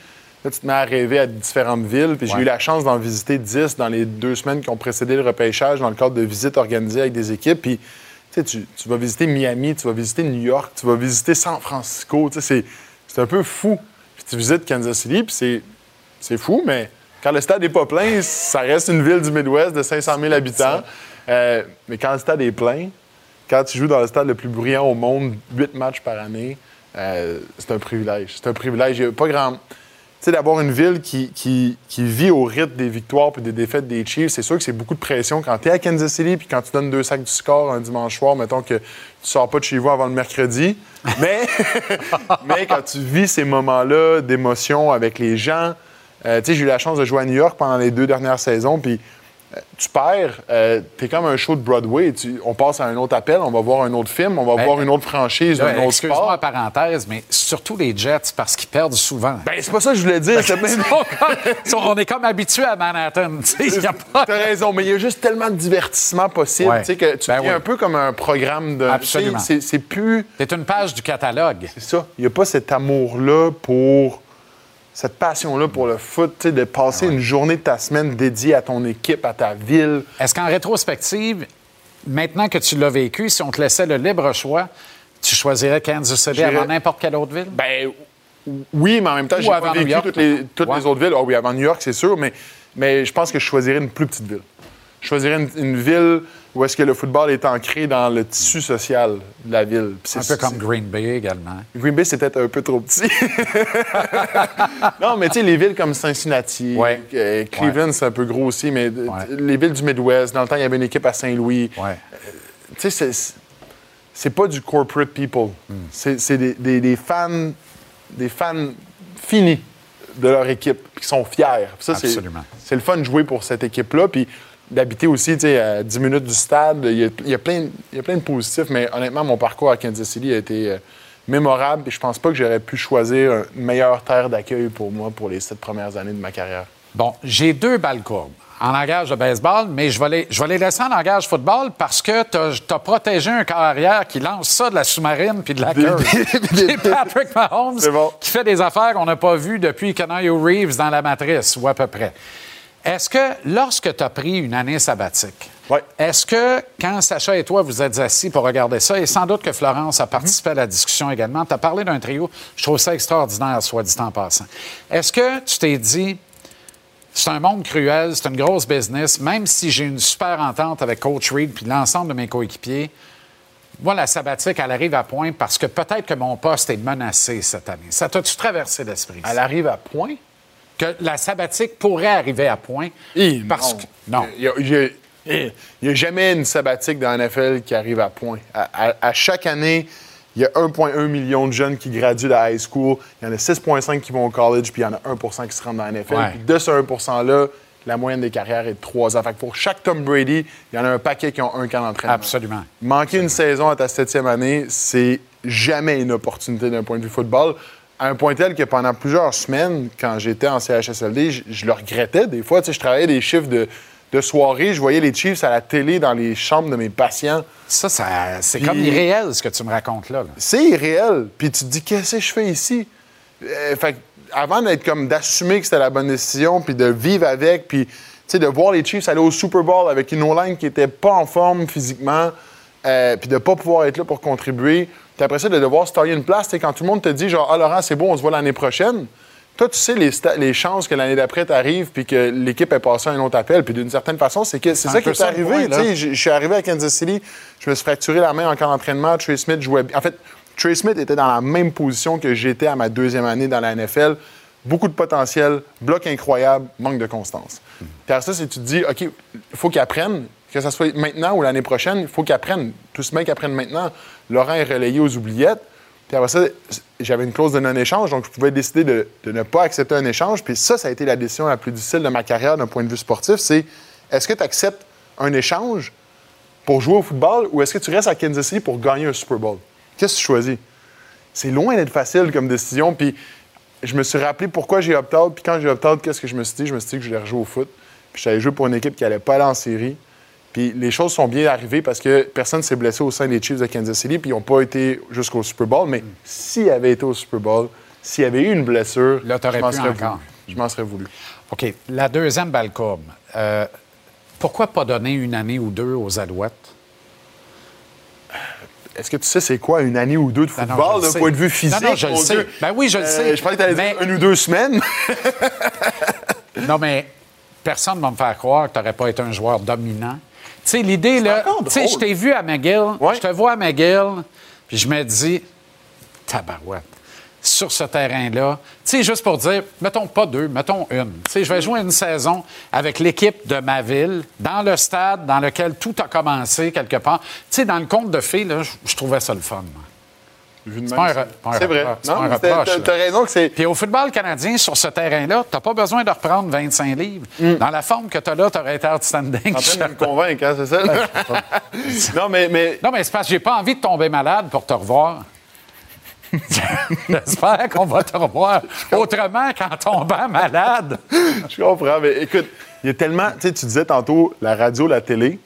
là, tu te mets à rêver à différentes villes. Puis j'ai eu la chance d'en visiter 10 dans les deux semaines qui ont précédé le repêchage dans le cadre de visites organisées avec des équipes. Puis, tu vas visiter Miami, tu vas visiter New York, tu vas visiter San Francisco. C'est- un peu fou. Puis tu visites Kansas City, puis c'est, c'est fou, mais quand le stade n'est pas plein, ça reste une ville du Midwest de 500 000 habitants. Euh, mais quand le stade est plein, quand tu joues dans le stade le plus bruyant au monde, 8 matchs par année, euh, c'est un privilège. C'est un privilège. Il y a pas grand. Tu sais, d'avoir une ville qui, qui- qui vit au rythme des victoires puis des défaites des Chiefs, c'est sûr que c'est beaucoup de pression quand tu es à Kansas City puis quand tu donnes deux sacs du score un dimanche soir, mettons que tu sors pas de chez vous avant le mercredi. Mais, mais quand tu vis ces moments-là d'émotion avec les gens, euh, tu sais, j'ai eu la chance de jouer à New York pendant les deux dernières saisons, puis tu perds, euh, t'es comme un show de Broadway. Tu- on passe à un autre appel, on va voir un autre film, on va Ben, voir une autre franchise, Là, un autre sport. en parenthèse, mais surtout les Jets, parce qu'ils perdent souvent. Ben, c'est pas ça que je voulais dire. c'est même- on est comme habitué à Manhattan. a pas- T'as raison, mais il y a juste tellement de divertissement possible. Ouais. que tu Ben oui. un peu comme un programme de. Absolument. c'est plus. C'est une page du catalogue. C'est ça. Il n'y a pas cet amour-là pour. Cette passion-là pour le foot, de passer une journée de ta semaine dédiée à ton équipe, à ta ville. Est-ce qu'en rétrospective, maintenant que tu l'as vécu, si on te laissait le libre choix, tu choisirais Kansas City avant n'importe quelle autre ville? Ben oui, mais en même temps, j'ai pas vécu York, toutes, les, toutes Ouais. les autres villes. Ah oui, avant New York, c'est sûr, mais, mais je pense que je choisirais une plus petite ville. Je choisirais une, une ville où est-ce que le football est ancré dans le tissu social de la ville. Un peu comme Green Bay également. Green Bay, c'est peut-être un peu trop petit. non, mais tu sais, les villes comme Cincinnati, Ouais. euh, Cleveland, c'est un peu gros aussi, mais les villes du Midwest, dans le temps, il y avait une équipe à Saint-Louis. Euh, tu sais, c'est- pas du corporate people. Hmm. C'est des, des- des fans, des fans finis de leur équipe, qui sont fiers. Ça, c'est- Absolument. C'est le fun de jouer pour cette équipe-là, puis d'habiter aussi, à 10 minutes du stade. Il y a, il y a plein, il y a plein de positifs, mais honnêtement, mon parcours à Kansas City a été euh, mémorable, puis je pense pas que j'aurais pu choisir une meilleure terre d'accueil pour moi pour les sept premières années de ma carrière. Bon, j'ai deux balles courbes en langage de baseball, mais je vais les, je vais les laisser en langage football parce que tu as, protégé un carrière qui lance ça de la sous-marine puis de la curve. C'est Patrick Mahomes qui fait des affaires qu'on n'a pas vues depuis Canario Reeves dans la matrice, ou à peu près. Est-ce que lorsque tu as pris une année sabbatique, est-ce que quand Sacha et toi vous êtes assis pour regarder ça, et sans doute que Florence a participé à la discussion également, tu as parlé d'un trio, je trouve ça extraordinaire, soit dit en passant. Est-ce que tu t'es dit, c'est un monde cruel, c'est une grosse business. Même si j'ai une super entente avec Coach Reed puis l'ensemble de mes coéquipiers, moi, la sabbatique, elle arrive à point parce que peut-être que mon poste est menacé cette année. Ça t'a-tu traversé l'esprit? Elle arrive à point? Que la sabbatique pourrait arriver à point parce que... Non. Il n'y a, jamais une sabbatique dans la NFL qui arrive à point. À, à- à chaque année, il y a 1,1 million de jeunes qui graduent de high school. Il y en a 6,5 qui vont au college, puis il y en a 1% qui se rendent dans la NFL. Ouais. Puis de ce 1 %-là, la moyenne des carrières est de 3 ans. Fait que pour chaque Tom Brady, il y en a un paquet qui ont un camp d'entraînement. Absolument. Manquer une saison à ta septième année, c'est jamais une opportunité d'un point de vue football. À un point tel que pendant plusieurs semaines, quand j'étais en CHSLD, je, je le regrettais. Des fois, tu sais, je travaillais des chiffres de, de soirée, je voyais les Chiefs à la télé dans les chambres de mes patients. Ça, ça c'est comme irréel ce que tu me racontes là. là. C'est irréel. Puis tu te dis, qu'est-ce que je fais ici? Euh, fait que avant d'être comme d'assumer que c'était la bonne décision, puis de vivre avec, puis de voir les Chiefs aller au Super Bowl avec une O-line qui était pas en forme physiquement, euh, puis de pas pouvoir être là pour contribuer, puis après ça, de devoir se tailler une place, sais, quand tout le monde te dit, genre, ah, Laurent, c'est bon, on se voit l'année prochaine. Toi, tu sais les, chances que l'année d'après t'arrive puis que l'équipe est passée à un autre appel. Puis d'une certaine façon, c'est que c'est C'est ça qui est arrivé. Je suis arrivé à Kansas City, je me suis fracturé la main en camp d'entraînement. Trey Smith jouait. bien. En fait, Trey Smith était dans la même position que j'étais à ma deuxième année dans la NFL. Beaucoup de potentiel, bloc incroyable, manque de constance. Puis après ça, c'est tu te dis, OK, il faut qu'il apprenne, que ce soit maintenant ou l'année prochaine, il faut qu'il apprenne. Tout ce mec qui apprenne maintenant. Laurent est relayé aux oubliettes. Puis après ça, j'avais une clause de non-échange, donc je pouvais décider de, de ne pas accepter un échange. Puis ça, ça a été la décision la plus difficile de ma carrière d'un point de vue sportif. C'est est-ce que tu acceptes un échange pour jouer au football ou est-ce que tu restes à Kansas City pour gagner un Super Bowl? Qu'est-ce que tu choisis? C'est loin d'être facile comme décision. Puis je me suis rappelé pourquoi j'ai opt-out. Puis quand j'ai opt-out, qu'est-ce que je me suis dit? Je me suis dit que je voulais rejouer au foot. Puis j'allais jouer pour une équipe qui n'allait pas aller en série. Puis les choses sont bien arrivées parce que personne s'est blessé au sein des Chiefs de Kansas City, puis ils n'ont pas été jusqu'au Super Bowl. Mais s'il avait été au Super Bowl, s'il y avait eu une blessure, Là, je m'en serais voulu. Je m'en serais voulu. OK. La deuxième balle courbe. Euh, pourquoi pas donner une année ou deux aux Alouettes? Est-ce que tu sais c'est quoi une année ou deux de football d'un point de vue physique? Non, non, je le sais. Dieu? Ben oui, je le Euh, sais. Je pensais que t'allais Mais- une ou deux semaines. Non, mais personne ne va me faire croire que tu n'aurais pas été un joueur dominant. Tu sais, l'idée, là. Tu sais, je t'ai vu à McGill, je te vois à McGill, puis je me dis, tabarouette, sur ce terrain-là. Tu sais, juste pour dire, mettons pas deux, mettons une. Tu sais, je vais jouer une saison avec l'équipe de ma ville, dans le stade dans lequel tout a commencé quelque part. Tu sais, dans le conte de fées, là, je, je trouvais ça le fun. moi. C'est vrai. Non, t'as- t'as raison que c'est. Puis au football canadien, sur ce terrain-là, t'as pas besoin de reprendre 25 livres. Dans la forme que tu as là, tu aurais été outstanding. En train de me convaincre, hein, c'est ça? non, mais, mais. Non, mais c'est parce que j'ai pas envie de tomber malade pour te revoir. J'espère qu'on va te revoir autrement qu'en tombant malade. Je comprends, mais écoute, il y a tellement. Tu sais, tu disais tantôt la radio, la télé.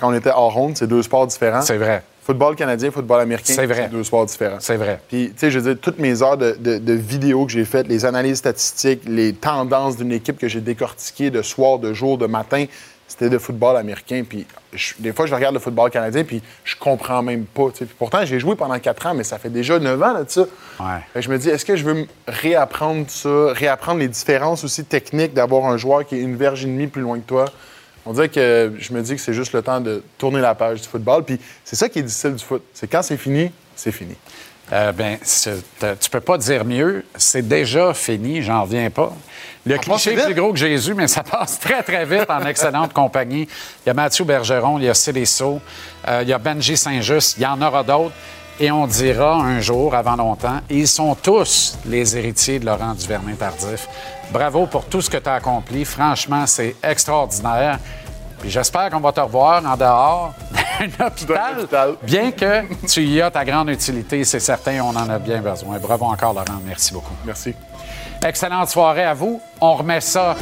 Quand on était hors ronde, c'est deux sports différents. C'est vrai. Football canadien, football américain, C'est vrai. deux sports différents. C'est vrai. Puis, tu sais, je veux dire, toutes mes heures de, de- de vidéos que j'ai faites, les analyses statistiques, les tendances d'une équipe que j'ai décortiquées de soir, de jour, de matin, c'était de football américain. Puis, je- des fois, je regarde le football canadien, puis je comprends même pas. Puis pourtant, j'ai joué pendant quatre ans, mais ça fait déjà neuf ans, là, ça. Que je me dis, est-ce que je veux réapprendre ça, réapprendre les différences aussi techniques d'avoir un joueur qui est une verge et demie plus loin que toi? On dirait que je me dis que c'est juste le temps de tourner la page du football. Puis c'est ça qui est difficile du foot. C'est quand c'est fini, c'est fini. Euh, ben, t'as- tu peux pas dire mieux. C'est déjà fini, j'en reviens pas. Le cliché est plus gros que Jésus, mais ça passe très, très vite en excellente compagnie. Il y a Mathieu Bergeron, il y a Célisso, euh, il y a Benji Saint-Just, il y en aura d'autres. Et on dira un jour, avant longtemps, ils sont tous les héritiers de Laurent Duvernay-Tardif. Bravo pour tout ce que tu as accompli. Franchement, c'est extraordinaire. Puis j'espère qu'on va te revoir en dehors d'un hôpital, bien que tu y as ta grande utilité, c'est certain, on en a bien besoin. Bravo encore, Laurent. Merci beaucoup. Merci. Excellente soirée à vous. On remet ça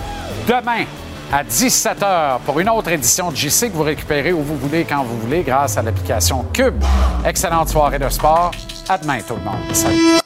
demain à 17h pour une autre édition de JC que vous récupérez où vous voulez, quand vous voulez, grâce à l'application Cube. Excellente soirée de sport. À demain, tout le monde. Salut.